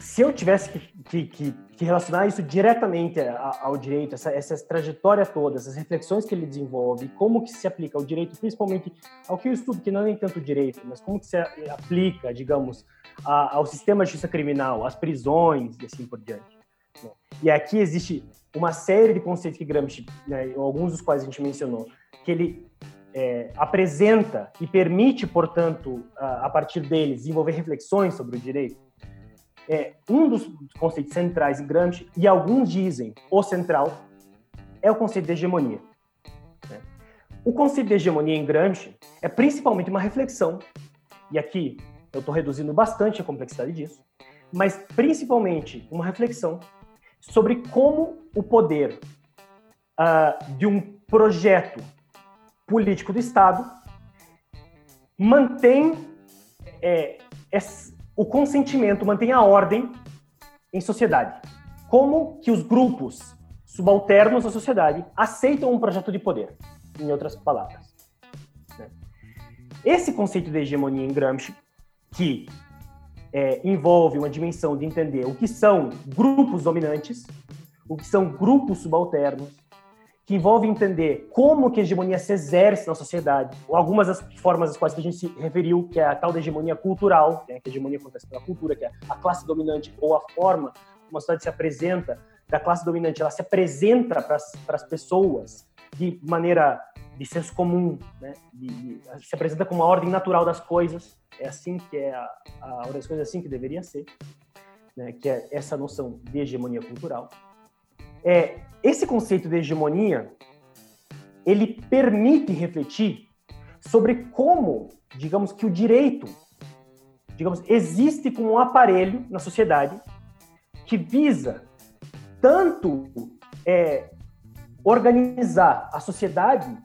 Se eu tivesse que, que, que, relacionar isso diretamente ao direito, essa, essa trajetória toda, essas reflexões que ele desenvolve, como que se aplica ao direito, principalmente ao que eu estudo, que não é nem tanto direito, mas como que se aplica, digamos, ao sistema de justiça criminal, às prisões e assim por diante. E aqui existe uma série de conceitos que Gramsci, né, alguns dos quais a gente mencionou, que ele é, apresenta e permite, portanto, a, a, partir deles, desenvolver reflexões sobre o direito. É, um dos conceitos centrais em Gramsci, e alguns dizem o central, é o conceito de hegemonia. Né? O conceito de hegemonia em Gramsci é principalmente uma reflexão, e aqui eu estou reduzindo bastante a complexidade disso, mas principalmente uma reflexão sobre como o poder uh, de um projeto político do Estado mantém é, o consentimento, mantém a ordem em sociedade. Como que os grupos subalternos da sociedade aceitam um projeto de poder, em outras palavras. Né? Esse conceito de hegemonia em Gramsci, que é, envolve uma dimensão de entender o que são grupos dominantes, o que são grupos subalternos, que envolve entender como que a hegemonia se exerce na sociedade, ou algumas das formas às quais que a gente se referiu, que é a tal da hegemonia cultural, né, que a hegemonia acontece pela cultura, que é a classe dominante, ou a forma como a sociedade se apresenta da classe dominante, ela se apresenta para as pessoas de maneira de senso comum, né, de, de, se apresenta como uma ordem natural das coisas, é assim que é a, a ordem das coisas é assim que deveria ser, né, que é essa noção de hegemonia cultural. É, esse conceito de hegemonia, ele permite refletir sobre como, digamos que o direito, digamos, existe como um aparelho na sociedade que visa tanto é, organizar a sociedade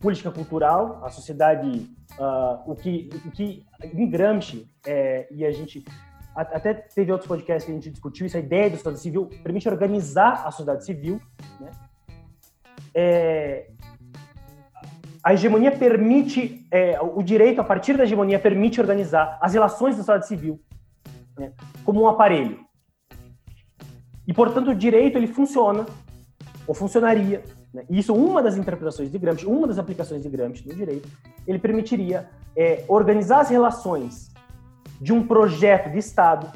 política cultural, a sociedade, uh, o, que, o que em Gramsci, é, e a gente até teve outros podcasts que a gente discutiu isso, a ideia do Estado civil permite organizar a sociedade civil, né? É, a hegemonia permite, é, o direito, a partir da hegemonia, permite organizar as relações da sociedade civil né, como um aparelho. E, portanto, o direito ele funciona, ou funcionaria, né? Isso, uma das interpretações de Gramsci, uma das aplicações de Gramsci no direito, ele permitiria é, organizar as relações de um projeto de Estado,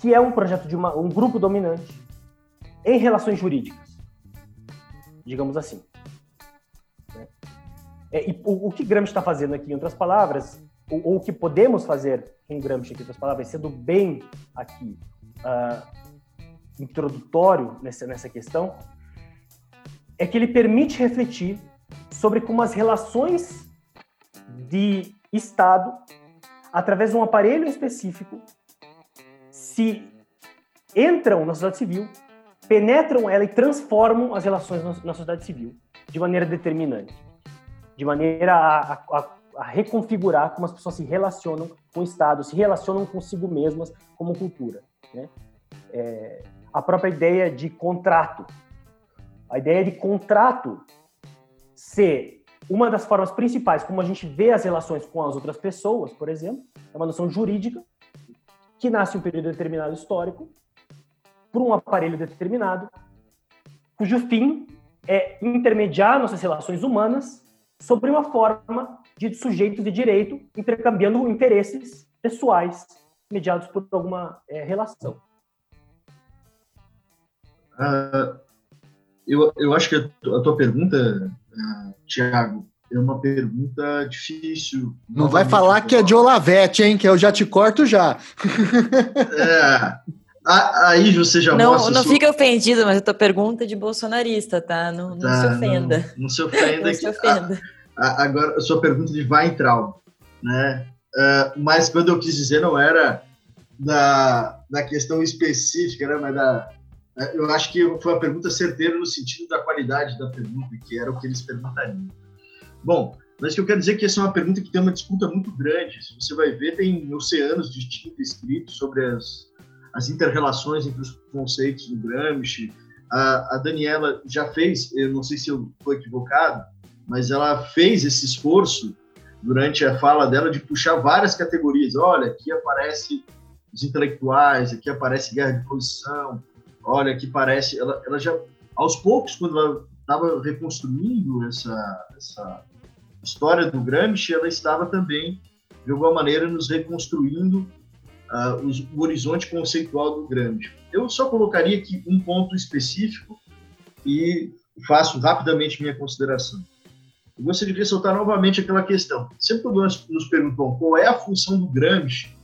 que é um projeto de uma, um grupo dominante, em relações jurídicas, digamos assim. Né? É, e o, o, que Gramsci está fazendo aqui, em outras palavras, ou, ou, o que podemos fazer com Gramsci, aqui, em outras palavras, sendo bem aqui uh, introdutório nessa, nessa questão, é que ele permite refletir sobre como as relações de Estado, através de um aparelho específico, se entram na sociedade civil, penetram ela e transformam as relações na sociedade civil de maneira determinante, de maneira a, a, a reconfigurar como as pessoas se relacionam com o Estado, se relacionam consigo mesmas como cultura. Né? É, a própria ideia de contrato, a ideia de contrato ser uma das formas principais como a gente vê as relações com as outras pessoas, por exemplo, é uma noção jurídica que nasce um período determinado histórico, por um aparelho determinado, cujo fim é intermediar nossas relações humanas sobre uma forma de sujeitos de direito intercambiando interesses pessoais mediados por alguma é, relação. Uh, eu, eu acho que a tua, pergunta, uh, Tiago, é uma pergunta difícil. Não vai falar que é de Olavete, hein? Que eu já te corto já. é. Aí você já não, mostra. Não sua... fica ofendido, mas a tua pergunta é de bolsonarista, tá? Não, não tá, se ofenda. Não, não se ofenda. não se ofenda. A, a, agora, a sua pergunta de Weintraub, né? Uh, mas quando eu quis dizer não era da, da questão específica, né? Mas da, eu acho que foi uma pergunta certeira no sentido da qualidade da pergunta, que era o que eles perguntariam. Bom, mas que eu quero dizer que essa é uma pergunta que tem uma disputa muito grande. Se você vai ver, tem oceanos de tinta escritos sobre as, as inter-relações entre os conceitos do Gramsci. A, a, Daniela já fez, eu não sei se eu estou equivocado, mas ela fez esse esforço durante a fala dela de puxar várias categorias. Olha, aqui aparece os intelectuais, aqui aparece guerra de posição, olha, aqui parece. Ela, ela já, aos poucos, quando ela estava reconstruindo essa, essa história do Gramsci, ela estava também, de alguma maneira, nos reconstruindo uh, os, o horizonte conceitual do Gramsci. Eu só colocaria aqui um ponto específico e faço rapidamente minha consideração. Eu gostaria de ressaltar novamente aquela questão. Sempre quando nós nos perguntam qual é a função do Gramsci,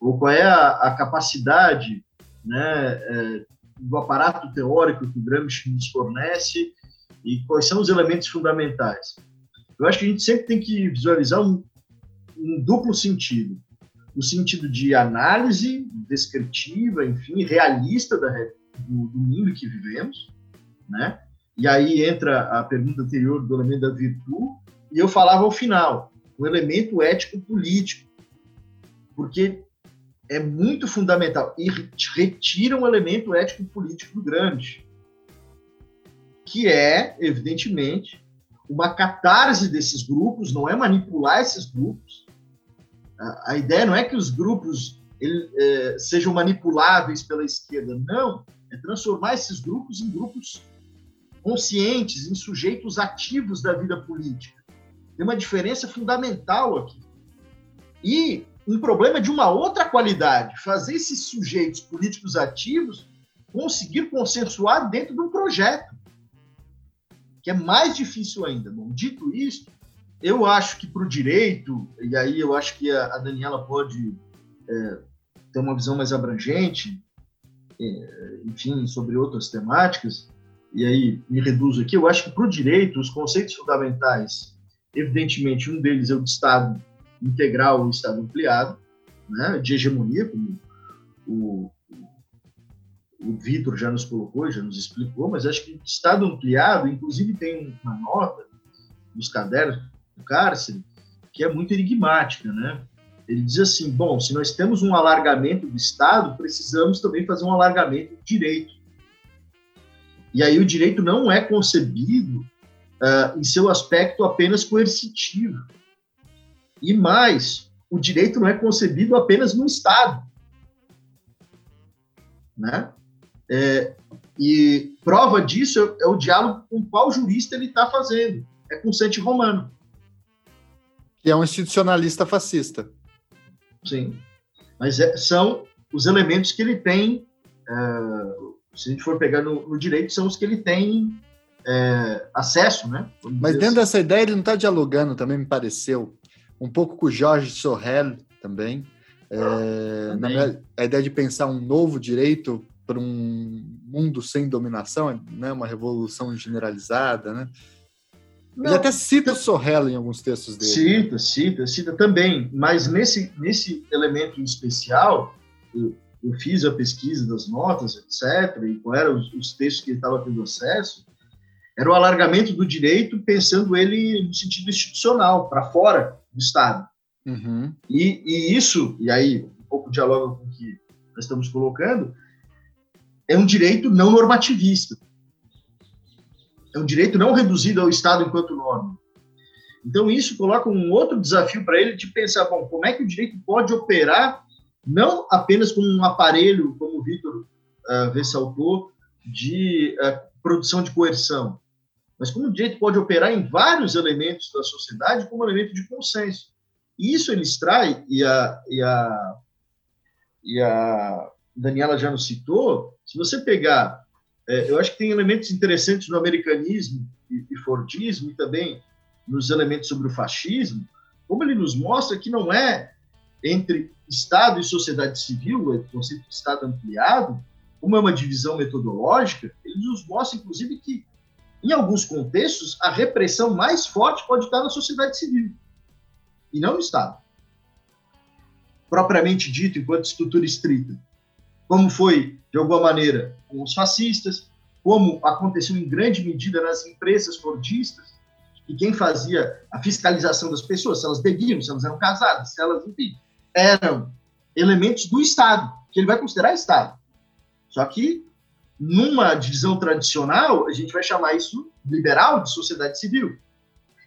ou qual é a, a capacidade né, é, do aparato teórico que o Gramsci nos fornece e quais são os elementos fundamentais. Eu acho que a gente sempre tem que visualizar um, um duplo sentido. O sentido de análise descritiva, enfim, realista da, do, do mundo que vivemos, né? E aí entra a pergunta anterior do elemento da virtude, e eu falava ao final, o elemento ético-político, porque é muito fundamental e retira um elemento ético-político grande, que é, evidentemente, uma catarse desses grupos, não é manipular esses grupos. A, a ideia não é que os grupos ele, é, sejam manipuláveis pela esquerda, não. É transformar esses grupos em grupos conscientes, em sujeitos ativos da vida política. Tem uma diferença fundamental aqui. E um problema de uma outra qualidade, fazer esses sujeitos políticos ativos conseguir consensuar dentro de um projeto que é mais difícil ainda. Bom, dito isso, eu acho que para o direito, e aí eu acho que a, a Daniela pode é, ter uma visão mais abrangente, é, enfim, sobre outras temáticas, e aí me reduzo aqui, eu acho que para o direito, os conceitos fundamentais, evidentemente, um deles é o de Estado integral ou Estado ampliado, né, de hegemonia, como o, o Vitor já nos colocou, já nos explicou, mas acho que Estado ampliado, inclusive tem uma nota nos cadernos do cárcere que é muito enigmática, né? Ele diz assim, bom, se nós temos um alargamento do Estado, precisamos também fazer um alargamento do direito. E aí o direito não é concebido uh, em seu aspecto apenas coercitivo. E mais, o direito não é concebido apenas no Estado. Né? É, e prova disso é, é, o diálogo com qual jurista ele está fazendo. É com Santi Romano. Que é um institucionalista fascista. Sim. Mas é, são os elementos que ele tem, é, se a gente for pegar no, no, direito, são os que ele tem é, acesso, né? Mas dentro assim. dessa ideia ele não está dialogando, também me pareceu, um pouco com o Jorge Sorrel também. É, também. a ideia de pensar um novo direito para um mundo sem dominação, né? uma revolução generalizada, né? Não, Ele até cita o Sorrell em alguns textos dele. Cita, né? cita, cita também. Mas nesse, nesse elemento especial, eu, eu fiz a pesquisa das notas, etc., e quais eram os, os textos que ele estava tendo acesso, era o alargamento do direito, pensando ele no sentido institucional, para fora do Estado. Uhum. E, e, isso, e aí um pouco dialoga com o que nós estamos colocando, é um direito não normativista. É um direito não reduzido ao Estado enquanto norma. Então, isso coloca um outro desafio para ele de pensar, bom, como é que o direito pode operar não apenas como um aparelho, como o Vitor uh, ressaltou, de uh, produção de coerção, mas como o direito pode operar em vários elementos da sociedade como elemento de consenso. E isso ele extrai, e a, e a, e a Daniela já nos citou, se você pegar, é, eu acho que tem elementos interessantes no americanismo e, e Fordismo, e também nos elementos sobre o fascismo, como ele nos mostra que não é entre Estado e sociedade civil, o conceito de Estado ampliado, como é uma divisão metodológica, ele nos mostra, inclusive, que, em alguns contextos, a repressão mais forte pode estar na sociedade civil e não no Estado. Propriamente dito, enquanto estrutura estrita. Como foi, de alguma maneira, com os fascistas, como aconteceu em grande medida nas empresas fordistas, e quem fazia a fiscalização das pessoas, se elas bebiam, se elas eram casadas, se elas, enfim, eram elementos do Estado, que ele vai considerar Estado. Só que, numa divisão tradicional, a gente vai chamar isso liberal de sociedade civil.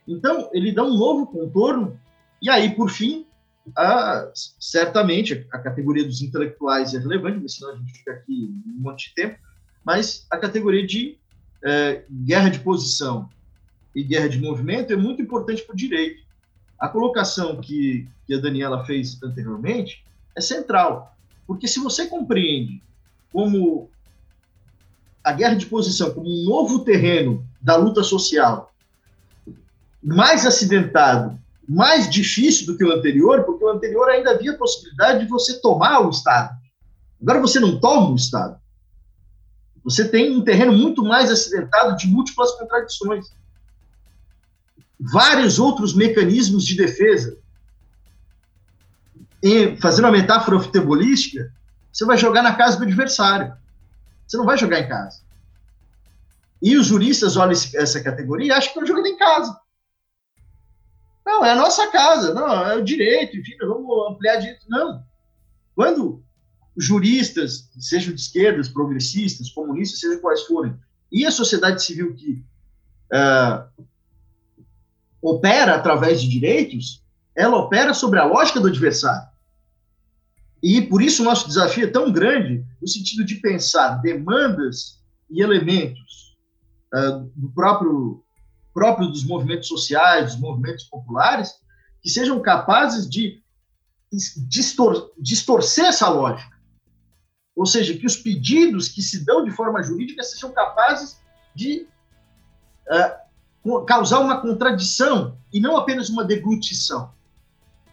Então, ele dá um novo contorno, e aí, por fim, a, certamente a categoria dos intelectuais é relevante, mas senão a gente fica aqui um monte de tempo, mas a categoria de é, guerra de posição e guerra de movimento é muito importante para o direito. A colocação que, que a Daniela fez anteriormente é central, porque se você compreende como a guerra de posição como um novo terreno da luta social, mais acidentado, mais difícil do que o anterior, porque o anterior ainda havia a possibilidade de você tomar o Estado. Agora você não toma o Estado. Você tem um terreno muito mais acidentado de múltiplas contradições vários outros mecanismos de defesa. E, fazendo uma metáfora futebolística, você vai jogar na casa do adversário. Você não vai jogar em casa. E os juristas olham essa categoria e acham que estão jogando em casa. Não, é a nossa casa, não, é o direito, enfim, vamos ampliar direito. Não. Quando juristas, sejam de esquerdas, progressistas, comunistas, sejam quais forem, e a sociedade civil que uh, opera através de direitos, ela opera sobre a lógica do adversário. E por isso o nosso desafio é tão grande no sentido de pensar demandas e elementos uh, do próprio próprio dos movimentos sociais, dos movimentos populares, que sejam capazes de distor distorcer essa lógica. Ou seja, que os pedidos que se dão de forma jurídica sejam capazes de uh, causar uma contradição e não apenas uma deglutição.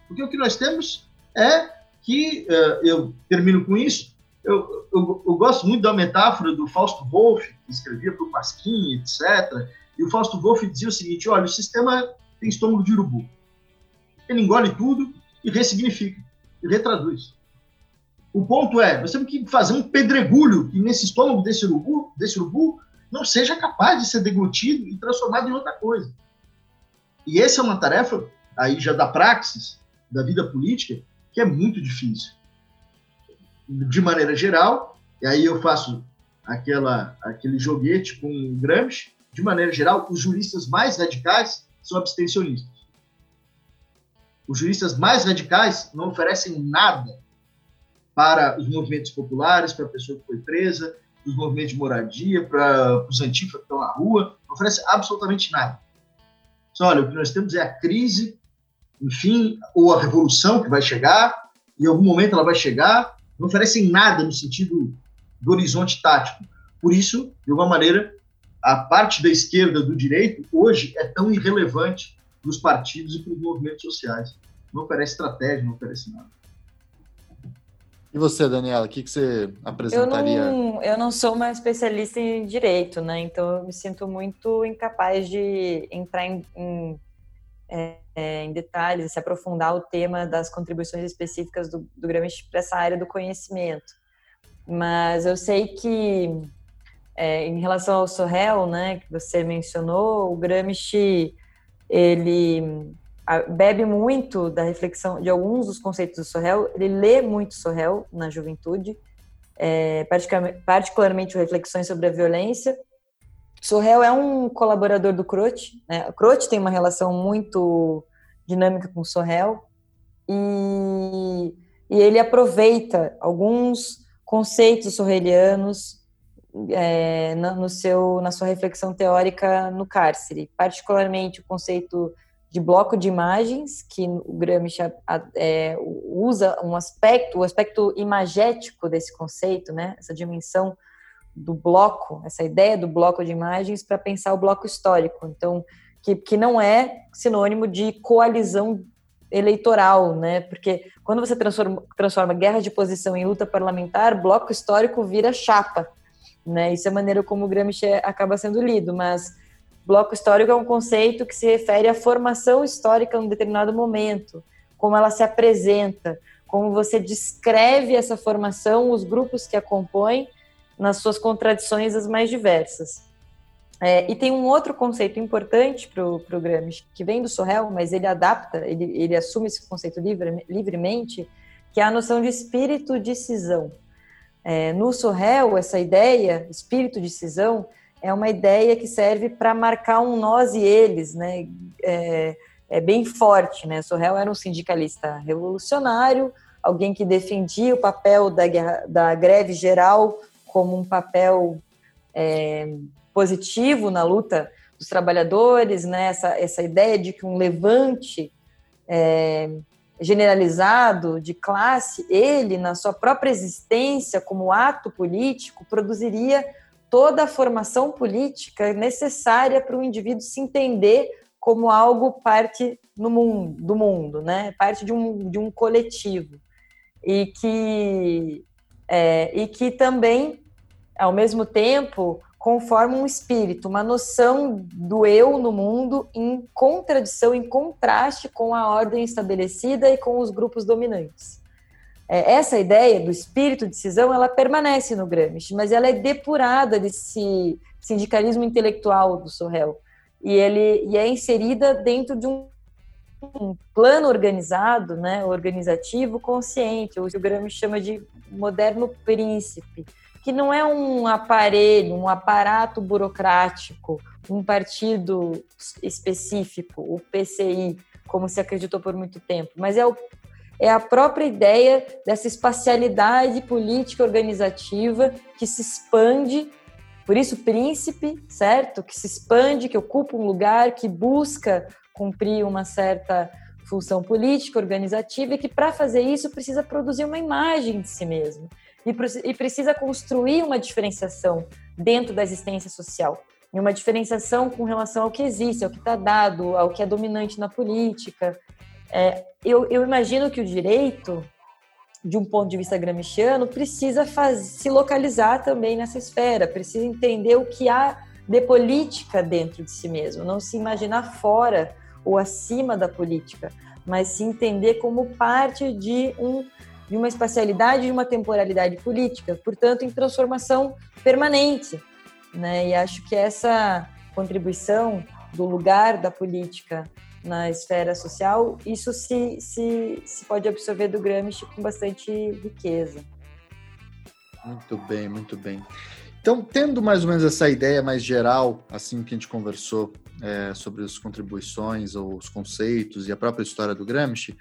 Porque o que nós temos é que, uh, eu termino com isso, eu, eu, eu, gosto muito da metáfora do Fausto Wolff, que escrevia para o Pasquim, etc. E o Fausto Wolff dizia o seguinte: olha, o sistema tem estômago de urubu. Ele engole tudo e ressignifica, e retraduz. O ponto é, nós temos que fazer um pedregulho que nesse estômago desse urubu, desse urubu não seja capaz de ser deglutido e transformado em outra coisa. E essa é uma tarefa, aí já da praxis, da vida política, que é muito difícil. De maneira geral, e aí eu faço aquela, aquele joguete com Gramsci, de maneira geral, os juristas mais radicais são abstencionistas. Os juristas mais radicais não oferecem nada para os movimentos populares, para a pessoa que foi presa, para os movimentos de moradia, para os antifas que estão na rua, não oferece absolutamente nada. Só, olha, o que nós temos é a crise, enfim, ou a revolução que vai chegar, em algum momento ela vai chegar, não oferecem nada no sentido do horizonte tático. Por isso, de alguma maneira, a parte da esquerda do direito hoje é tão irrelevante para os partidos e para os movimentos sociais. Não oferece estratégia, não oferece nada. E você, Daniela, o que, que você apresentaria? Eu não, eu não sou uma especialista em direito, né? Então eu me sinto muito incapaz de entrar em, em, é, é em detalhes, se aprofundar o tema das contribuições específicas do, do Gramsci para essa área do conhecimento. Mas eu sei que, é, em relação ao Sorrel, né, que você mencionou, o Gramsci ele bebe muito da reflexão de alguns dos conceitos do Sorrel, ele lê muito Sorrel na juventude, é, particularmente reflexões sobre a violência. Sorrel é um colaborador do Croce, né? o Croce tem uma relação muito dinâmica com Sorrel, e e ele aproveita alguns conceitos sorrelianos é, no seu, na sua reflexão teórica no cárcere, particularmente o conceito de bloco de imagens, que o Gramsci é, usa um aspecto, o aspecto imagético desse conceito, né, essa dimensão do bloco, essa ideia do bloco de imagens para pensar o bloco histórico. Então, que, que não é sinônimo de coalizão eleitoral, né? Porque quando você transforma, transforma guerra de posição em luta parlamentar, bloco histórico vira chapa, né? Isso é a maneira como o Gramsci acaba sendo lido, mas bloco histórico é um conceito que se refere à formação histórica em um determinado momento, como ela se apresenta, como você descreve essa formação, os grupos que a compõem, nas suas contradições as mais diversas. É, e tem um outro conceito importante para o Gramsci, que vem do Sorrel, mas ele adapta, ele, ele assume esse conceito livre, livremente, que é a noção de espírito de cisão. É, no Sorrel, essa ideia, espírito de cisão, é uma ideia que serve para marcar um nós e eles, né? É, é bem forte, né? Sorrel era um sindicalista revolucionário, alguém que defendia o papel da, guerra, da greve geral como um papel é, positivo na luta dos trabalhadores, né? Essa, essa ideia de que um levante é, generalizado de classe, ele, na sua própria existência como ato político, produziria toda a formação política necessária para o indivíduo se entender como algo parte no mundo, do mundo, né? parte de um, de um coletivo. E que, é, e que também, ao mesmo tempo, conforma um espírito, uma noção do eu no mundo em contradição, em contraste com a ordem estabelecida e com os grupos dominantes é, essa ideia do espírito de cisão, ela permanece no Gramsci, mas ela é depurada desse sindicalismo intelectual do Sorrel. E, ele, e é inserida dentro de um, um plano organizado, né, organizativo, consciente, o que o Gramsci chama de moderno príncipe, que não é um aparelho, um aparato burocrático, um partido específico, o PCI, como se acreditou por muito tempo, mas é o é a própria ideia dessa espacialidade política organizativa que se expande, por isso príncipe, certo? Que se expande, que ocupa um lugar, que busca cumprir uma certa função política, organizativa, e que para fazer isso precisa produzir uma imagem de si mesmo. E precisa construir uma diferenciação dentro da existência social. E uma diferenciação com relação ao que existe, ao que está dado, ao que é dominante na política, é, eu, eu, imagino que o direito, de um ponto de vista gramsciano, precisa faz, se localizar também nessa esfera, precisa entender o que há de política dentro de si mesmo, não se imaginar fora ou acima da política, mas se entender como parte de, um, de uma espacialidade, de uma temporalidade política, portanto, em transformação permanente. Né? E acho que essa contribuição do lugar da política na esfera social, isso se, se, se pode absorver do Gramsci com bastante riqueza. Muito bem, muito bem. Então, tendo mais ou menos essa ideia mais geral, assim que a gente conversou é, sobre as contribuições ou os conceitos e a própria história do Gramsci,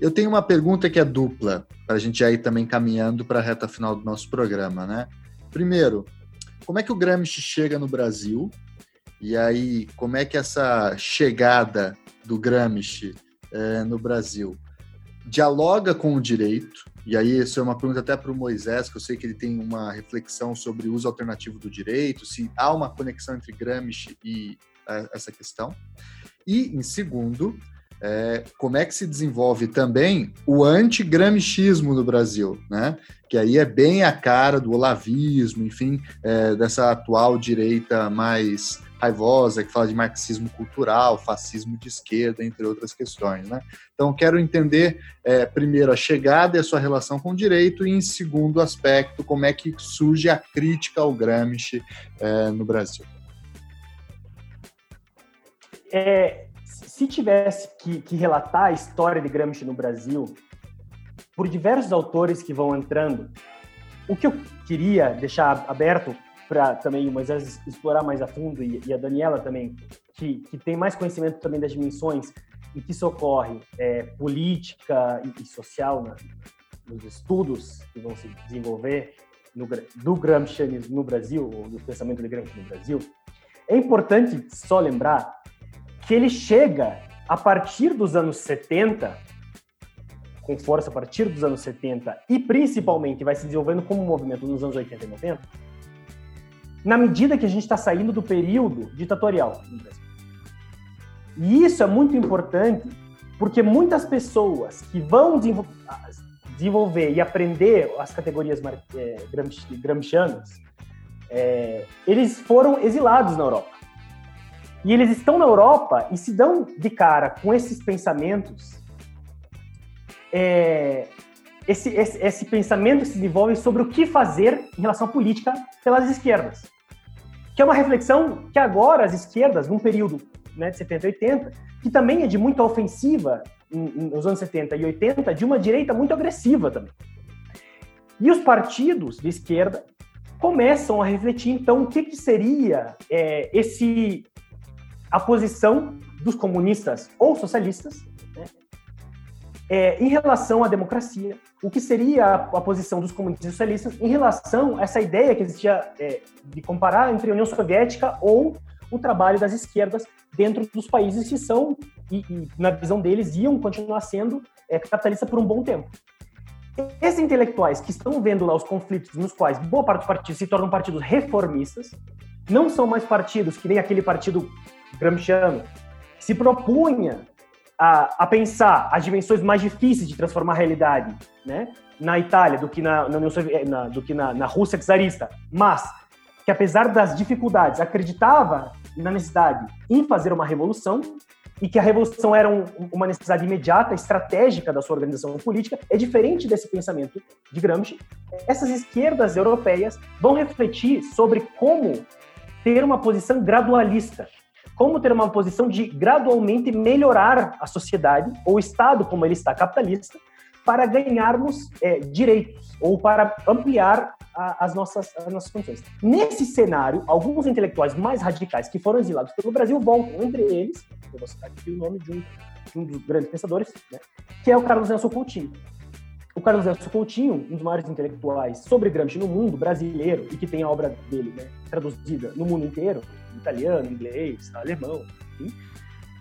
eu tenho uma pergunta que é dupla, para a gente ir também caminhando para a reta final do nosso programa, né? Primeiro, como é que o Gramsci chega no Brasil? E aí, como é que essa chegada do Gramsci é, no Brasil dialoga com o direito, e aí isso é uma pergunta até para o Moisés, que eu sei que ele tem uma reflexão sobre o uso alternativo do direito, se há uma conexão entre Gramsci e é, essa questão. E, em segundo, é, como é que se desenvolve também o antigramichismo no Brasil, né? Que aí é bem a cara do olavismo, enfim, é, dessa atual direita mais raivosa, que fala de marxismo cultural, fascismo de esquerda, entre outras questões. Né? Então, quero entender, é, primeiro, a chegada e a sua relação com o direito, e, em segundo aspecto, como é que surge a crítica ao Gramsci é, no Brasil. É, se tivesse que, que relatar a história de Gramsci no Brasil, por diversos autores que vão entrando, o que eu queria deixar aberto para também o Moisés explorar mais a fundo e, e a Daniela também, que, que, tem mais conhecimento também das dimensões em que isso ocorre, é, política e, e social na, nos estudos que vão se desenvolver no, do Gramscianismo no Brasil, ou do pensamento de Gramsci no Brasil, é importante só lembrar que ele chega a partir dos anos 70, com força a partir dos anos 70, e principalmente vai se desenvolvendo como um movimento nos anos 80 e 90, na medida que a gente está saindo do período ditatorial. E isso é muito importante porque muitas pessoas que vão desenvolver e aprender as categorias é, gramscianas, é, eles foram exilados na Europa. E eles estão na Europa e se dão de cara com esses pensamentos. É, esse, esse, esse pensamento se desenvolve sobre o que fazer em relação à política pelas esquerdas. Que é uma reflexão que agora as esquerdas, num período né, de 70 e 80, que também é de muita ofensiva nos anos 70 e 80, de uma direita muito agressiva também. E os partidos de esquerda começam a refletir, então, o que, que seria é, esse a posição dos comunistas ou socialistas é, em relação à democracia, o que seria a, a, posição dos comunistas socialistas em relação a essa ideia que existia é, de comparar entre a União Soviética ou o trabalho das esquerdas dentro dos países que são, e, e na visão deles, iam continuar sendo é, capitalistas por um bom tempo. Esses intelectuais que estão vendo lá os conflitos nos quais boa parte dos partidos se tornam partidos reformistas, não são mais partidos que nem aquele partido gramsciano, que se propunha a, a, pensar as dimensões mais difíceis de transformar a realidade né, na Itália do que na, na, na do que na, na Rússia czarista, mas que apesar das dificuldades acreditava na necessidade em fazer uma revolução e que a revolução era um, uma necessidade imediata, estratégica da sua organização política, é diferente desse pensamento de Gramsci. Essas esquerdas europeias vão refletir sobre como ter uma posição gradualista, como ter uma posição de gradualmente melhorar a sociedade, ou o Estado como ele está capitalista, para ganharmos é, direitos ou para ampliar a, as, nossas, as nossas funções. Nesse cenário, alguns intelectuais mais radicais que foram exilados pelo Brasil voltam, entre eles, eu vou citar aqui o nome de um, de um dos grandes pensadores, né, que é o Carlos Nelson Coutinho. O Carlos Nelson Coutinho, um dos maiores intelectuais sobre Gramsci no mundo, brasileiro, e que tem a obra dele né, traduzida no mundo inteiro, italiano, inglês, alemão, enfim,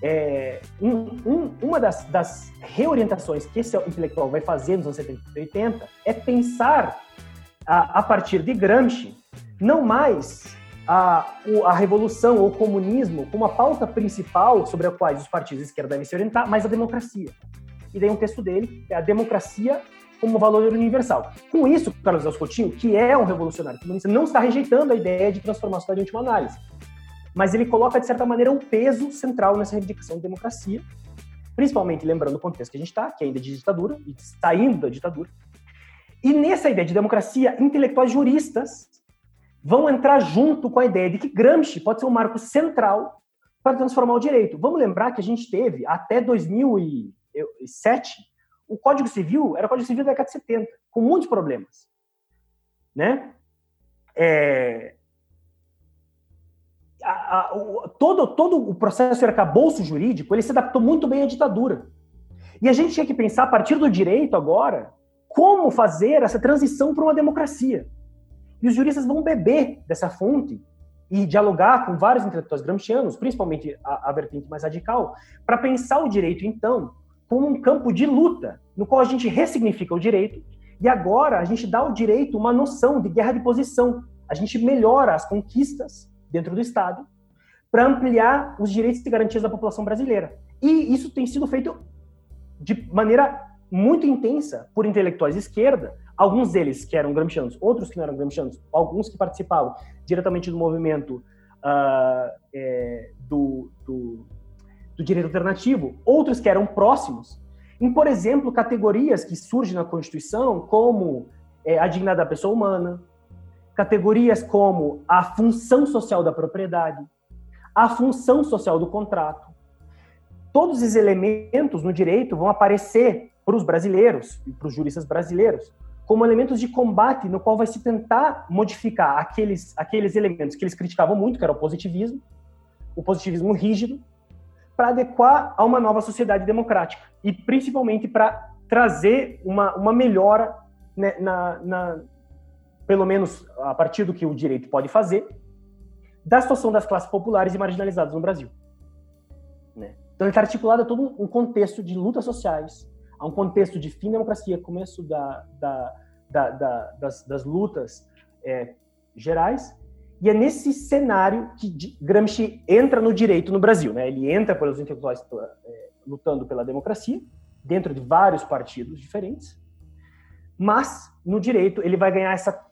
é, um, um, uma das, das, reorientações que esse intelectual vai fazer nos anos 70 e 80 é pensar, a, a partir de Gramsci, não mais a, a revolução ou o comunismo como a pauta principal sobre a qual os partidos de esquerda devem se orientar, mas a democracia. E daí um texto dele é a democracia como valor universal. Com isso, Carlos Alves Coutinho, que é um revolucionário comunista, não está rejeitando a ideia de transformar a sociedade em última análise mas ele coloca, de certa maneira, um peso central nessa reivindicação de democracia, principalmente lembrando o contexto que a gente está, que é ainda de ditadura, e saindo da ditadura. E nessa ideia de democracia, intelectuais juristas vão entrar junto com a ideia de que Gramsci pode ser um marco central para transformar o direito. Vamos lembrar que a gente teve, até 2007, o Código Civil era o Código Civil da década de 70, com muitos problemas. Né? É, a, a, o, todo, todo o processo de arcabouço jurídico ele se adaptou muito bem à ditadura. E a gente tinha que pensar, a partir do direito agora, como fazer essa transição para uma democracia. E os juristas vão beber dessa fonte e dialogar com vários intelectuais gramscianos, principalmente a, a vertente mais radical, para pensar o direito, então, como um campo de luta, no qual a gente ressignifica o direito, e agora a gente dá ao direito uma noção de guerra de posição. A gente melhora as conquistas dentro do Estado para ampliar os direitos e garantias da população brasileira. E isso tem sido feito de maneira muito intensa por intelectuais de esquerda, alguns deles que eram gramscianos, outros que não eram gramscianos, alguns que participavam diretamente do movimento uh, é, do, do, do direito alternativo, outros que eram próximos, em, por exemplo, categorias que surgem na Constituição, como é, a dignidade da pessoa humana, categorias como a função social da propriedade, a função social do contrato. Todos esses elementos no direito vão aparecer para os brasileiros e para os juristas brasileiros como elementos de combate no qual vai se tentar modificar aqueles, aqueles elementos que eles criticavam muito, que era o positivismo, o positivismo rígido, para adequar a uma nova sociedade democrática e principalmente para trazer uma, uma melhora né, na, na, pelo menos a partir do que o direito pode fazer, da situação das classes populares e marginalizadas no Brasil. Né? Então, está articulado a todo um contexto de lutas sociais, a um contexto de fim da democracia, começo da, da, da das, das, lutas é, gerais, e é nesse cenário que Gramsci entra no direito no Brasil. Né? Ele entra pelos intelectuais é, lutando pela democracia, dentro de vários partidos diferentes, mas no direito ele vai ganhar essa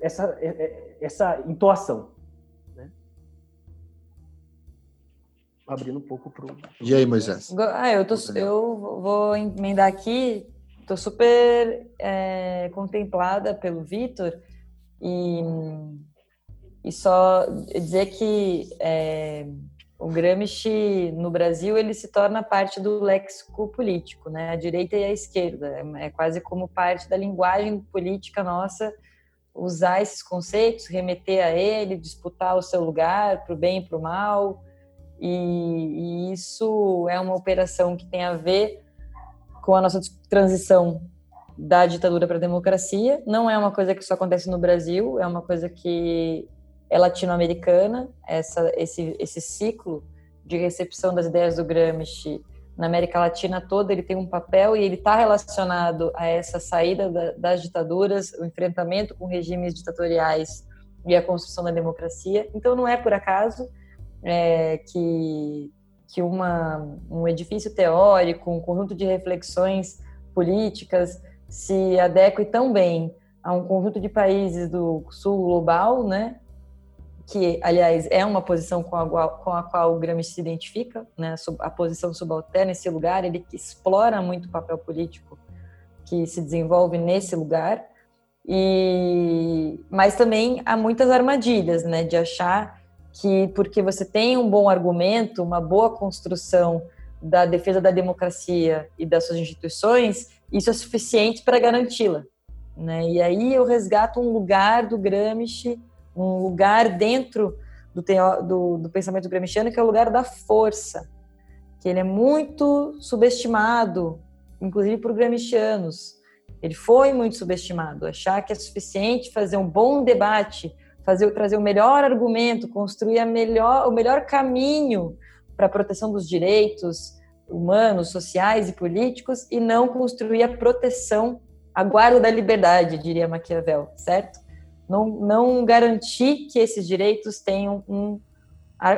essa é, é, essa entoação. Né? Abrindo um pouco para E aí, Moisés? Ah, eu, tô, eu vou emendar aqui. Estou super é, contemplada pelo Vitor e, e só dizer que é, o Gramsci no Brasil ele se torna parte do léxico político, né? A direita e a esquerda é, é quase como parte da linguagem política nossa usar esses conceitos, remeter a ele, disputar o seu lugar para o bem e para o mal. E, e, isso é uma operação que tem a ver com a nossa transição da ditadura para a democracia. Não é uma coisa que só acontece no Brasil, é uma coisa que é latino-americana. Esse, esse ciclo de recepção das ideias do Gramsci na América Latina toda ele tem um papel e ele está relacionado a essa saída da, das ditaduras, o enfrentamento com regimes ditatoriais e a construção da democracia. Então não é por acaso é, que que uma, um edifício teórico, um conjunto de reflexões políticas se adeque tão bem a um conjunto de países do sul global, né, que, aliás, é uma posição com a, com a qual o Gramsci se identifica, né, a posição subalterna, esse lugar, ele explora muito o papel político que se desenvolve nesse lugar, e mas também há muitas armadilhas, né, de achar que porque você tem um bom argumento, uma boa construção da defesa da democracia e das suas instituições, isso é suficiente para garanti-la, né? E aí eu resgato um lugar do Gramsci um lugar dentro do, teo, do, do pensamento gramsciano que é o lugar da força, que ele é muito subestimado, inclusive por gramscianos. Ele foi muito subestimado. Achar que é suficiente fazer um bom debate, fazer trazer o melhor argumento, construir a melhor, o melhor caminho para a proteção dos direitos humanos, sociais e políticos e não construir a proteção, a guarda da liberdade, diria Maquiavel, certo? Não, não garantir que esses direitos tenham um,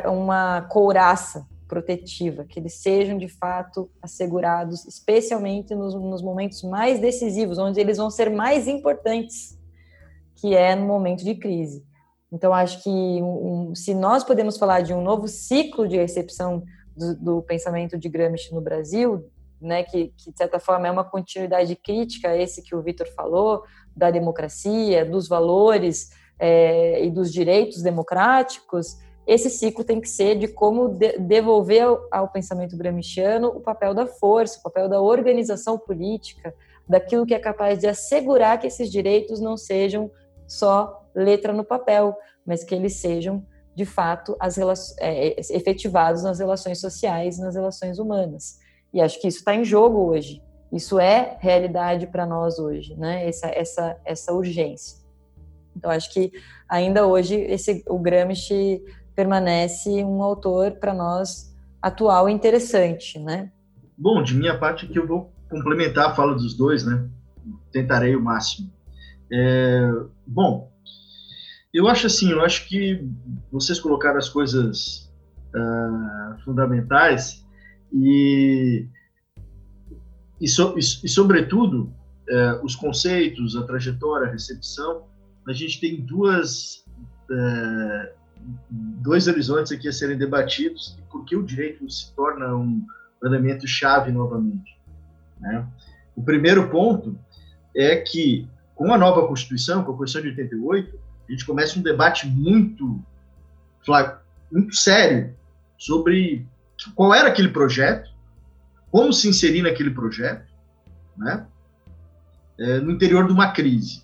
uma couraça protetiva, que eles sejam de fato assegurados, especialmente nos, nos, momentos mais decisivos, onde eles vão ser mais importantes, que é no momento de crise. Então, acho que um, se nós podemos falar de um novo ciclo de recepção do, do pensamento de Gramsci no Brasil, né, que, que, de certa forma é uma continuidade crítica esse que o Vitor falou, da democracia, dos valores é, e dos direitos democráticos, esse ciclo tem que ser de como de, devolver ao, ao, pensamento gramsciano o papel da força, o papel da organização política, daquilo que é capaz de assegurar que esses direitos não sejam só letra no papel, mas que eles sejam de fato as é, efetivados nas relações sociais, nas relações humanas. E acho que isso está em jogo hoje. Isso é realidade para nós hoje, né? Essa, essa, essa urgência. Então, acho que ainda hoje esse, o Gramsci permanece um autor para nós atual e interessante, né? Bom, de minha parte aqui eu vou complementar a fala dos dois, né? Tentarei o máximo. É, bom, eu acho assim, eu acho que vocês colocaram as coisas uh, fundamentais e, e, so, e, e sobretudo, é, os conceitos, a trajetória, a recepção, a gente tem duas, é, dois horizontes aqui a serem debatidos e por que o direito se torna um elemento chave novamente. Né? O primeiro ponto é que, com a nova Constituição, com a Constituição de 88, a gente começa um debate muito, muito sério sobre qual era aquele projeto, como se inserir naquele projeto, né? É, no interior de uma crise,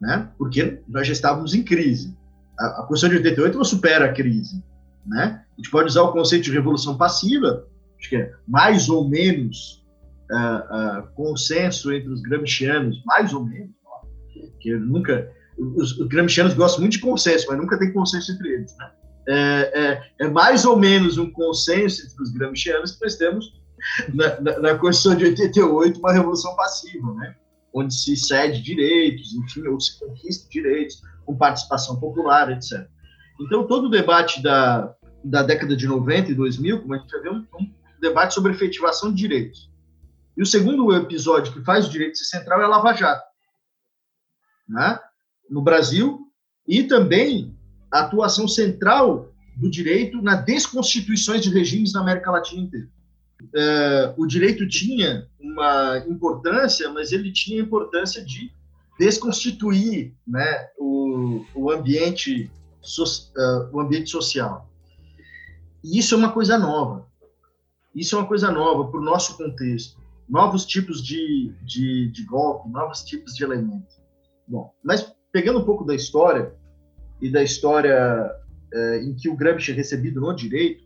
né? Porque nós já estávamos em crise. A, a Constituição de 88 não supera a crise, né? A gente pode usar o conceito de revolução passiva, acho que é mais ou menos uh, uh, consenso entre os gramscianos, mais ou menos, que nunca os, os gramscianos gostam muito de consenso, mas nunca tem consenso entre eles, né? É, é, é, mais ou menos um consenso entre os gramscianos que nós temos na, na, na Constituição de 88, uma revolução passiva, né? onde se cede direitos, enfim, ou se conquista direitos, com participação popular, etc. Então, todo o debate da, da década de 90 e 2000, como a gente já viu, um, um debate sobre efetivação de direitos. E o segundo episódio que faz o direito ser central é a Lava Jato, né? no Brasil, e também a atuação central do direito na desconstituições de regimes na América Latina inteira. É, o direito tinha uma importância, mas ele tinha a importância de desconstituir né, o, o, ambiente, so, uh, o ambiente social. E isso é uma coisa nova. Isso é uma coisa nova para o nosso contexto. Novos tipos de, de, de golpe, novos tipos de elementos. Bom, mas pegando um pouco da história, e da história é, em que o Gramsci é recebido no direito,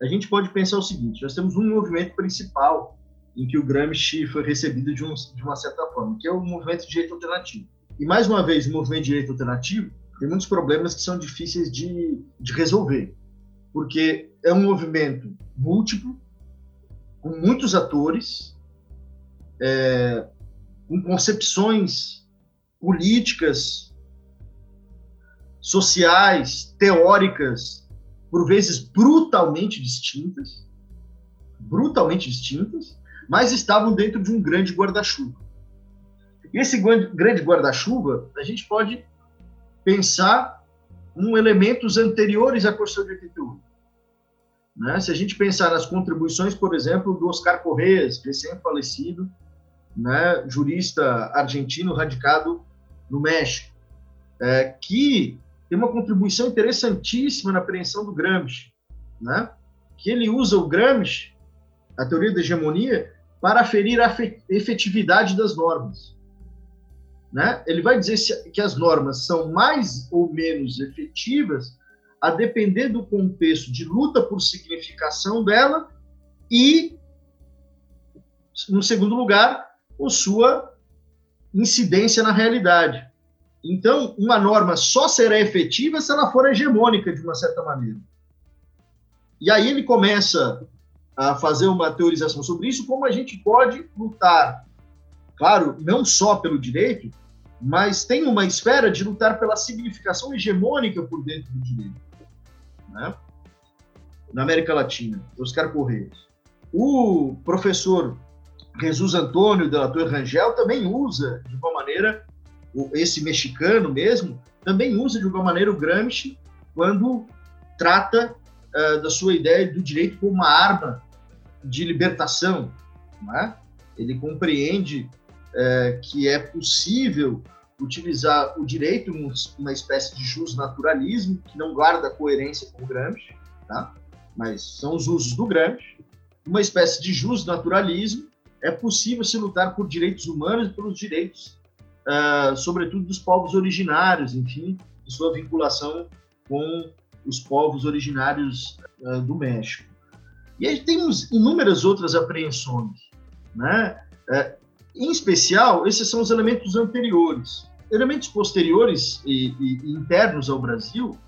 a gente pode pensar o seguinte: nós temos um movimento principal em que o Gramsci foi recebido de, um, de uma certa forma, que é o movimento de direito alternativo. E mais uma vez, o movimento de direito alternativo tem muitos problemas que são difíceis de, de resolver, porque é um movimento múltiplo, com muitos atores, é, com concepções políticas sociais, teóricas, por vezes brutalmente distintas, brutalmente distintas, mas estavam dentro de um grande guarda-chuva. E esse grande guarda-chuva, a gente pode pensar em elementos anteriores à Constituição de 88. Né? Se a gente pensar nas contribuições, por exemplo, do Oscar Correas, recém-falecido, né, jurista argentino radicado no México, é, que tem uma contribuição interessantíssima na apreensão do Gramsci, né? que ele usa o Gramsci, a teoria da hegemonia, para aferir a efetividade das normas. Né? Ele vai dizer que as normas são mais ou menos efetivas a depender do contexto de luta por significação dela e, no segundo lugar, a sua incidência na realidade. Então, uma norma só será efetiva se ela for hegemônica, de uma certa maneira. E aí ele começa a fazer uma teorização sobre isso, como a gente pode lutar, claro, não só pelo direito, mas tem uma esfera de lutar pela significação hegemônica por dentro do direito. Né? Na América Latina, Oscar Correia. O professor Jesus Antônio de la Torre Rangel também usa, de uma maneira, esse mexicano mesmo, também usa de alguma maneira o Gramsci quando trata uh, da sua ideia do direito como uma arma de libertação. Né? Ele compreende uh, que é possível utilizar o direito uma espécie de jus naturalismo que não guarda coerência com o Gramsci, tá? mas são os usos do Gramsci, uma espécie de jus naturalismo é possível se lutar por direitos humanos e pelos direitos uh, sobretudo dos povos originários, enfim, de sua vinculação com os povos originários uh, do México. E aí temos inúmeras outras apreensões, né? Uh, em especial, esses são os elementos anteriores. Elementos posteriores e, e, internos ao Brasil,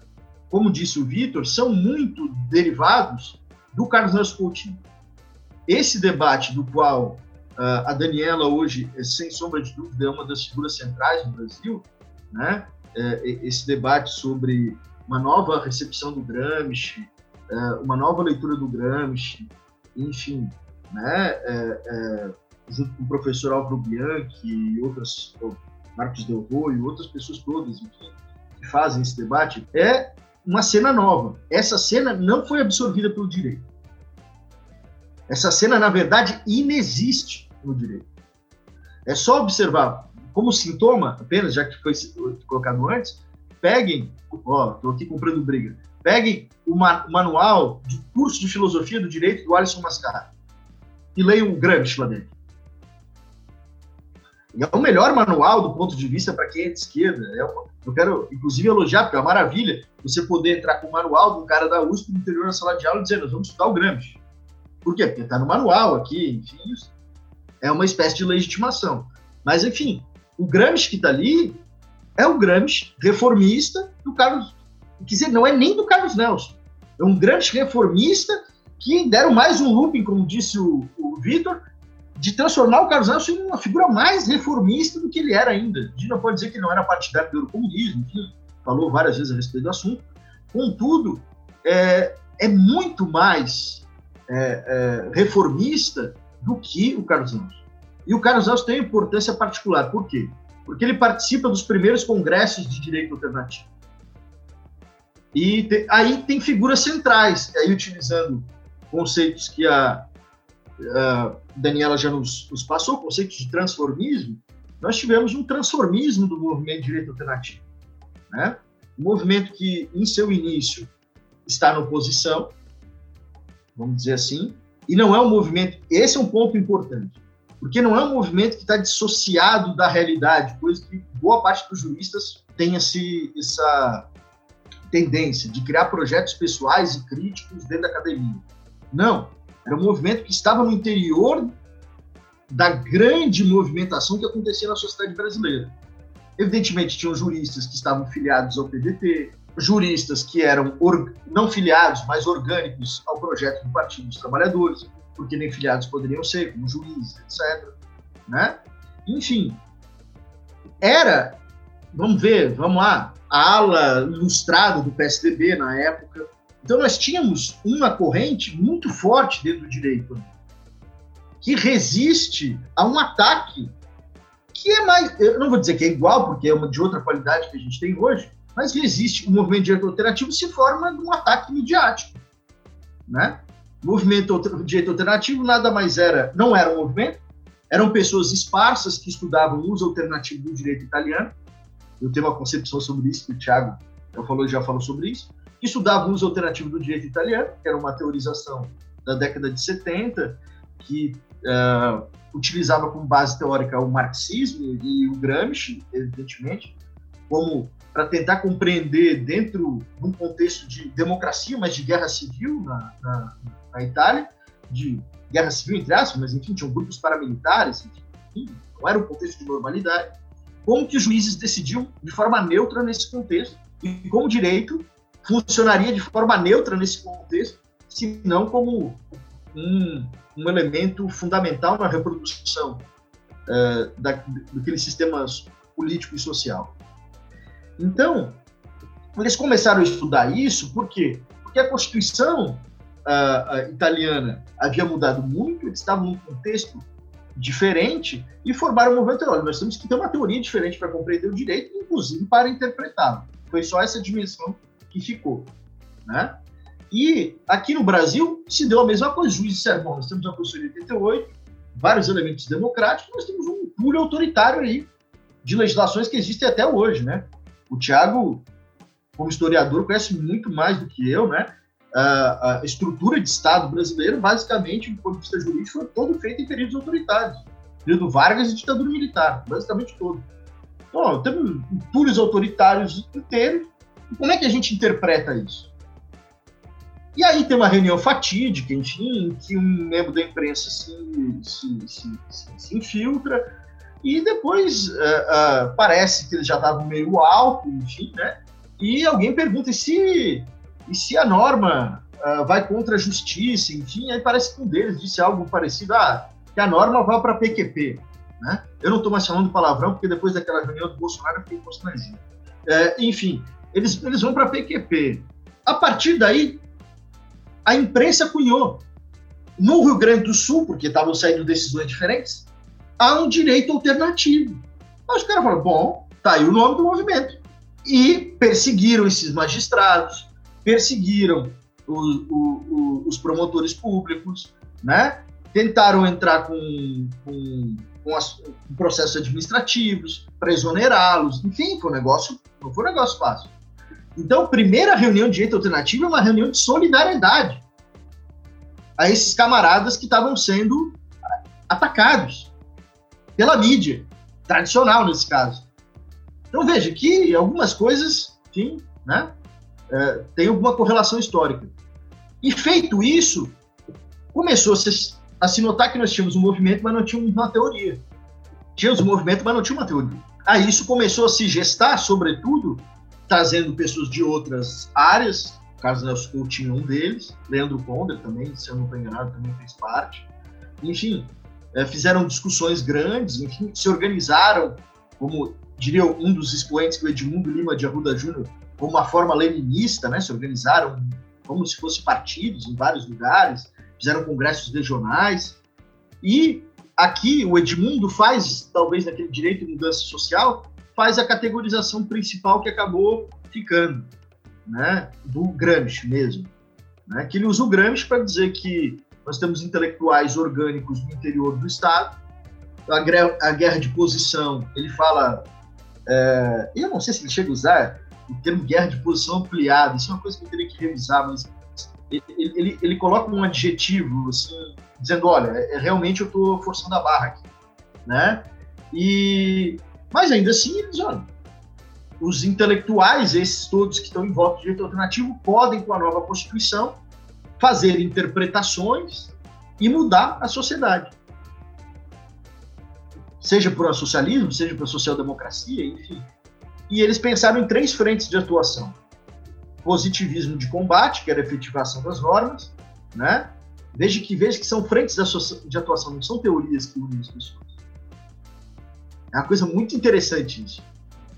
como disse o Vitor, são muito derivados do Carlos Nelson. Esse debate do qual a Daniela hoje, é, sem sombra de dúvida, é uma das figuras centrais no Brasil, né? É, esse debate sobre uma nova recepção do Gramsci, é, uma nova leitura do Gramsci, enfim, né? É, junto com o professor Álvaro Bianchi e outras, Marcos Del Roi e outras pessoas todas enfim, que fazem esse debate, é uma cena nova. Essa cena não foi absorvida pelo direito. Essa cena, na verdade, inexiste no direito. É só observar como sintoma, apenas, já que foi colocado antes, peguem, ó, estou aqui comprando briga, peguem o, ma o, manual de curso de filosofia do direito do Alisson Mascara e leiam o Gramsci lá dentro. E é o melhor manual do ponto de vista para quem é de esquerda. É uma, eu quero, inclusive, elogiar, porque é uma maravilha você poder entrar com o manual de um cara da USP no interior da sala de aula dizendo, nós vamos estudar o Gramsci. Por quê? Porque está no manual aqui, enfim, isso É uma espécie de legitimação. Mas, enfim, o Gramsci que está ali é o Gramsci reformista do Carlos. Quer dizer, não é nem do Carlos Nelson. É um Gramsci reformista que deram mais um looping, como disse o, o Vitor, de transformar o Carlos Nelson em uma figura mais reformista do que ele era ainda. A gente não pode dizer que não era partidário do comunismo, enfim, falou várias vezes a respeito do assunto. Contudo, é, é muito mais é, é, reformista do que o Carlos Nelson. E o Carlos Nelson tem importância particular. Por quê? Porque ele participa dos primeiros congressos de direito alternativo. E te, aí tem figuras centrais, aí utilizando conceitos que a, a Daniela já nos, nos, passou, conceitos de transformismo, nós tivemos um transformismo do movimento de direito alternativo. Né? Um movimento que, em seu início, está na oposição, vamos dizer assim, e não é um movimento. Esse é um ponto importante, porque não é um movimento que está dissociado da realidade, coisa que boa parte dos juristas tem esse, essa tendência de criar projetos pessoais e críticos dentro da academia. Não, era um movimento que estava no interior da grande movimentação que acontecia na sociedade brasileira. Evidentemente, tinham juristas que estavam filiados ao PDT, juristas que eram não filiados, mas orgânicos ao projeto do Partido dos Trabalhadores, porque nem filiados poderiam ser, como juízes, etc. Né? Enfim, era, vamos ver, vamos lá, a ala ilustrada do PSDB na época. Então nós tínhamos uma corrente muito forte dentro do direito, que resiste a um ataque que é mais, eu não vou dizer que é igual, porque é uma de outra qualidade que a gente tem hoje, mas que existe o movimento de direito alternativo se forma de um ataque midiático, né? O movimento de direito alternativo nada mais era, não era um movimento, eram pessoas esparsas que estudavam o uso alternativo do direito italiano. Eu tenho uma concepção sobre isso, que o Thiago já falou, já falou sobre isso. Que estudavam o uso alternativo do direito italiano, que era uma teorização da década de 70, que uh, utilizava como base teórica o marxismo e o Gramsci, evidentemente, como para tentar compreender dentro de um contexto de democracia, mas de guerra civil na, na, na Itália, de guerra civil entre aspas, mas enfim, tinham grupos paramilitares, enfim, não era um contexto de normalidade. Como que os juízes decidiam de forma neutra nesse contexto e como o direito funcionaria de forma neutra nesse contexto, se não como um, um elemento fundamental na reprodução uh, da, daquele sistema político e social. Então, eles começaram a estudar isso, por quê? Porque a Constituição uh, uh, italiana havia mudado muito, eles estavam num contexto diferente e formaram um movimento. Olha, nós temos que ter uma teoria diferente para compreender o direito, inclusive para interpretá-lo. Foi só essa dimensão que ficou, né? E aqui no Brasil se deu a mesma coisa. Os juízes disseram, bom, nós temos a Constituição de 88, vários elementos democráticos, nós temos um puro autoritário aí de legislações que existem até hoje, né? O Tiago, como historiador, conhece muito mais do que eu, né? A, estrutura de Estado brasileiro, basicamente, do ponto de vista jurídico, foi todo feito em períodos autoritários. Período Vargas e ditadura militar, basicamente todo. Então, temos puros autoritários inteiros. Como é que a gente interpreta isso? E aí tem uma reunião fatídica, enfim, que um membro da imprensa se, se, se, se infiltra, e depois uh, uh, parece que eles já estavam meio alto, enfim, né? E alguém pergunta, e se, e se a norma uh, vai contra a justiça, enfim, aí parece que um deles disse algo parecido, ah, que a norma vai para PQP, né? Eu não estou mais falando palavrão, porque depois daquela reunião do Bolsonaro eu fiquei constrangido. É, enfim, eles, eles vão para PQP. A partir daí, a imprensa cunhou. No Rio Grande do Sul, porque estavam saindo decisões diferentes, a um direito alternativo. Mas os caras falaram, bom, tá aí o nome do movimento. E perseguiram esses magistrados, perseguiram o, o, o, os promotores públicos, né? tentaram entrar com, com, com, as, com processos administrativos para exonerá-los. Enfim, foi um negócio, não foi um negócio fácil. Então, primeira reunião de direito alternativo é uma reunião de solidariedade a esses camaradas que estavam sendo atacados pela mídia, tradicional nesse caso. Então veja que algumas coisas, enfim, né, é, tem alguma correlação histórica. E feito isso, começou a se notar que nós tínhamos um movimento, mas não tínhamos uma teoria. Tínhamos um movimento, mas não tinha uma teoria. Aí isso começou a se gestar, sobretudo, trazendo pessoas de outras áreas, Carlos Nelson Coutinho é um deles, Leandro Ponder também, se eu não estou enganado, também fez parte. Enfim, fizeram discussões grandes, enfim, se organizaram, como diria um dos expoentes, o Edmundo Lima de Arruda Júnior, como uma forma leninista, né? se organizaram como se fossem partidos em vários lugares, fizeram congressos regionais. E aqui o Edmundo faz, talvez naquele direito de mudança social, faz a categorização principal que acabou ficando, né, do Gramsci mesmo. Né, que ele usa o Gramsci para dizer que nós temos intelectuais orgânicos no interior do Estado, a, a guerra de posição, ele fala, é, eu não sei se ele chega a usar o termo guerra de posição ampliada, isso é uma coisa que eu teria que revisar, mas ele, ele, ele coloca um adjetivo, assim, dizendo, olha, é, realmente eu estou forçando a barra aqui, né? E, mas ainda assim, eles, olha, os intelectuais, esses todos que estão em voto de direito alternativo, podem, com a nova Constituição, fazer interpretações e mudar a sociedade. Seja por socialismo, seja por social-democracia, enfim. E eles pensaram em três frentes de atuação. Positivismo de combate, que era a efetivação das normas, né? Veja que, veja que são frentes de atuação, não são teorias que unem as pessoas. É uma coisa muito interessante isso.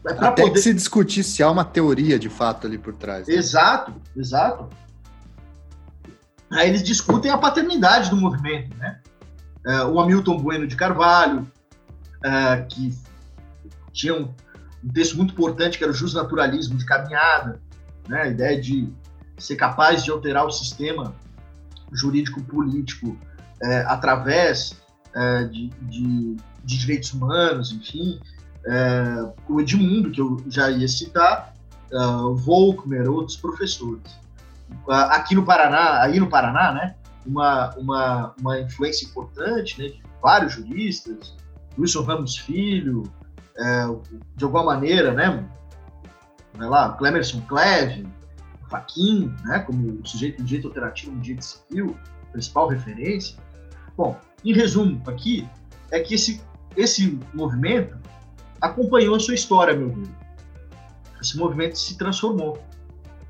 É Até poder... que se discutir se há uma teoria de fato ali por trás. Né? Exato, exato. Aí eles discutem a paternidade do movimento, né? É, o Hamilton Bueno de Carvalho, é, que tinha um, um, texto muito importante que era o justnaturalismo de caminhada, né? A ideia de ser capaz de alterar o sistema jurídico-político é, através de, de, de, direitos humanos, enfim. O Edmundo, que eu já ia citar, o Volkmer, outros professores. Aqui no Paraná, aí no Paraná, né, uma, uma, uma influência importante né, de vários juristas, Wilson Ramos Filho, é, de alguma maneira, né, vai lá, Clemerson Cleve, Faquin, né, como sujeito de direito alternativo no direito civil, principal referência. Bom, em resumo aqui, é que esse, esse movimento acompanhou a sua história, meu amigo. Esse movimento se transformou.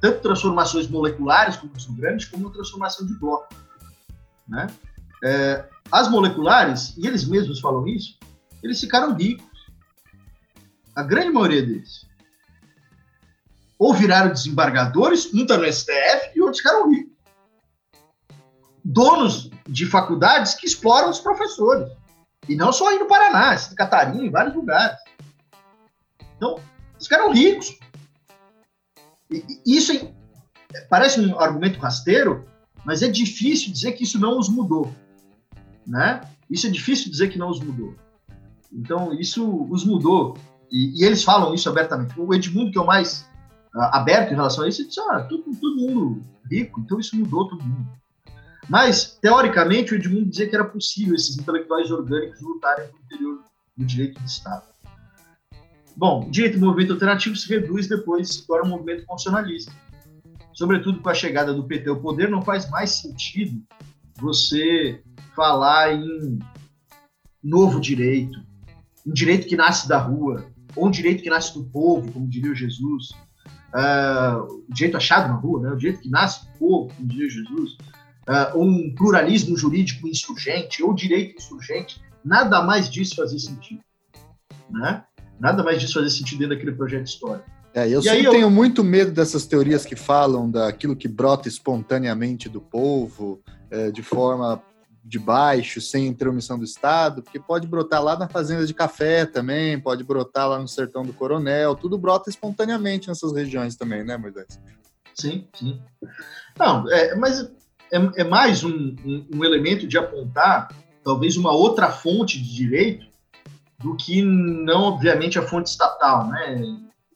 Tanto transformações moleculares, como são grandes, como transformação de bloco. Né? É, as moleculares, e eles mesmos falam isso, eles ficaram ricos. A grande maioria deles ou viraram desembargadores, um está no STF e outros ficaram ricos. Donos de faculdades que exploram os professores. E não só aí no Paraná, em Catarina, em vários lugares. Então, eles ficaram ricos. Isso é, parece um argumento rasteiro, mas é difícil dizer que isso não os mudou. Né? Isso é difícil dizer que não os mudou. Então, isso os mudou. E, e eles falam isso abertamente. O Edmundo, que é o mais aberto em relação a isso, disse, ah, todo, todo mundo rico, então isso mudou todo mundo. Mas, teoricamente, o Edmundo dizia que era possível esses intelectuais orgânicos lutarem pelo interior do direito do Estado. Bom, o direito do movimento alternativo se reduz depois se torna um movimento funcionalista. Sobretudo com a chegada do PT ao poder, não faz mais sentido você falar em novo direito, um direito que nasce da rua, ou um direito que nasce do povo, como diria o Jesus, uh, o direito achado na rua, né, o direito que nasce do povo, como dizia Jesus, uh, um pluralismo jurídico insurgente ou direito insurgente, nada mais disso fazia sentido. Né? Nada mais disso fazia sentido dentro daquele projeto histórico. É, eu e sempre tenho eu... muito medo dessas teorias que falam daquilo que brota espontaneamente do povo, é, de forma de baixo, sem intromissão do Estado, porque pode brotar lá na fazenda de café também, pode brotar lá no sertão do Coronel, tudo brota espontaneamente nessas regiões também, né, Moisés? Sim, sim. Não, é, mas é, é mais um, um, um, elemento de apontar talvez uma outra fonte de direito do que não, obviamente, a fonte estatal, né?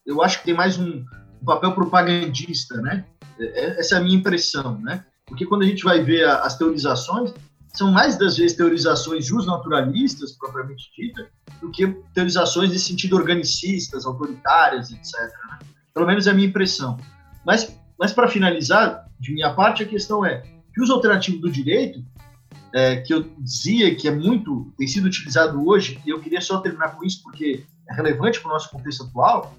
Eu acho que tem mais um, papel propagandista, né? É, é, essa é a minha impressão, né? Porque quando a gente vai ver as teorizações, são mais das vezes teorizações justnaturalistas, propriamente dita, do que teorizações de sentido organicistas, autoritárias, etc. Né? Pelo menos é a minha impressão. Mas, mas para finalizar, de minha parte, a questão é que os alternativos do direito é, que eu dizia que é muito, tem sido utilizado hoje, e eu queria só terminar com isso porque é relevante para o nosso contexto atual.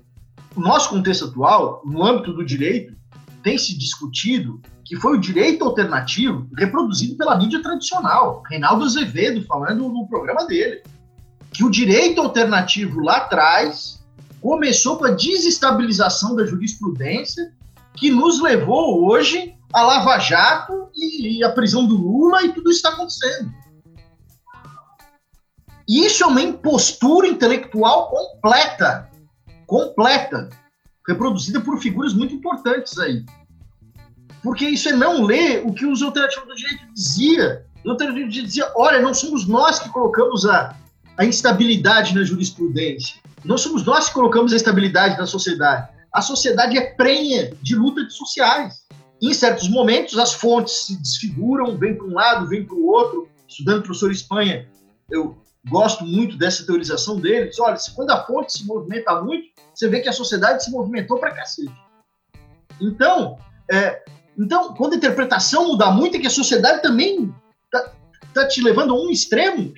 O nosso contexto atual, no âmbito do direito, tem se discutido que foi o direito alternativo reproduzido pela mídia tradicional. Reinaldo Azevedo falando no programa dele. Que o direito alternativo lá atrás começou com a desestabilização da jurisprudência que nos levou hoje a Lava Jato e, e a prisão do Lula e tudo isso está acontecendo. Isso é uma impostura intelectual completa, completa, reproduzida por figuras muito importantes aí. Porque isso é não ler o que os alternativos do direito dizia. Os alternativos do direito dizia, olha, não somos nós que colocamos a, a instabilidade na jurisprudência. Não somos nós que colocamos a estabilidade na sociedade. A sociedade é prenha de lutas sociais. Em certos momentos, as fontes se desfiguram, vem para um lado, vem para o outro. Estudando o professor Espanha, eu gosto muito dessa teorização dele. Diz, olha, quando a fonte se movimenta muito, você vê que a sociedade se movimentou para cacete. então, é, então, quando a interpretação muda muito, é que a sociedade também está tá te levando a um extremo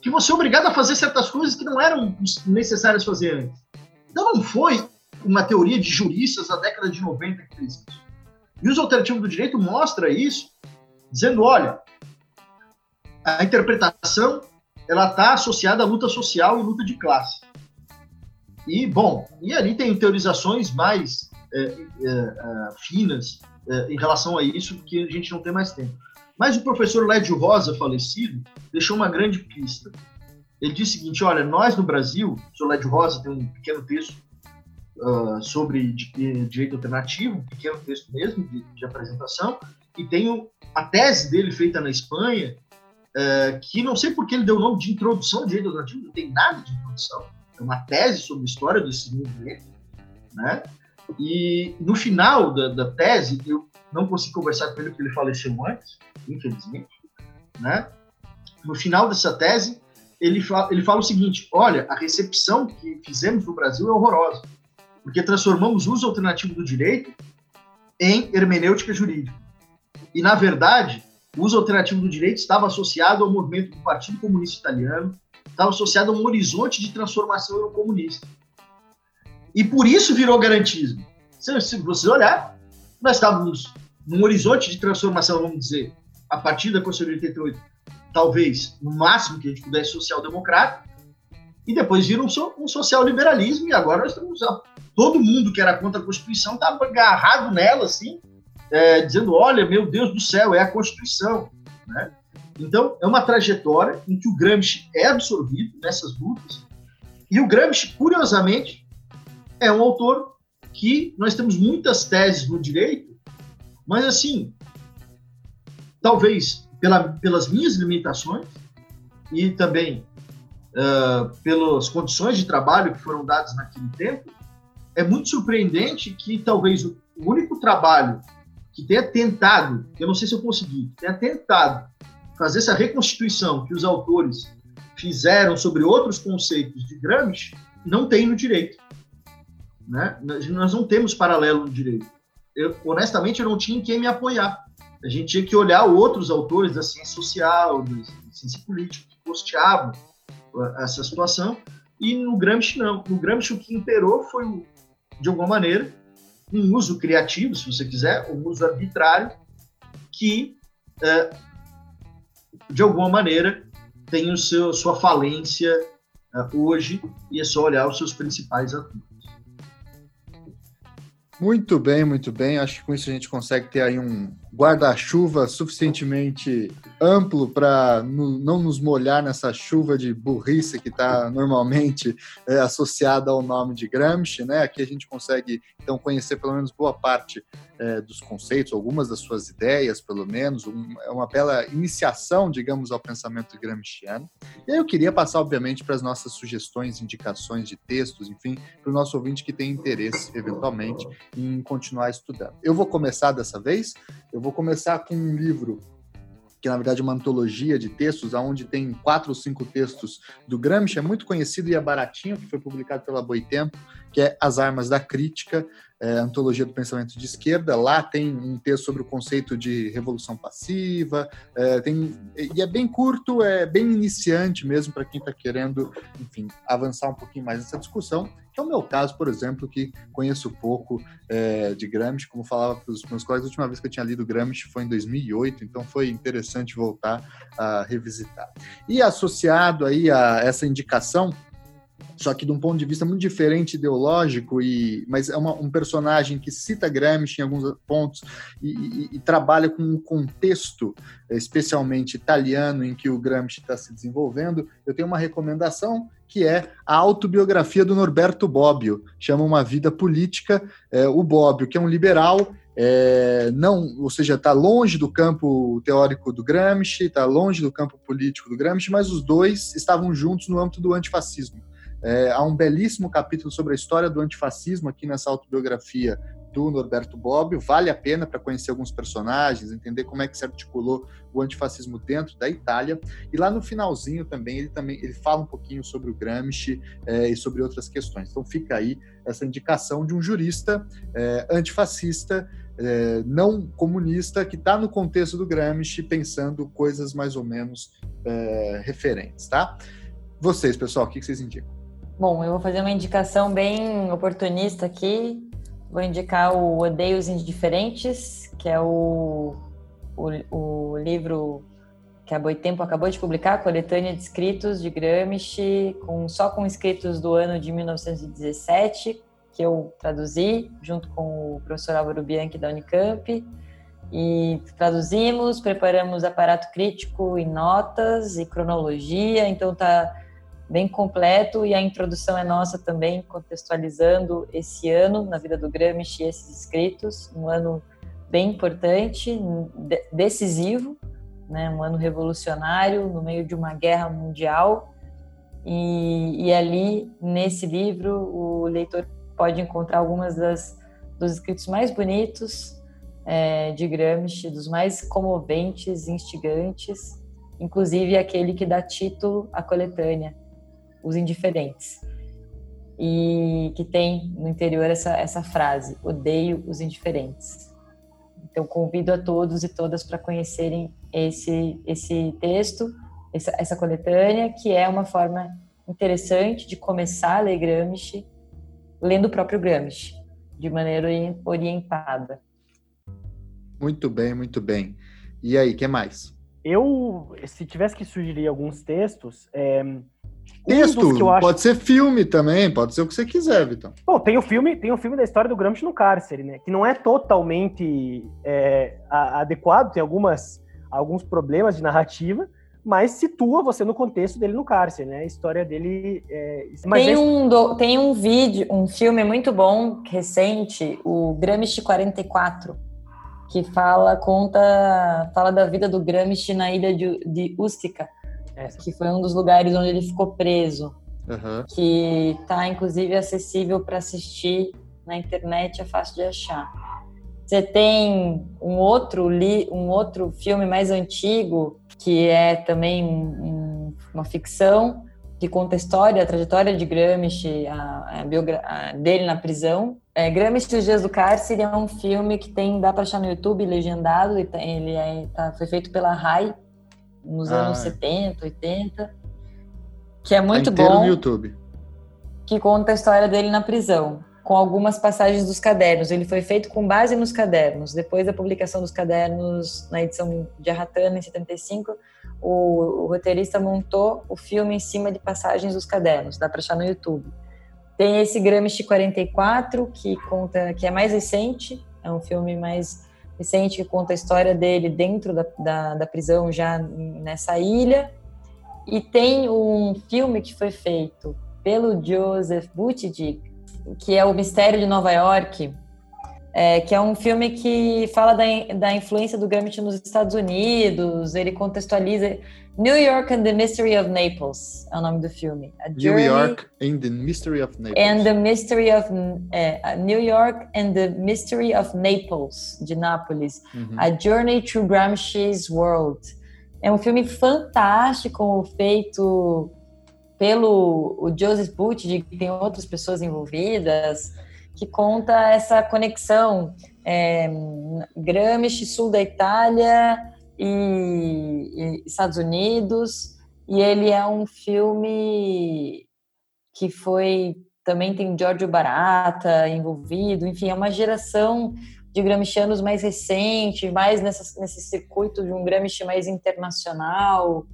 que você é obrigado a fazer certas coisas que não eram necessárias fazer antes. Então, não foi uma teoria de juristas da década de 90 que fez isso. E os alternativos do direito mostra isso, dizendo, olha, a interpretação ela está associada à luta social e luta de classe. E, bom, e ali tem teorizações mais é, é, é, finas é, em relação a isso, que a gente não tem mais tempo. Mas o professor Lédio Rosa, falecido, deixou uma grande pista. Ele disse o seguinte: olha, nós no Brasil, o professor Lédio Rosa tem um pequeno texto uh, sobre direito alternativo, um pequeno texto mesmo de, de apresentação, e tenho a tese dele feita na Espanha, uh, que não sei porque ele deu o nome de introdução ao direito alternativo, não tem nada de introdução, é uma tese sobre a história desses movimentos, né? E no final da, da tese, eu não consegui conversar com ele porque ele faleceu antes, infelizmente, né? No final dessa tese, ele fala, ele fala o seguinte: olha, a recepção que fizemos no Brasil é horrorosa porque transformamos uso alternativo do direito em hermenêutica jurídica. E, na verdade, o uso alternativo do direito estava associado ao movimento do Partido Comunista Italiano, estava associado a um horizonte de transformação eurocomunista. E por isso virou garantismo. Se, se você olhar, nós estávamos num horizonte de transformação, vamos dizer, a partir da Constituição de 88, talvez no máximo que a gente pudesse social-democrata, e depois vira um, so, um social-liberalismo, e agora nós estamos. Todo mundo que era contra a Constituição estava agarrado nela, assim, é, dizendo: olha, meu Deus do céu, é a Constituição. Né? Então, é uma trajetória em que o Gramsci é absorvido nessas lutas, e o Gramsci, curiosamente, é um autor que nós temos muitas teses no direito, mas assim, talvez pela, pelas minhas limitações e também uh, pelas condições de trabalho que foram dadas naquele tempo, é muito surpreendente que talvez o único trabalho que tenha tentado, eu não sei se eu consegui, tenha tentado fazer essa reconstituição que os autores fizeram sobre outros conceitos de Gramsci, não tem no direito. Né? Nós não temos paralelo no direito. Eu, honestamente, eu não tinha em quem me apoiar. A gente tinha que olhar outros autores da ciência social, da ciência política, que posteavam essa situação. E no Gramsci, não. No Gramsci, o que imperou foi, de alguma maneira, um uso criativo, se você quiser, um uso arbitrário, que, é, de alguma maneira, tem o seu, sua falência é, hoje, e é só olhar os seus principais atores. Muito bem, muito bem. Acho que com isso a gente consegue ter aí um guarda-chuva suficientemente amplo para não nos molhar nessa chuva de burrice que está normalmente é, associada ao nome de Gramsci, né? Aqui a gente consegue então conhecer pelo menos boa parte é, dos conceitos, algumas das suas ideias, pelo menos, um, é uma bela iniciação, digamos, ao pensamento gramsciano. E aí eu queria passar, obviamente, para as nossas sugestões, indicações de textos, enfim, para o nosso ouvinte que tem interesse, eventualmente, em continuar estudando. Eu vou começar dessa vez, eu vou começar com um livro que na verdade é uma antologia de textos, onde tem quatro ou cinco textos do Gramsci, é muito conhecido e é baratinho, que foi publicado pela Boitempo, que é As Armas da Crítica, é, Antologia do Pensamento de Esquerda. Lá tem um texto sobre o conceito de revolução passiva, é, tem, e é bem curto, é bem iniciante mesmo para quem está querendo, enfim, avançar um pouquinho mais nessa discussão, que é o meu caso, por exemplo, que conheço pouco é, de Gramsci, como falava para os meus colegas, a última vez que eu tinha lido Gramsci foi em 2008, então foi interessante voltar a revisitar. E associado aí a essa indicação, só que de um ponto de vista muito diferente ideológico, e, mas é uma, um personagem que cita Gramsci em alguns pontos e, e, e trabalha com um contexto especialmente italiano em que o Gramsci está se desenvolvendo. Eu tenho uma recomendação que é a autobiografia do Norberto Bobbio, chama Uma Vida Política. É, o Bobbio, que é um liberal, é, não, ou seja, está longe do campo teórico do Gramsci, está longe do campo político do Gramsci, mas os dois estavam juntos no âmbito do antifascismo. É, há um belíssimo capítulo sobre a história do antifascismo aqui nessa autobiografia do Norberto Bobbio. Vale a pena para conhecer alguns personagens, entender como é que se articulou o antifascismo dentro da Itália. E lá no finalzinho também ele também ele fala um pouquinho sobre o Gramsci é, e sobre outras questões. Então fica aí essa indicação de um jurista é, antifascista. É, não comunista que está no contexto do Gramsci pensando coisas mais ou menos referentes, tá? Vocês, pessoal, o que vocês indicam? Bom, eu vou fazer uma indicação bem oportunista aqui. Vou indicar o Odeio os Indiferentes, que é o, o, o livro que a Boitempo acabou de publicar, a coletânea de escritos de Gramsci, com, só com escritos do ano de 1917, que eu traduzi, junto com o professor Álvaro Bianchi da Unicamp. E traduzimos, preparamos aparato crítico e notas e cronologia, então tá bem completo e a introdução é nossa também, contextualizando esse ano na vida do Gramsci e esses escritos, um ano bem importante, decisivo, né, um ano revolucionário no meio de uma guerra mundial. E, e ali, nesse livro, o leitor pode encontrar algumas das, dos escritos mais bonitos é, de Gramsci, dos mais comoventes, instigantes, inclusive aquele que dá título à coletânea, os indiferentes. E que tem no interior essa, essa frase: odeio os indiferentes. Então, convido a todos e todas para conhecerem esse, esse texto, essa, essa coletânea, que é uma forma interessante de começar a ler Gramsci, lendo o próprio Gramsci, de maneira orientada. Muito bem, muito bem. E aí, que mais? Eu, se tivesse que sugerir alguns textos, é, Texto, um acho... pode ser filme também, pode ser o que você quiser, Vitão. Bom, tem o filme, tem o filme da história do Gramsci no cárcere, né? Que não é totalmente é, adequado, tem algumas, alguns problemas de narrativa, mas situa você no contexto dele no cárcere, né? A história dele. É... tem, um do, tem um vídeo, um filme muito bom, recente, o Gramsci 44, que fala, conta, fala da vida do Gramsci na ilha de, de Ústica essa. que foi um dos lugares onde ele ficou preso, uhum. que está inclusive acessível para assistir na internet, é fácil de achar. Você tem um outro li, um outro filme mais antigo que é também um, uma ficção que conta a história, a trajetória de Gramsci, a, a, a dele na prisão. É, Gramsci os Dias do Cárcere é um filme que tem dá para achar no YouTube legendado. Ele é, tá, foi feito pela Rai nos ah, anos 70, 80, que é muito tá bom. no YouTube. Que conta a história dele na prisão, com algumas passagens dos cadernos. Ele foi feito com base nos cadernos. Depois da publicação dos cadernos na edição de Arratana, em 75, o, o roteirista montou o filme em cima de passagens dos cadernos. Dá para achar no YouTube. Tem esse Gramsci 44, que conta, que é mais recente, é um filme mais recente que conta a história dele dentro da, da, da prisão, já nessa ilha. E tem um filme que foi feito pelo Joseph Buttigieg, que é O Mistério de Nova York, é, que é um filme que fala da, da influência do Gramsci nos Estados Unidos, ele contextualiza New York and the Mystery of Naples é o nome do filme. A New York and the Mystery of Naples. And the Mystery of é, New York and the Mystery of Naples, de Nápoles. Uhum. A Journey Through Gramsci's World. É um filme fantástico, feito pelo o Joseph Buttigieg, que tem outras pessoas envolvidas, que conta essa conexão é, Gramsci, sul da Itália e, e Estados Unidos. E ele é um filme que foi também tem Giorgio Barata envolvido, enfim, é uma geração de gramscianos mais recente, mais nessa, nesse circuito de um Gramsci mais internacional.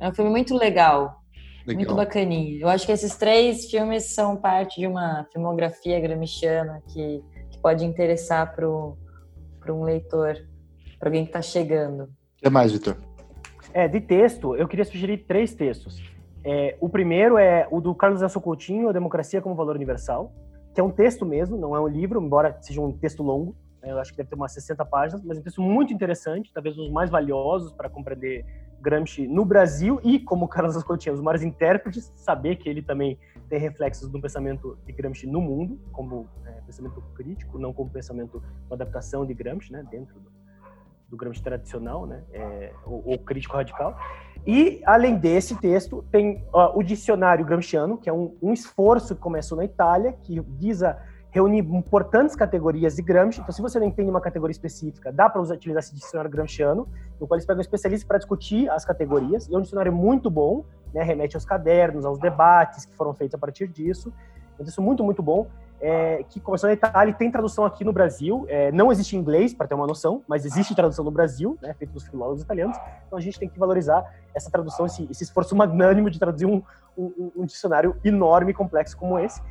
É um filme muito legal, legal, muito bacaninho. Eu acho que esses três filmes são parte de uma filmografia gramsciana que, que pode interessar para um leitor, para alguém que está chegando. O que mais, Vitor? É, de texto, eu queria sugerir três textos. É, o primeiro é o do Carlos Nelson Coutinho, A Democracia como Valor Universal, que é um texto mesmo, não é um livro, embora seja um texto longo. Né, eu acho que deve ter umas 60 páginas, mas é um texto muito interessante, talvez um dos mais valiosos para compreender Gramsci no Brasil e, como Carlos Coutinho, os maiores intérpretes, saber que ele também tem reflexos do pensamento de Gramsci no mundo, como é, pensamento crítico, não como pensamento, uma adaptação de Gramsci, né, dentro do, do Gramsci tradicional, né, é, ou, ou, crítico radical. E, além desse texto, tem ó, o Dicionário Gramsciano, que é um, um, esforço que começou na Itália, que visa reunir importantes categorias de Gramsci. Então, se você não entende uma categoria específica, dá para utilizar esse Dicionário Gramsciano, no qual eles pegam especialistas para discutir as categorias. E é um dicionário muito bom, né, remete aos cadernos, aos debates que foram feitos a partir disso. É um muito, muito bom é, que começou na Itália e tem tradução aqui no Brasil. É, não existe inglês, para ter uma noção, mas existe tradução no Brasil, né, dos filólogos italianos. Então a gente tem que valorizar essa tradução, esse, esse esforço magnânimo de traduzir um, um, um, dicionário enorme e complexo como esse.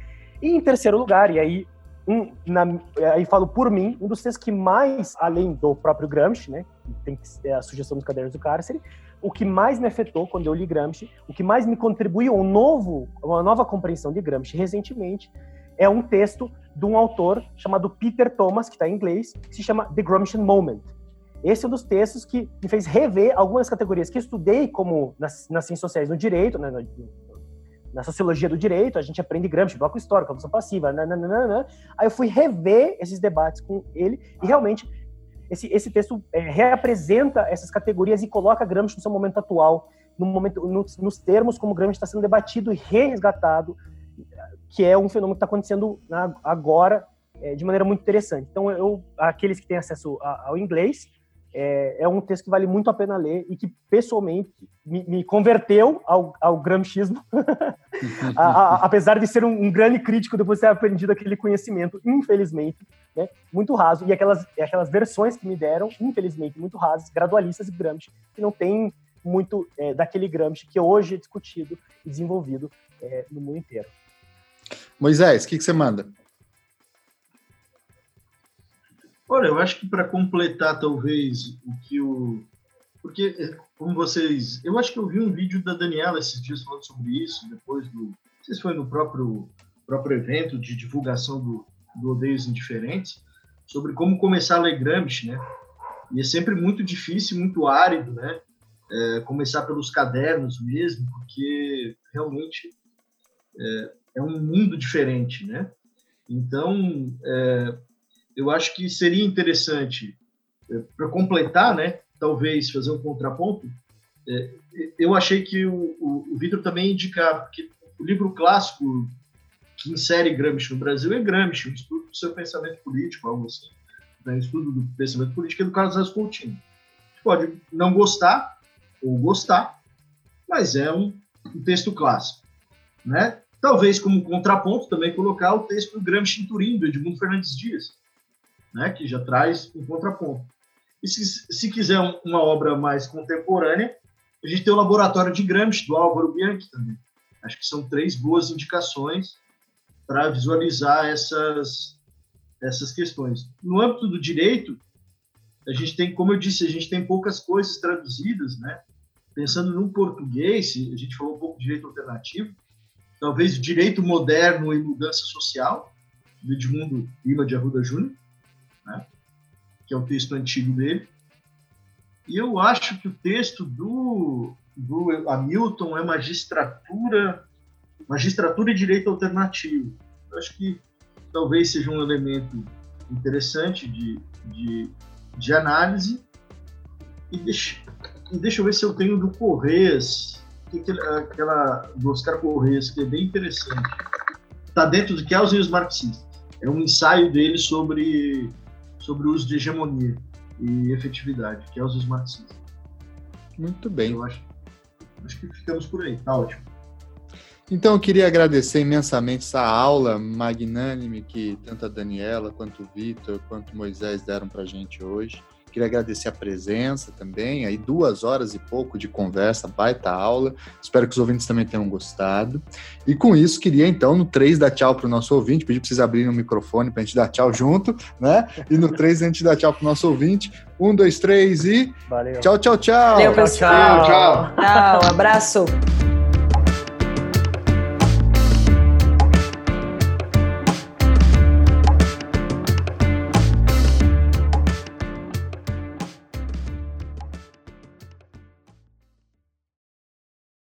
E em terceiro lugar, e aí, um, na, aí falo por mim, um dos textos que mais, além do próprio Gramsci, né, tem é a sugestão dos cadernos do cárcere, o que mais me afetou quando eu li Gramsci, o que mais me contribuiu um novo, uma nova compreensão de Gramsci recentemente, é um texto de um autor chamado Peter Thomas, que está em inglês, que se chama The Gramscian Moment. Esse é um dos textos que me fez rever algumas categorias que estudei, como nas, nas ciências sociais no direito, né, na, na, sociologia do direito, a gente aprende Gramsci, bloco histórico, função passiva, nananana. aí eu fui rever esses debates com ele, e realmente esse, esse texto é, reapresenta essas categorias e coloca Gramsci no seu momento atual, no momento, nos, nos termos como Gramsci está sendo debatido e resgatado que é um fenômeno que está acontecendo agora é, de maneira muito interessante. Então, eu, aqueles que têm acesso ao inglês, é, é, um texto que vale muito a pena ler e que, pessoalmente, me, me converteu ao, ao a, a, apesar de ser um, um, grande crítico depois de ter aprendido aquele conhecimento, infelizmente, né, muito raso. E aquelas, aquelas versões que me deram, infelizmente, muito rasas, gradualistas de Gramsci, que não tem muito é, daquele Gramsci que hoje é discutido e desenvolvido é, no mundo inteiro. Moisés, o que, que você manda? Olha, eu acho que para completar talvez o que o porque como vocês, eu acho que eu vi um vídeo da Daniela esses dias falando sobre isso, depois do, não sei se foi no próprio próprio evento de divulgação do, do Odeios Indiferentes, sobre como começar a ler Gramsci, né? E é sempre muito difícil, muito árido, né? É, começar pelos cadernos mesmo, porque realmente é, é um mundo diferente, né? Então, é, eu acho que seria interessante, é, para completar, né? Talvez fazer um contraponto. É, eu achei que o, o, o Vitor também indicava que o livro clássico que insere Gramsci no Brasil é Gramsci, um estudo do seu pensamento político, algo assim. Né? Estudo do pensamento político é do Carlos Reis Coutinho. Pode não gostar ou gostar, mas é um, um texto clássico, né? Talvez como contraponto também colocar o texto do Gramsci em Turim, do Edmundo Fernandes Dias, né, que já traz um contraponto. E se, se quiser um, uma obra mais contemporânea, a gente tem o Laboratório de Gramsci, do Álvaro Bianchi também. Acho que são três boas indicações para visualizar essas, essas questões. No âmbito do direito, a gente tem, como eu disse, a gente tem poucas coisas traduzidas, né? Pensando no português, a gente falou um pouco de direito alternativo, talvez Direito Moderno e Mudança Social, do Edmundo Lima de Arruda Júnior? Que é o texto antigo dele. E eu acho que o texto do, do Hamilton é magistratura, magistratura e direito alternativo. Eu acho que talvez seja um elemento interessante de, de, de análise. E deixa, e deixa eu ver se eu tenho do Correias, aquela do Oscar Correia, que é bem interessante. Está dentro do Kelsen e os marxistas. é um ensaio dele sobre, sobre o uso de hegemonia e efetividade, que é os marxistas. Muito bem. Eu acho, acho que ficamos por aí, tá ótimo. Então, eu queria agradecer imensamente essa aula magnânime que tanto a Daniela, quanto o Vitor, quanto o Moisés deram para a gente hoje. Queria agradecer a presença também, aí duas horas e pouco de conversa, baita aula. Espero que os ouvintes também tenham gostado. E com isso, queria então, no 3, dar tchau para o nosso ouvinte, pedir para vocês abrirem o microfone para a gente dar tchau junto, né? E no 3 a gente dá tchau para o nosso ouvinte. Um, dois, três e. Valeu. Tchau, tchau, tchau. Valeu, pessoal. Tchau, tchau. Tchau, abraço.